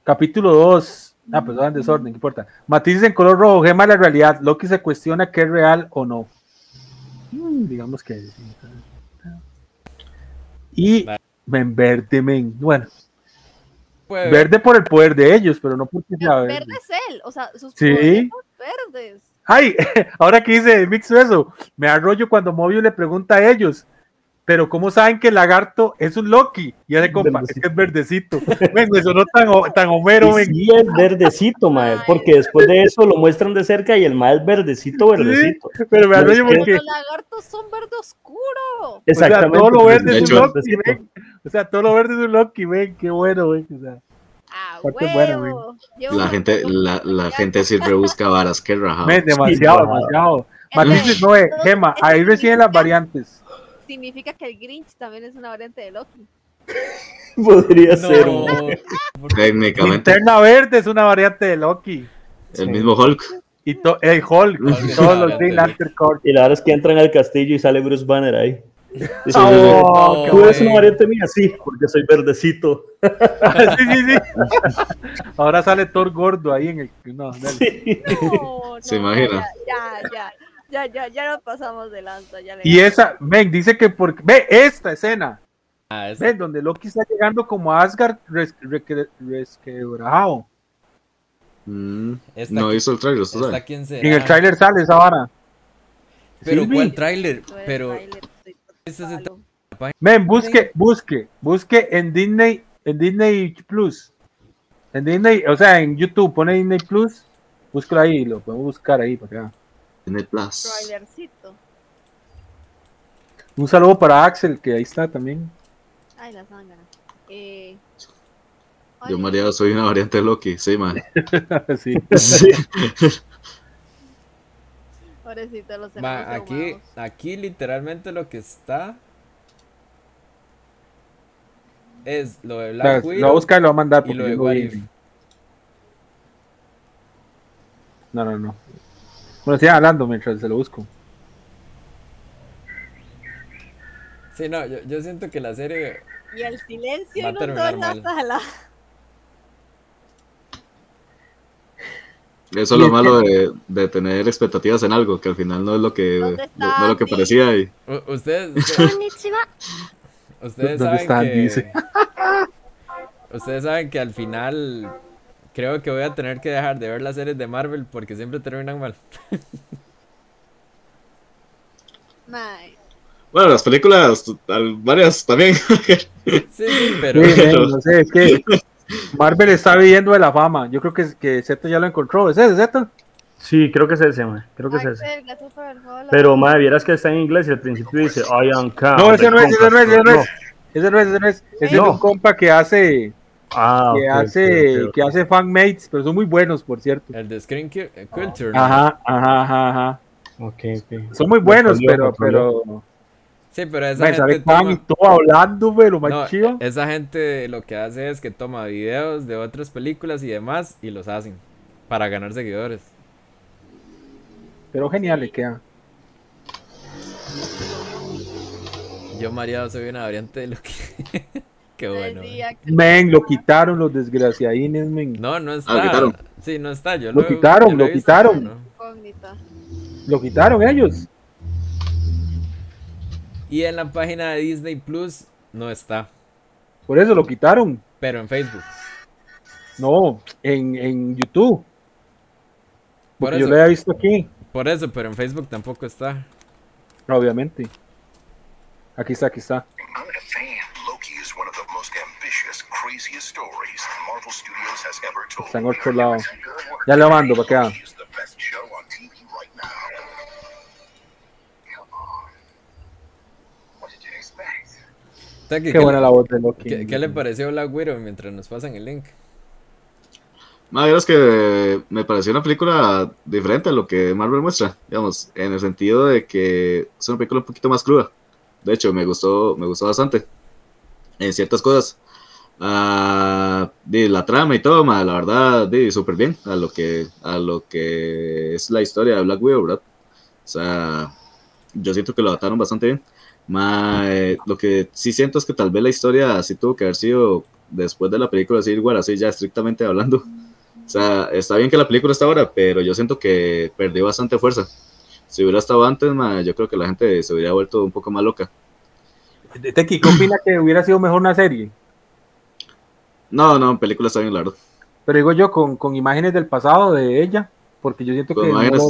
Capítulo 2. Ah, pues va en desorden, no importa. Matices en color rojo, gema de la realidad. Loki se cuestiona qué es real o no. Mm, digamos que. Y en verde, men. Bueno, ver. verde por el poder de ellos, pero no porque sea El verde. verde es él, o sea, sus Sí. poderes son verdes. Ay, ahora que dice Mixo eso, me da rollo cuando Mobius le pregunta a ellos, pero ¿cómo saben que el lagarto es un Loki? Y hace compa, es que es verdecito. Ven, me sonó tan, tan homero, Y ven. sí es verdecito, mae, porque después de eso lo muestran de cerca y el mae es verdecito, verdecito. pero me No, que- porque, Los lagartos son verde oscuro. o sea, Exactamente. todo lo verde De es un Loki, ven. O sea, todo lo verde es un Loki, ven, qué bueno, ven. O sea, ¡Ah! Llevo La gente, la, la gente siempre busca varas, qué rajado. Men, demasiado, Sí, demasiado. Ese- Matices no es, Gema, ese ahí reciben las variantes. Significa que el Grinch también es una variante de Loki. Podría ser. No, Técnicamente, Linterna Verde es una variante de Loki. el mismo Hulk. Y to- el Hulk, y todos los Green Lantern Corps. Y la verdad es que entran al castillo y sale Bruce Banner ahí. Dice, Oh, ¿Tú eres una variante mía? Sí, porque soy verdecito. sí, sí, sí. Ahora sale Thor gordo ahí en el. No, dale. Sí. No, ¿Se no, imagina? Ya, ya, ya, ya, ya nos pasamos de lanza. Ya le Y esa, ven, dice que porque. Ve esta escena. Ah, es- Ven, donde Loki está llegando como a Asgard res- resquebrajado. Mm, no hizo el trailer, en el tráiler sale esa vara. Pero Sí, ¿cuál el Pero. Ven, busque, busque, busque en Disney, en Disney Plus. En Disney, o sea, en YouTube, pone Disney Plus, búscalo ahí, lo podemos buscar ahí para acá. En el Plus. Trailercito. Un saludo para Axel, que ahí está también. Ay, la zángana. Eh, Yo, María, soy una variante de Loki. Sí, man. sí. Sí. Pobrecito, los tenemos aquí, aquí literalmente lo que está es lo de Black lo Widow buscar y lo va a mandar. y lo de. No, no, no. Bueno, sigan hablando mientras se lo busco. Sí, no, yo, yo siento que la serie Y el silencio Va a inundó terminar la sala. Eso es lo malo de, de tener expectativas en algo, que al final no es lo que, ¿Dónde no, no es lo que parecía. Y, ustedes ustedes, ustedes ¿Dónde saben que Dice. ustedes saben que al final creo que voy a tener que dejar de ver las series de Marvel porque siempre terminan mal. Mae. bueno, las películas, varias también. Sí, pero Sí, no sé, es que Marvel está viviendo de la fama. Yo creo que, que Z ya lo encontró. ¿Es ese, Z? Sí, creo que es ese, man. Creo que es ese. Pero, madre, vieras que está en inglés y al principio dice I am Khan. No, ese the no es, ese no es, ese no es. Conqueror". Ese no es, ese no es. Ese es un compa que hace, Ah, que hace, que hace fanmates, pero son muy buenos, por cierto. el de Screen eh, Culture. ¿no? Ajá, ajá, ajá, ajá. Ok, ok. Son muy buenos, pero, pero. Sí, pero esa Me gente toma, todo hablando, pero más no, chido. esa gente lo que hace es que toma videos de otras películas y demás y los hacen para ganar seguidores. Pero genial le queda. Yo María soy una variante de lo que Qué bueno. Men, lo quitaron los desgraciadines, men. No, no está. Ah, lo quitaron. Sí, no está. Yo Lo he- quitaron, yo lo quitaron. no. Lo quitaron ellos. Y en la página de Disney Plus no está, Por eso lo quitaron. pero en Facebook. No, en, en YouTube. Por Porque yo eso. lo había visto aquí, Por eso, pero en Facebook tampoco está. obviamente. Aquí está, aquí está. Está en otro lado. Ya le mando para acá. Taki, Qué ¿qué, buena la voz de Loki. qué- qué le pareció Black Widow mientras nos pasan el link? Madre, es que me pareció una película diferente a lo que Marvel muestra, digamos, en el sentido de que es una película un poquito más cruda. De hecho, me gustó, me gustó bastante en ciertas cosas. Ah, di, la trama y todo, ma, la verdad, di, súper bien a lo que a lo que es la historia de Black Widow, ¿verdad? O sea, yo siento que lo adaptaron bastante bien. Ma, eh, lo que sí siento es que tal vez la historia sí tuvo que haber sido después de la película, así igual, así ya estrictamente hablando. O sea, está bien que la película está ahora, pero yo siento que perdió bastante fuerza. Si hubiera estado antes, ma, yo creo que la gente se hubiera vuelto un poco más loca. Tequi, ¿qué opina que hubiera sido mejor una serie? No, no, película está bien, la verdad. Pero digo yo, con, con imágenes del pasado de ella, porque yo siento Pues, que... no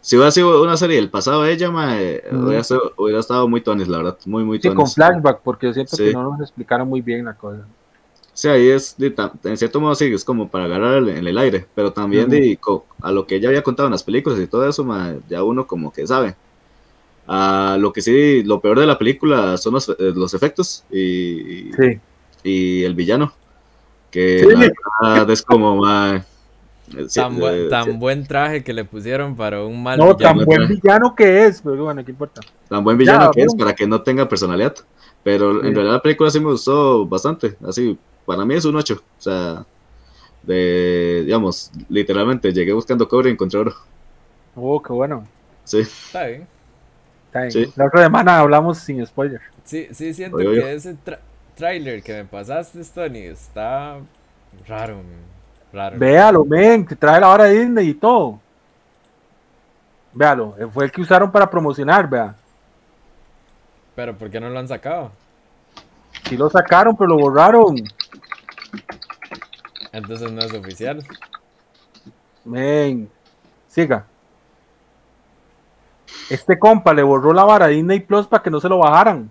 si hubiera sido una serie del pasado de ella, ma, hubiera, sido- hubiera estado muy tonis, la verdad. Muy, muy lo- sí, con tonis. flashback, porque yo siento Sí. que no nos explicaron muy bien la cosa. Sí, ahí es, en cierto modo sí, es como para agarrar en el aire, pero también de, co- a lo que ella había contado en las películas y todo eso, ma, ya uno como que sabe. Ah, lo que sí, lo peor de la película son los, eh, los efectos y, Sí. y el villano, Que Sí. la verdad es como, mae, eh, sí, Tan, buen- eh, tan sí, buen traje que le pusieron para un mal No, tan buen villano que es, pero bueno, ¿qué importa? tan buen villano Ya, que es para que no tenga personalidad. Pero Sí. en realidad la película sí me gustó bastante. Así, para mí es un 8. O sea, de, digamos, literalmente llegué buscando cobre y encontré oro. Oh, qué bueno. Sí, Está bien. Está bien. Sí. La otra semana hablamos sin spoiler. Sí, sí siento Oye, oye. que ese tra- trailer que me pasaste, Tony, está raro, raro. Véalo, men, que trae la hora de Disney y todo. Véalo, eh, fue el que usaron para promocionar, vea. Pero ¿por qué no lo han sacado? Sí lo sacaron, pero lo borraron. Entonces no es oficial. Men, siga. Este compa le borró la vara a Disney Plus para que no se lo bajaran.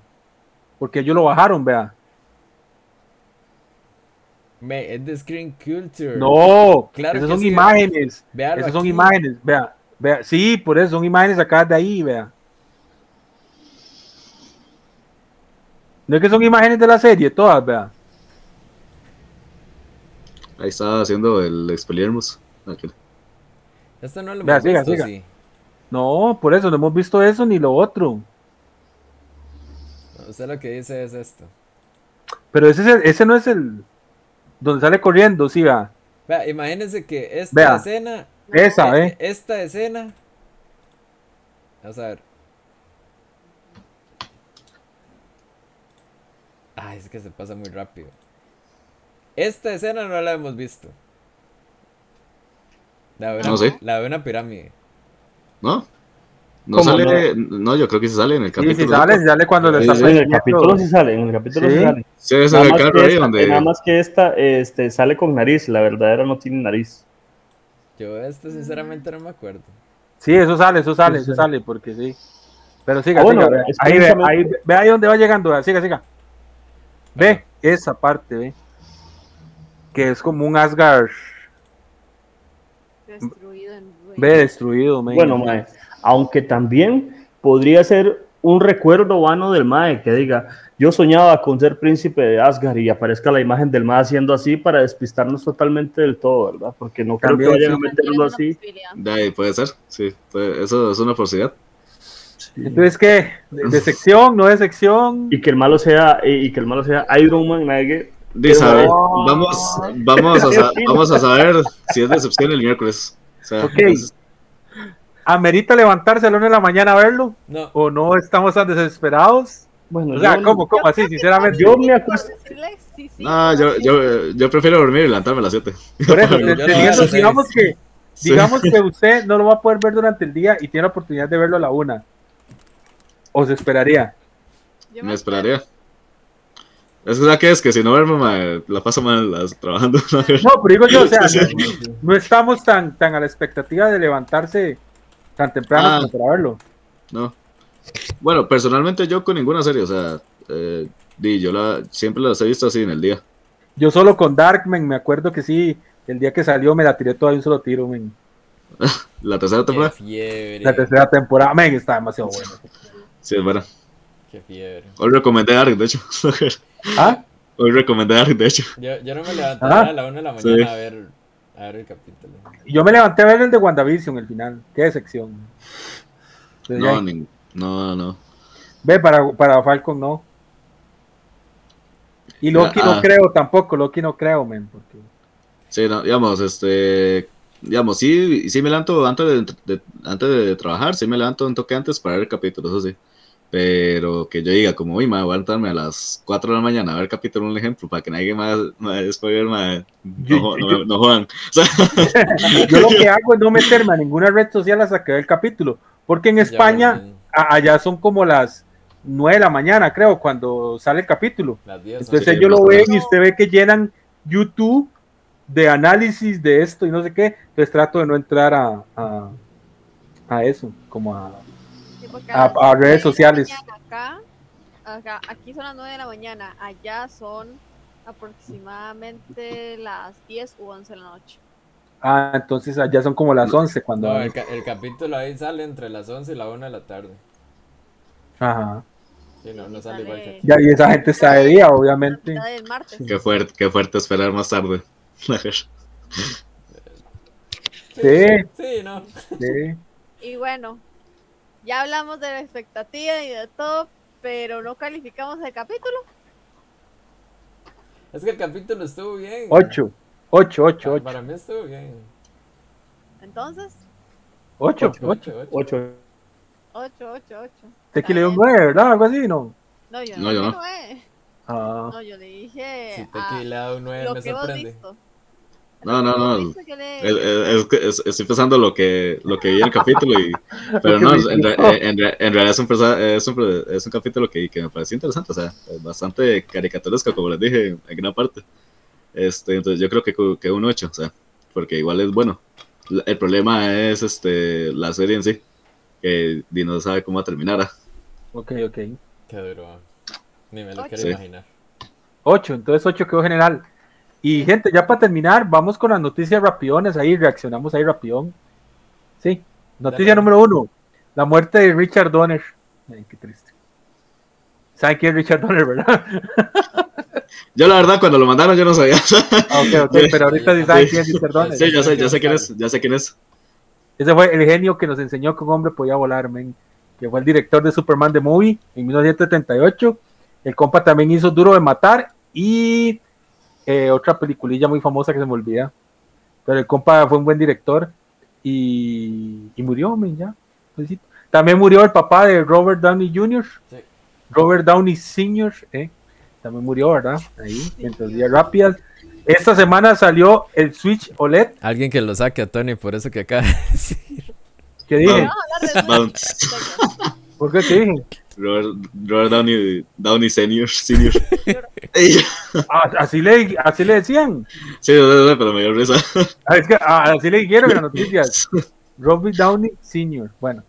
Porque ellos lo bajaron, vea. Me, es de Screen Culture. No, Claro esas son sí. imágenes. Véalo Esas son imágenes, vea. vea. Sí, por eso son imágenes sacadas de ahí, vea. No es que son imágenes de la serie, todas, vea. ahí estaba haciendo el Expelliarmus. Aquel. Esto no lo Vea, hemos siga, visto, siga. sí. No, por eso no hemos visto eso ni lo otro. Usted lo que dice es esto. Pero ese, es el- ese no es el donde sale corriendo, sí, vea. Vea, imagínense que esta Vea. escena. Esa, eh, ¿eh? Esta escena. Vamos a ver. Ay, es que se pasa muy rápido. Esta escena no la hemos visto. La de una, No sé. La de una pirámide. ¿No? No ¿Cómo sale, no? yo creo que sí sale en el capítulo. sí sale, sale cuando le está sí, en el capítulo sí sale, en el capítulo sí, Sí. sale. Sí, es Nada el carro ahí esta, donde... nada más que esta este, sale con nariz, la verdadera no tiene nariz. Yo esta sinceramente no me acuerdo. Sí, eso sale, eso sale, Sí, eso sí. sale, porque sí. Pero siga, Ah, bueno, siga, ahí ve, ahí ve, ahí donde va llegando, vea, siga, siga. Ve esa parte, ve. Que es como un Asgard, Destruido en ve destruido, men. Bueno, mae, aunque también podría ser un recuerdo vano del mae que diga, yo soñaba con ser príncipe de Asgard y aparezca la imagen del mae haciendo así para despistarnos totalmente del todo, ¿verdad? Porque no creo que vayan sí. a meterlo así. ahí puede ser, sí. puede- eso es una posibilidad. Entonces, ¿qué? ¿De, de sección? ¿No de sección? Y que el malo sea, y, y que el malo sea Iron Man, nadie- Dice, a ver, vamos, vamos, a vamos a saber si es decepción el miércoles. O sea, Ok. entonces, ¿Amerita levantarse a la una de la mañana a verlo? No, ¿O no estamos tan desesperados? Bueno, O sea, yo- ¿cómo, cómo así? que Sinceramente. yo me acuesto- decirle sí, sí, no, yo, yo, yo prefiero dormir y levantarme a las 7. Por eso, te- te- digamos, las que, digamos que usted no lo va a poder ver durante el día y tiene la oportunidad de verlo a la una. ¿O se esperaría? Yo Me esperaría. Es que, ¿sabes qué es? Que si no duermo, la paso mal las- trabajando. No, pero digo yo, o sea, Sí, no, no estamos tan, tan a la expectativa de levantarse tan temprano Ah. como para verlo. No. Bueno, personalmente yo con ninguna serie, o sea, eh, di, yo la, siempre las he visto así en el día. Yo solo con Darkman me acuerdo que sí, el día que salió me la tiré toda de un solo tiro, men. La tercera qué temporada, fiebre. La tercera temporada, men, está demasiado bueno. sí, es buena. Qué fiebre. Hoy recomendé Dark, de hecho. ¿Ah? Hoy recomendé Dark, de hecho. Yo, yo no me levantaría Ah. a la una de la Sí. mañana a, ver, a ver el capítulo. Yo me levanté a ver el de WandaVision, el final. Qué decepción. Entonces, No, ni- no, no. Ve, para, para Falcon no. Y Loki Ah. no creo tampoco, Loki no creo, men. Porque... Sí, no, digamos, este, digamos, sí, sí me levanto antes de, de- antes de trabajar, sí me levanto un toque antes para ver el capítulo, eso sí. Pero que yo diga, como, uy, me voy a levantarme a las 4 de la mañana a ver capítulo, un ejemplo, para que nadie más, más spoiler, Yo- no, no, no jodan. O sea, Yo lo que hago es no meterme a ninguna red social hasta que vea el capítulo. Porque en España, allá son como las 9 de la mañana, creo, cuando sale el capítulo. Las 10. Entonces Sí, ellos lo más ven y usted ve que llenan YouTube de análisis de esto y no sé qué. Entonces trato de no entrar a, a, a eso, como a... Sí, a- a redes sociales. Acá, acá, aquí son las 9 de la mañana, allá son aproximadamente las 10 u 11 de la noche. Ah, entonces allá son como las 11 cuando... No, el, ca- el capítulo ahí sale entre las 11 y la 1 de la tarde. Ajá. Sí, no, no Y sale igual sale- Ya, y esa gente está de día, obviamente. Está del martes. Qué fuerte, qué fuerte esperar más tarde. Sí, Sí, no. sí. Y bueno, ya hablamos de la expectativa y de todo, pero no calificamos el capítulo. Es que el capítulo estuvo bien. 8, 8, 8, 8. Para mí estuvo bien. Entonces, 8, Ocho. 8. 8, 8. 8. 8, 8, 8. Te que le dio un 9, ¿verdad? Algo así, ¿no? No, yo No, no. yo le no. dije nueve. Ah, No, yo le dije. Si te a he dado un 9 lo me sorprende. visto. No, no, no. le- es- es- es- estoy pensando lo que, lo que vi en el capítulo, y, pero no, en, re- en re- en realidad es un, es un, es un capítulo que, que me pareció interesante, o sea, es bastante caricaturesco, como les dije, en gran parte. Este, entonces yo creo que, que un 8, o sea, porque igual es bueno. El problema es este, la serie en sí, que no sabe cómo va a terminar. ah. ok, ok. Qué duro. Ni me lo quiero Sí. imaginar. 8, entonces 8 quedó general. Y gente, ya para terminar, vamos con las noticias rapidones ahí, reaccionamos ahí rapidón. Sí, noticia Dale. número 1, la muerte de Richard Donner. Ay, qué triste. ¿Saben quién es Richard Donner, verdad? Yo la verdad cuando lo mandaron yo no sabía. Ah, ok, ok, pero ahorita sí saben quién es Richard Donner. sí, ya sé, ya sé quién es, ya sé quién es. Ese fue el genio que nos enseñó que un hombre podía volar, men. Que fue el director de Superman The Movie en 1978. El compa también hizo Duro de Matar y eh, otra peliculilla muy famosa que se me olvida. Pero el compa fue un buen director y, y murió, men, ya. También murió el papá de Robert Downey Jr., Sí. Robert Downey Sr., eh, también murió, ¿verdad? Ahí, mientras días rápidas. Esta semana salió el Switch OLED. Alguien que lo saque a Tony por eso que acaba de decir. ¿Qué dije? Bounce. Switch. ¿Por qué? ¿Qué dije? Robert, Robert Downey, Downey Senior, Senior. Ah, así, le, así le decían. sí, no, no, no, pero me dio risa. Ah, es que, ah, así le dijeron en las noticias. Robert Downey Sr. Bueno,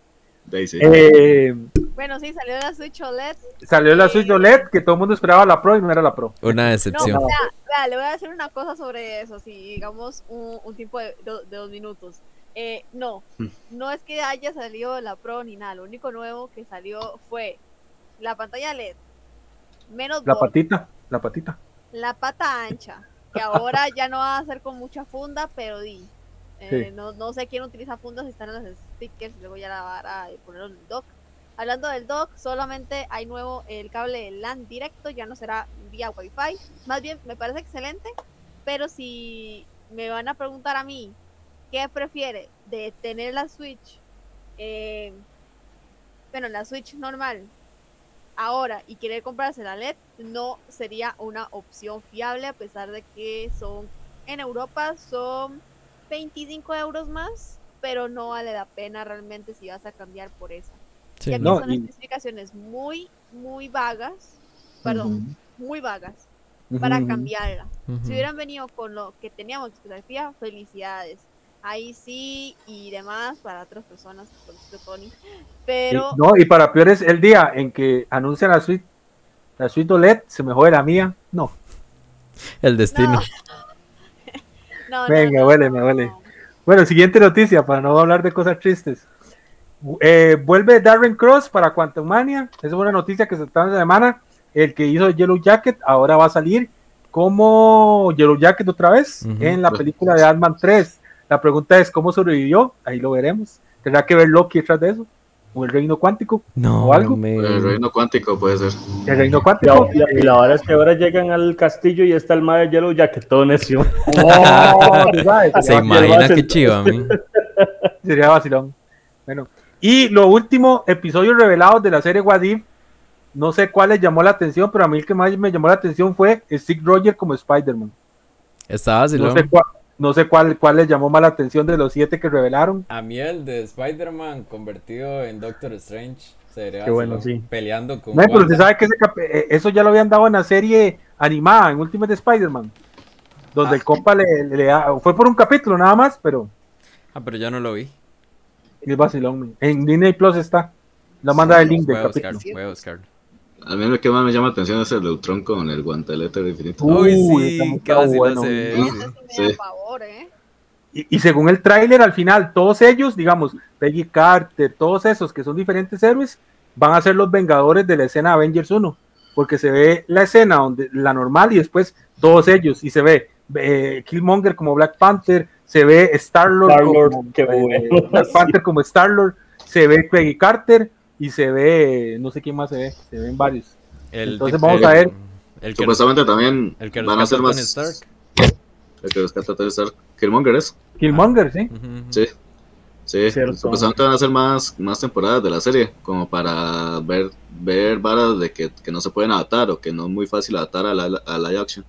sí. eh, Bueno, sí, salió la Switch OLED. salió la Switch OLED que todo el mundo esperaba la Pro y no era la Pro. Una No, decepción. o sea, vea, le voy a decir una cosa sobre eso, si digamos un, un tiempo de dos minutos. Eh, no, Hmm. no es que haya salido la Pro ni nada, lo único nuevo que salió fue la pantalla LED, menos La patita, la patita. la pata ancha, que ahora ya no va a ser con mucha funda, pero di. eh, Sí. no, no sé quién utiliza fundas, si están en los stickers, luego ya la vara de ponerlo en el dock. Hablando del dock, solamente hay nuevo el cable LAN directo, ya no será vía Wi-Fi. Más bien, me parece excelente, pero si me van a preguntar a mí qué prefiere de tener la Switch, eh, bueno, la Switch normal ahora y querer comprarse la LED, no sería una opción fiable a pesar de que son en Europa son 25 euros más, pero no vale la pena realmente si vas a cambiar por esa. Sí, y no, son y- especificaciones muy, muy vagas, perdón, muy vagas para cambiarla. Si hubieran venido con lo que teníamos de fotografía, felicidades. Ahí sí y demás para otras personas, por ejemplo Tony. Pero Y, no, y para peores, el día en que anuncian la Switch, la Switch OLED, se me jode la mía. No, El destino. no, no, Venga, no, huele, no, me huele. no. Bueno, siguiente noticia, para no hablar de cosas tristes. Eh, vuelve Darren Cross para Quantumania. Esa es una noticia que se está en la semana. El que hizo Yellow Jacket ahora va a salir como Yellow Jacket otra vez en la película de Ant-Man 3. La pregunta es: ¿cómo sobrevivió? Ahí lo veremos. ¿Tendrá que ver Loki detrás de eso? ¿O el reino cuántico? No, ¿O algo? me- El reino cuántico puede ser. ¿El reino Y cuántico? y la verdad es que ahora llegan al castillo y está el mar de Yellow Jacket, todo necio. Oh, Se imagina que chiva. Sería vacilón. Bueno, y lo último, episodios revelados de la serie Wadif. No sé cuál les llamó la atención, pero a mí el que más me llamó la atención fue Steve Roger como Spider-Man. Estaba así, No sé, cuál, no sé cuál, cuál les llamó más la atención de los siete que revelaron. A mí el de Spider-Man convertido en Doctor Strange. Sería Qué bueno, sí. Peleando con No, pero usted sabe que ese cap- eh, eso ya lo habían dado en la serie animada, en Ultimate Spider-Man. Donde Ah. el compa le, le da- fue por un capítulo nada más, pero Ah, pero ya no lo vi. es vacilón. En Disney Plus está. La manda el link del buscar, capítulo. voy a buscar. A mí lo que más me llama la atención es el Neutron con el guantelete de infinito. Uy, esa sí, vacilón bueno. se ve. Sí. favor, ¿eh? Y, y según el tráiler, al final, todos ellos, digamos, Peggy Carter, todos esos que son diferentes héroes, van a ser los vengadores de la escena Avengers 1, porque se ve la escena donde la normal y después todos ellos, y se ve eh, Killmonger como Black Panther, se ve Star-Lord Star-Lord, como, qué eh, bueno, Black sí. Panther como Star-Lord, se ve Peggy Carter y se ve, no sé quién más se ve, se ven varios. El Entonces vamos a ver. El que, Supuestamente también el que van a ser más. Stark. El que rescata Tony Stark. Killmonger es. Killmonger, sí. Ujú. Sí. Sí, Cierto. supuestamente van a ser más, más temporadas de la serie, como para ver, ver varas de que, que no se pueden adaptar o que no es muy fácil adaptar a la, a live action.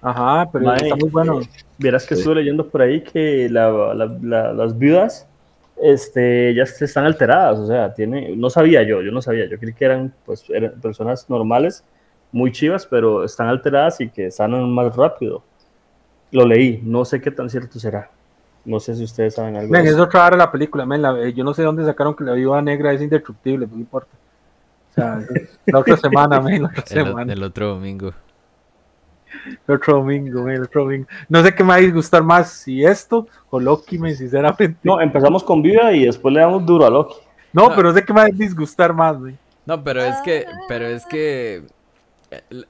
Ajá, pero está muy bueno. Vieras que Sí. estuve leyendo por ahí que la- la- la- las viudas este, ya se están alteradas, o sea, tiene, no sabía yo, yo no sabía, yo creí que eran, pues, eran personas normales, muy chivas, pero están alteradas y que sanan más rápido. Lo leí, no sé qué tan cierto será. No sé si ustedes saben algo. Men, de es otra hora la película, men, la- eh, yo no sé dónde sacaron que la viuda negra es indestructible, no importa. O sea, la otra semana, men, la otra El, semana, el otro domingo. el otro domingo, el otro domingo. No sé qué me va a disgustar más, si esto o Loki, men, sinceramente. No, No, empezamos con Viuda y después le damos duro a Loki. no. pero no sé qué me va a disgustar más, men. No, pero es que, pero es que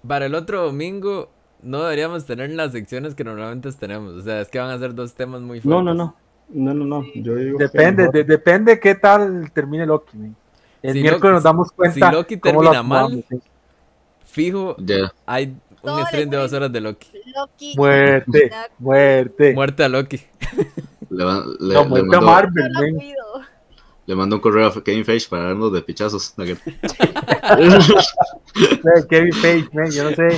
para el otro domingo no deberíamos tener las secciones que normalmente tenemos. O sea, es que van a ser dos temas muy No, fuertes. no, no. No, no, no. Yo digo que Depende, de- depende qué tal termine Loki, men. El Si miércoles Loki- nos damos cuenta. si Loki cómo lo termina mal. Fijo, hay un Todo el stream de dos horas de Loki. Loki. Muerte, muerte. Muerte a Loki. Le, va- le, No, le mando, Marvel, no le mando un correo a Kevin Feige para darnos de pichazos. Kevin Feige, men, yo no sé.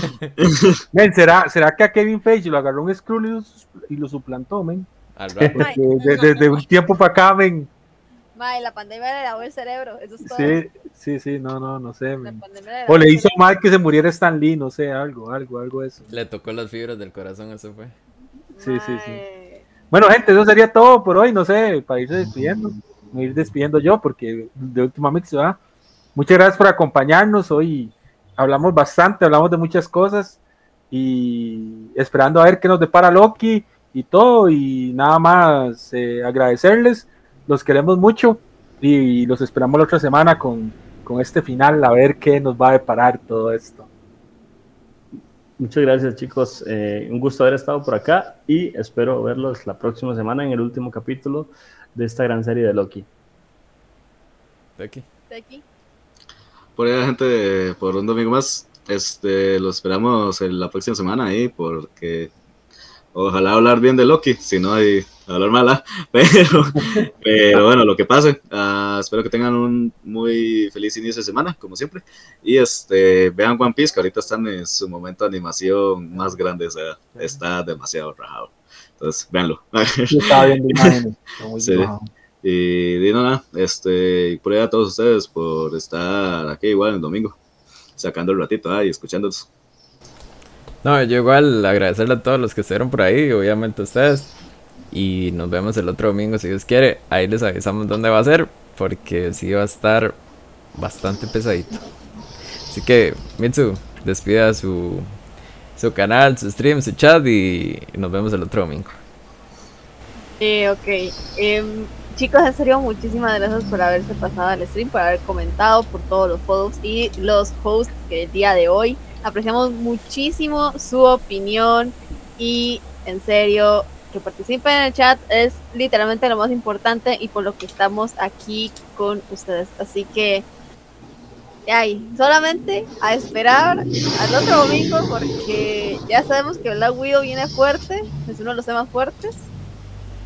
Men, ¿será, ¿será que a Kevin Feige lo agarró un Skrull y lo, sus- y lo suplantó, men? Al rato. Porque Ay, de- desde un tiempo para acá, men. Mae, la pandemia le lavó el cerebro. Eso es todo. Sí, sí, sí, no, no, no sé, La le O le hizo mal que se muriera Stan Lee, no sé, algo, algo, algo de eso. Le tocó las fibras del corazón, eso fue. Sí, sí, sí. Bueno, gente, eso sería todo por hoy, no sé, para irse despidiendo. Me ir despidiendo yo porque de últimamente se va. Muchas gracias por acompañarnos. Hoy hablamos bastante, hablamos de muchas cosas y esperando a ver qué nos depara Loki y todo. Y nada más eh, agradecerles, los queremos mucho y los esperamos la otra semana con, con este final, a ver qué nos va a deparar todo esto. Muchas gracias, chicos. Eh, un gusto haber estado por acá y espero verlos la próxima semana en el último capítulo de esta gran serie de Loki. Loki. De aquí. Por ahí, gente, por un domingo más. Este, lo esperamos en la próxima semana ahí, porque ojalá hablar bien de Loki, si no hay hablar mala, pero, pero bueno, lo que pase. Ah, espero que tengan un muy feliz inicio de semana, como siempre. Y este, vean One Piece, que ahorita están en su momento de animación más grande, o sea, está demasiado rajado. Entonces, véanlo. Yo estaba viendo imágenes. está muy Sí. Y di nada, este, y por ahí a todos ustedes por estar aquí igual el domingo, sacando el ratito ahí, escuchándolos. No, yo igual agradecerle a todos los que estuvieron por ahí, obviamente a ustedes. Y nos vemos el otro domingo si Dios quiere. Ahí les avisamos dónde va a ser, porque sí va a estar bastante pesadito. Así que, Mitsu, despida su, su canal, su stream, su chat y nos vemos el otro domingo. Eh, ok. Em, chicos, en serio, muchísimas gracias por haberse pasado al stream, por haber comentado, por todos los follows y los hosts que el día de hoy. Apreciamos muchísimo su opinión y en serio, que participen en el chat es literalmente lo más importante y por lo que estamos aquí con ustedes. Así que, ay, solamente a esperar al otro domingo porque ya sabemos que Black Widow viene fuerte, es uno de los temas fuertes.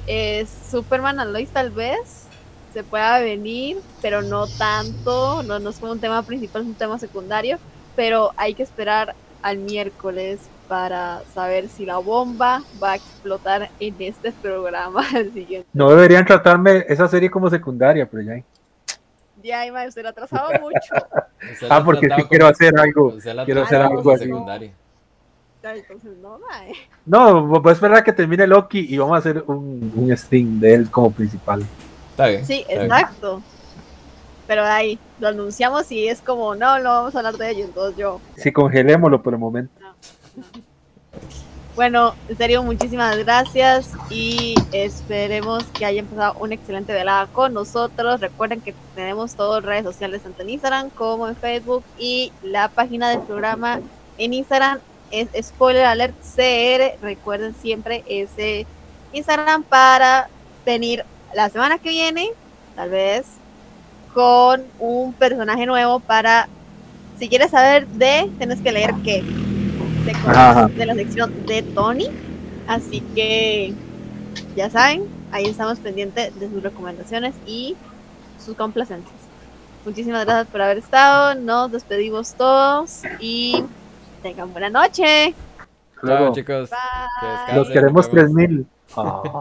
Eh, Superman and Lois tal vez se pueda venir, pero no tanto, no, no es como un tema principal, es un tema secundario, pero hay que esperar al miércoles para saber si la bomba va a explotar en este programa el siguiente. No deberían tratarme esa serie como secundaria, pero ya. Ya, Ima, usted lo atrasaba mucho. Ah, porque sí quiero hacer algo. quiero hacer algo así. entonces no, mae. No, voy a esperar a que termine Loki y vamos a hacer un, un stream de él como principal. Está bien. Sí, está bien. exacto. Pero ahí lo anunciamos y es como, no, no vamos a hablar de ello, entonces yo. Sí, congelémoslo por el momento. Bueno, en serio, muchísimas gracias y esperemos que hayan pasado una excelente velada con nosotros. Recuerden que tenemos todas redes sociales, tanto en Instagram como en Facebook y la página del programa en Instagram es Spoiler Alert CR. Recuerden siempre ese Instagram para venir la semana que viene, tal vez, con un personaje nuevo para, si quieres saber de, tienes que leer qué de, la sección de Tony. Así que ya saben, ahí estamos pendientes de sus recomendaciones y sus complacencias. Muchísimas gracias por haber estado. Nos despedimos todos y tengan buena noche. Chao, Luego, chicos. Bye. Que descansen, los queremos nos vemos. 3000. Ah.